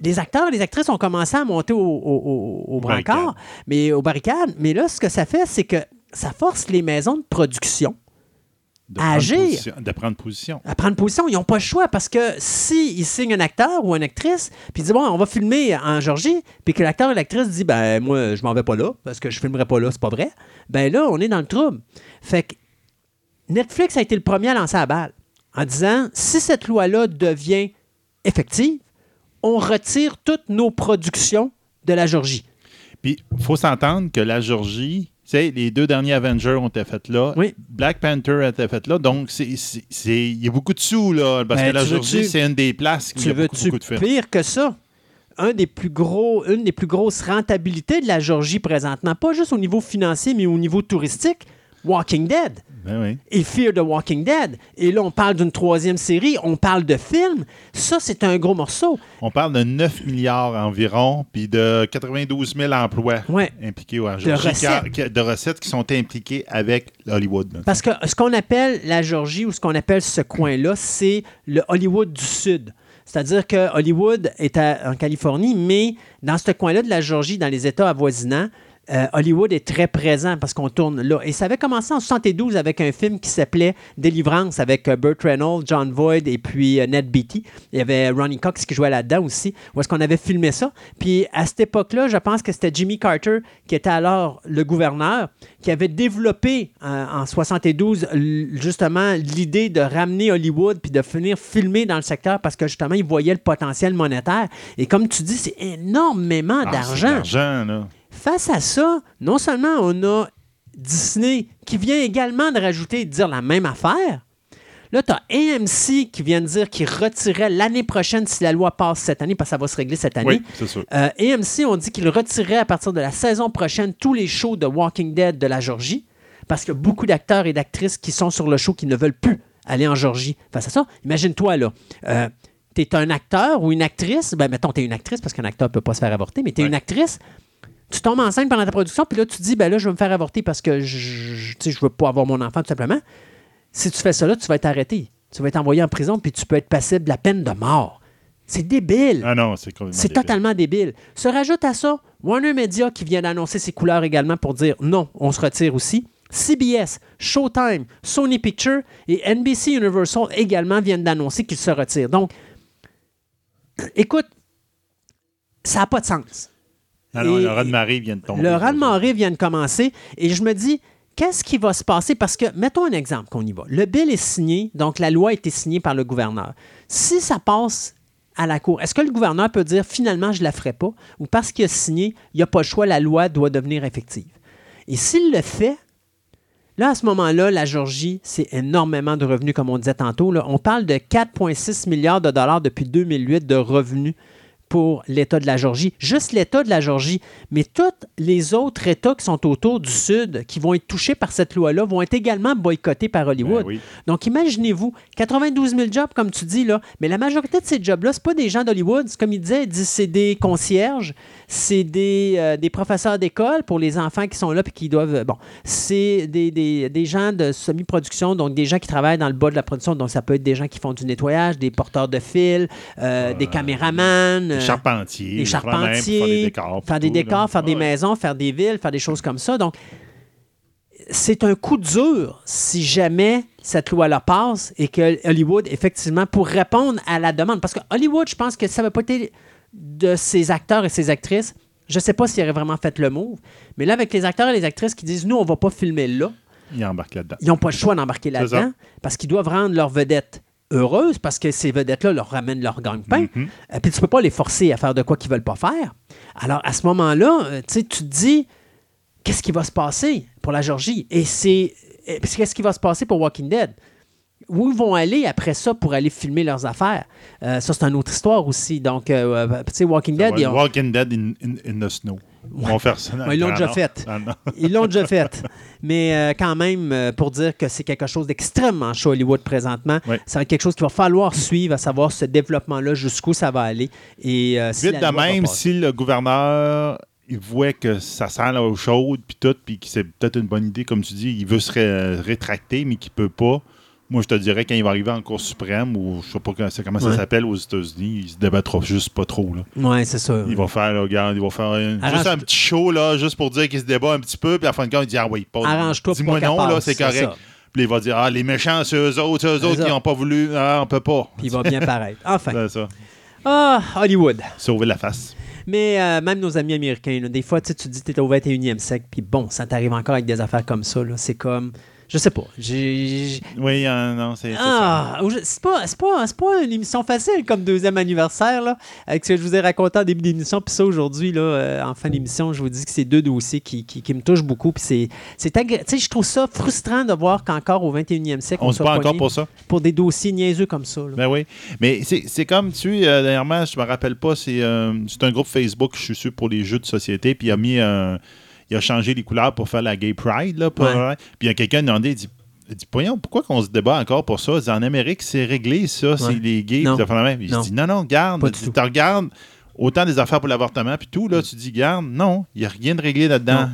les acteurs les actrices ont commencé à monter au, au, au- au brancard, mais aux barricades. Mais là, ce que ça fait, c'est que ça force les maisons de production De À agir. position- De prendre position. à prendre position. Ils n'ont pas le choix parce que s'ils signent un acteur ou une actrice, puis ils disent Bon, on va filmer en Georgie, puis que l'acteur et l'actrice dit Ben, moi, je m'en vais pas là parce que je filmerai pas là, c'est pas vrai. Ben là, on est dans le trouble. Fait que Netflix a été le premier à lancer la balle en disant Si cette loi-là devient effective, on retire toutes nos productions de la Georgie. Puis, il faut s'entendre que la Georgie, sais, les deux derniers Avengers ont été faits là. Oui. Black Panther a été fait là. Donc, c'est- c'est- c'est- il y a beaucoup de sous, là. Parce Ben, que la Georgie, c'est une des places Tu a beaucoup, veux-tu beaucoup de films. pire que ça? Un des plus gros, une des plus grosses rentabilités de la Georgie présentement, pas juste au niveau financier, mais au niveau touristique, Walking Dead Ben oui. et Fear the Walking Dead. Et là, on parle d'une troisième série, on parle de films. Ça, c'est un gros morceau. On parle de 9 milliards environ, puis de 92 000 emplois Ouais. impliqués en Georgie, recettes. de recettes qui sont impliquées avec Hollywood. Parce que ce qu'on appelle la Georgie ou ce qu'on appelle ce coin-là, c'est le Hollywood du Sud. C'est-à-dire que Hollywood est à- en Californie, mais dans ce coin-là de la Georgie, dans les États avoisinants, euh, Hollywood est très présent parce qu'on tourne là. Et ça avait commencé en 72 avec un film qui s'appelait Délivrance avec euh, Burt Reynolds, John Voight et puis euh, Ned Beatty. Il y avait Ronnie Cox qui jouait là-dedans aussi, où est-ce qu'on avait filmé ça. Puis à cette époque-là, je pense que c'était Jimmy Carter qui était alors le gouverneur, qui avait développé euh, en 72 l- justement l'idée de ramener Hollywood puis de venir filmer dans le secteur parce que justement, il voyait le potentiel monétaire. Et comme tu dis, c'est énormément Ah, d'argent. Face à ça, non seulement on a Disney qui vient également de rajouter et de dire la même affaire. Là, tu as AMC qui vient de dire qu'il retirait l'année prochaine si la loi passe cette année, parce que ça va se régler cette année. Oui, c'est sûr. Euh, AMC, on dit qu'il retirait à partir de la saison prochaine tous les shows de Walking Dead de la Georgie, parce qu'il y a beaucoup d'acteurs et d'actrices qui sont sur le show qui ne veulent plus aller en Georgie. Face à ça, imagine-toi, là, euh, tu es un acteur ou une actrice, ben mettons, tu es une actrice, parce qu'un acteur ne peut pas se faire avorter, mais tu es Ouais. une actrice, tu tombes enceinte pendant ta production, puis là, tu dis, ben là, je vais me faire avorter parce que je je veux pas avoir mon enfant, tout simplement. Si tu fais ça là, tu vas être arrêté. Tu vas être envoyé en prison, puis tu peux être passible de la peine de mort. C'est débile. Ah non, c'est C'est totalement débile. Se rajoute à ça Warner Media qui vient d'annoncer ses couleurs également pour dire non, on se retire aussi. CBS, Showtime, Sony Pictures et NBC Universal également viennent d'annoncer qu'ils se retirent. Donc, écoute, ça n'a pas de sens. Ah non, Et- le raz-de-marée vient de tomber. Le raz-de-marée vient de commencer et je me dis, qu'est-ce qui va se passer? Parce que, mettons un exemple qu'on y va. Le bill est signé, donc la loi a été signée par le gouverneur. Si ça passe à la Cour, est-ce que le gouverneur peut dire finalement je ne la ferai pas? Ou parce qu'il a signé, il n'y a pas le choix, la loi doit devenir effective? Et s'il le fait, Là, à ce moment-là, la Georgie, c'est énormément de revenus, comme on disait tantôt. là. On parle de 4,6 milliards de dollars depuis 2008 de revenus pour l'État de la Georgie. Juste l'État de la Georgie. Mais tous les autres États qui sont autour du Sud, qui vont être touchés par cette loi-là, vont être également boycottés par Hollywood. Ben oui. Donc, imaginez-vous, 92 000 jobs, comme tu dis, là, mais la majorité de ces jobs-là, ce pas des gens d'Hollywood. Comme il disait, il dit c'est des concierges, c'est des, euh, des professeurs d'école pour les enfants qui sont là et qui doivent. euh, Bon, c'est des, des- des gens de semi-production, donc des gens qui travaillent dans le bas de la production. Donc, ça peut être des gens qui font du nettoyage, des porteurs de fil, euh, des caméramans. Des euh, charpentiers. des charpentiers, Faire des décors. faire des puis tout, décors, faire des maisons, faire des villes, faire des choses comme ça. Donc, c'est un coup dur si jamais cette loi-là passe et que Hollywood, effectivement, pour répondre à la demande, parce que Hollywood, je pense que ça va pas été de ses acteurs et ses actrices, je ne sais pas s'ils auraient vraiment fait le move, mais là, avec les acteurs et les actrices qui disent, nous, on va pas filmer là, Il embarque là-dedans. ils n'ont pas le choix d'embarquer là-dedans parce qu'ils doivent rendre leurs vedettes heureuses parce que ces vedettes-là leur ramènent leur gagne-pain. Mhm. Euh, Puis tu peux pas les forcer à faire de quoi qu'ils veulent pas faire. Alors à ce moment-là, euh, tu te dis qu'est-ce qui va se passer pour la Georgie? Et c'est puis qu'est-ce qui va se passer pour Walking Dead? Où ils vont aller après ça pour aller filmer leurs affaires? Euh, ça, c'est une autre histoire aussi. Donc, euh, euh, tu sais, Walking Dead, ils ont- Walking Dead in, in- in the snow. Ils vont faire ça. Ouais, ils l'ont déjà fait. Ah. Ils l'ont déjà fait. Mais euh, quand même, pour dire que c'est quelque chose d'extrêmement chaud à Hollywood présentement, Ouais. ça va être quelque chose qu'il va falloir suivre, à savoir ce développement-là, jusqu'où ça va aller. Et, si Vite la de même, si le gouverneur il voit que ça sent l'eau chaude, puis tout, puis que c'est peut-être une bonne idée, comme tu dis, il veut se ré- rétracter, mais qu'il peut pas. Moi, je te dirais, quand il va arriver en Cour suprême, ou je sais pas comment, ça Ouais. s'appelle aux États-Unis, il se débattra juste pas trop. Là. Ouais, c'est ça. Il va faire, là, regarde, il va faire Arrange- juste un petit show, là, juste pour dire qu'il se débat un petit peu, puis à la fin de compte, il dit Ah oui, pas. Arrange-toi pour Dis-moi non, là, passe, c'est c'est correct. Puis il va dire Ah, les méchants, c'est eux autres, c'est eux autres qui n'ont pas voulu. Ah, on peut pas. Puis il va bien paraître. Enfin. C'est ça. Ah, Hollywood. Sauver la face. Mais euh, même nos amis américains, là, des fois, tu te dis que tu es au 21e siècle, puis bon, ça t'arrive encore avec des affaires comme ça. là. C'est comme. Je sais pas. J'ai. Oui, euh, non, c'est. Ah, c'est pas, c'est pas, c'est pas une émission facile comme deuxième anniversaire, là, avec ce que je vous ai raconté en début d'émission. Puis ça, aujourd'hui, là, euh, en fin d'émission, je vous dis que c'est deux dossiers qui, qui, qui me touchent beaucoup. Puis c'est, c'est agré- tu sais, je trouve ça frustrant de voir qu'encore au 21e siècle, On se soit bat encore pour ça. pour des dossiers niaiseux comme ça. là. Ben oui. Mais c'est c'est comme, tu sais, euh, dernièrement, je me rappelle pas, c'est euh, c'est un groupe Facebook, je suis sûr, pour les jeux de société, puis il a mis un. Il a changé les couleurs pour faire la Gay Pride, là. pour- Ouais. Puis il y a quelqu'un qui a demandé, il dit. Il dit, voyons, pourquoi qu'on se débat encore pour ça? Il dit, en Amérique, c'est réglé, ça, c'est les gays. Non. puis. Il Non. dit, non, non, garde. Il. Tu regardes autant des affaires pour l'avortement, puis tout, là, tu dis, garde, non, il n'y a rien de réglé là-dedans.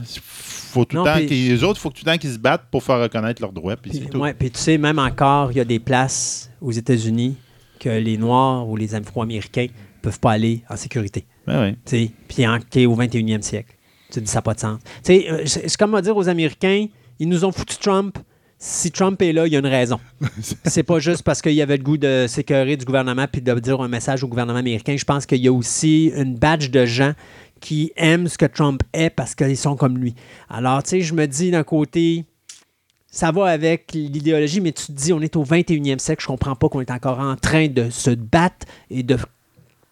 Faut tout Non, le temps les autres, faut tout le temps qu'ils se battent pour faire reconnaître leurs droits, puis Puis, c'est tout. ouais, puis tu sais, même encore, il y a des places aux États-Unis que les Noirs ou les Afro-Américains peuvent pas aller en sécurité. Ben oui. Tu sais, Puis en- t'es au 21e siècle. Tu dis, ça n'a pas de sens. Tu sais, euh, C'est comme à dire aux Américains, ils nous ont foutu Trump. Si Trump est là, il y a une raison. C'est pas juste parce qu'il y avait le goût de sécuriser du gouvernement puis de dire un message au gouvernement américain. Je pense qu'il y a aussi une badge de gens qui aiment ce que Trump est parce qu'ils sont comme lui. Alors, tu sais, je me dis d'un côté, ça va avec l'idéologie, mais tu te dis, on est au 21e siècle, je comprends pas qu'on est encore en train de se battre et de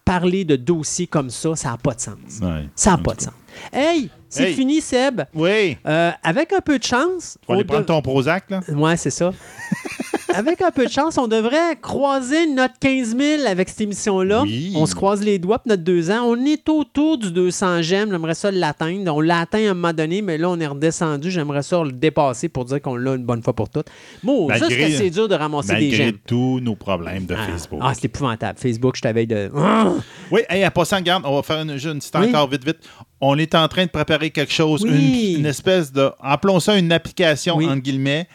parler de dossiers comme ça, ça n'a pas de sens. Ouais. Ça n'a pas de sens. Hey, c'est Hey. fini, Seb. Oui. Euh, avec un peu de chance. Tu vas aller prendre de- ton Prozac, là? Ouais, c'est ça. avec un peu de chance, on devrait croiser notre 15 000 avec cette émission-là. Oui. On se croise les doigts pour notre deux ans. On est autour du 200 j'aime. J'aimerais ça l'atteindre. On l'a atteint à un moment donné, mais là, on est redescendu. J'aimerais ça le dépasser pour dire qu'on l'a une bonne fois pour toutes. Bon, ça, Malgré- c'est dur de ramasser des Malgré j'aime. tous nos problèmes de Ah, Facebook. Ah, c'est épouvantable. Facebook, je t'avais de. Oui, hey, en passant, garde, on va faire une, une petite Oui. encore vite, vite. On est en train de préparer quelque chose, Oui. une, une espèce de, appelons ça une application, Oui. entre guillemets,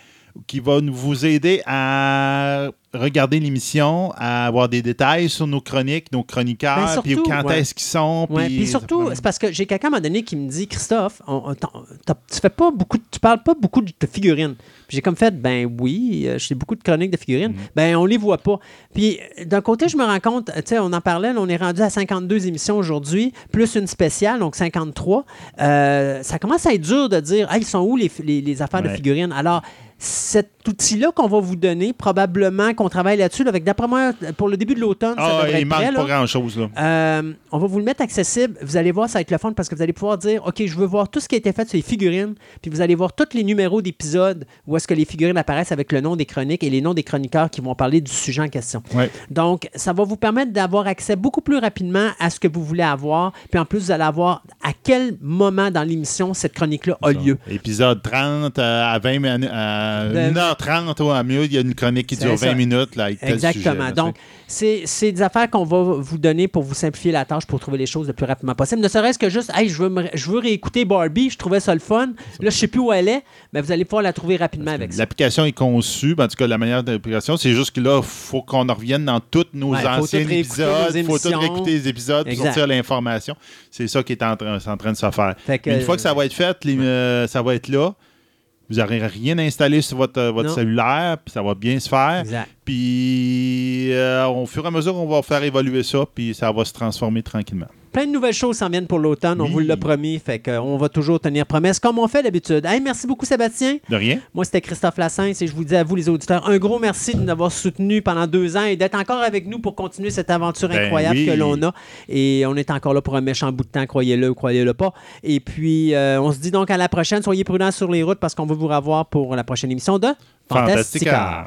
qui va nous- vous aider à regarder l'émission, à avoir des détails sur nos chroniques, nos Ben, chroniqueurs, surtout, puis quand ouais. est-ce qu'ils sont. Ouais, puis surtout, c'est parce que j'ai quelqu'un à un moment donné qui me dit Christophe, on- on- tu fais pas beaucoup, de- tu parles pas beaucoup de figurines. J'ai comme fait, ben oui, euh, j'ai beaucoup de chroniques de figurines. Mhm. Ben on les voit pas. Puis euh, d'un côté, je me rends compte, tu sais, on en parlait, là, on est rendu à 52 émissions aujourd'hui, plus une spéciale, donc 53. Euh, ça commence à être dur de dire, ah, ils sont où les, les- les affaires de figurines? Alors cet outil-là qu'on va vous donner, probablement qu'on travaille là-dessus, là, avec d'après moi, pour le début de l'automne, ça Ah, devrait il être manque prêt, pas grand-chose. Euh, on va vous le mettre accessible. Vous allez voir, ça va être le fun parce que vous allez pouvoir dire OK, je veux voir tout ce qui a été fait sur les figurines. Puis vous allez voir tous les numéros d'épisodes où est-ce que les figurines apparaissent avec le nom des chroniques et les noms des chroniqueurs qui vont parler du sujet en question. Ouais. Donc, ça va vous permettre d'avoir accès beaucoup plus rapidement à ce que vous voulez avoir. Puis en plus, vous allez avoir à quel moment dans l'émission cette chronique-là a lieu. Épisode 30 euh, à 20 minutes, à De- 1h30 ou à mieux, il y a une chronique qui dure ça. 20 minutes, là, avec tel sujet, Exactement. là, Donc, c'est des affaires qu'on va vous donner pour vous simplifier la tâche pour trouver les choses le plus rapidement possible. Ne serait-ce que juste, hey, je veux, me- je veux réécouter Barbie, je trouvais ça le fun. Là, je sais plus où elle est, mais vous allez pouvoir la trouver rapidement avec ça. L'application est conçue, ben, en tout cas, la manière de l'application, c'est juste que là, il faut qu'on en revienne dans tous nos Ouais, anciens épisodes. Il faut tout réécouter les épisodes pour sortir l'information. C'est ça qui est en, train- c'est en train de se faire. Que, Une fois que ça va être fait, les, euh, ça va être là. Vous n'aurez rien installé sur votre, euh, votre Non. cellulaire, puis ça va bien se faire. Exact. Puis, euh, au fur et à mesure, on va faire évoluer ça, puis ça va se transformer tranquillement. Plein de nouvelles choses s'en viennent pour l'automne. On vous l'a promis. Fait qu'on va toujours tenir promesse comme on fait d'habitude. Hey, merci beaucoup, Sébastien. De rien. Moi, c'était Christophe Lassens et je vous dis à vous, les auditeurs, un gros merci de nous avoir soutenus pendant deux ans et d'être encore avec nous pour continuer cette aventure Ben incroyable oui. que l'on a. Et on est encore là pour un méchant bout de temps, croyez-le ou croyez-le pas. Et puis, euh, on se dit donc à la prochaine. Soyez prudents sur les routes parce qu'on va vous revoir pour la prochaine émission de Fantastica.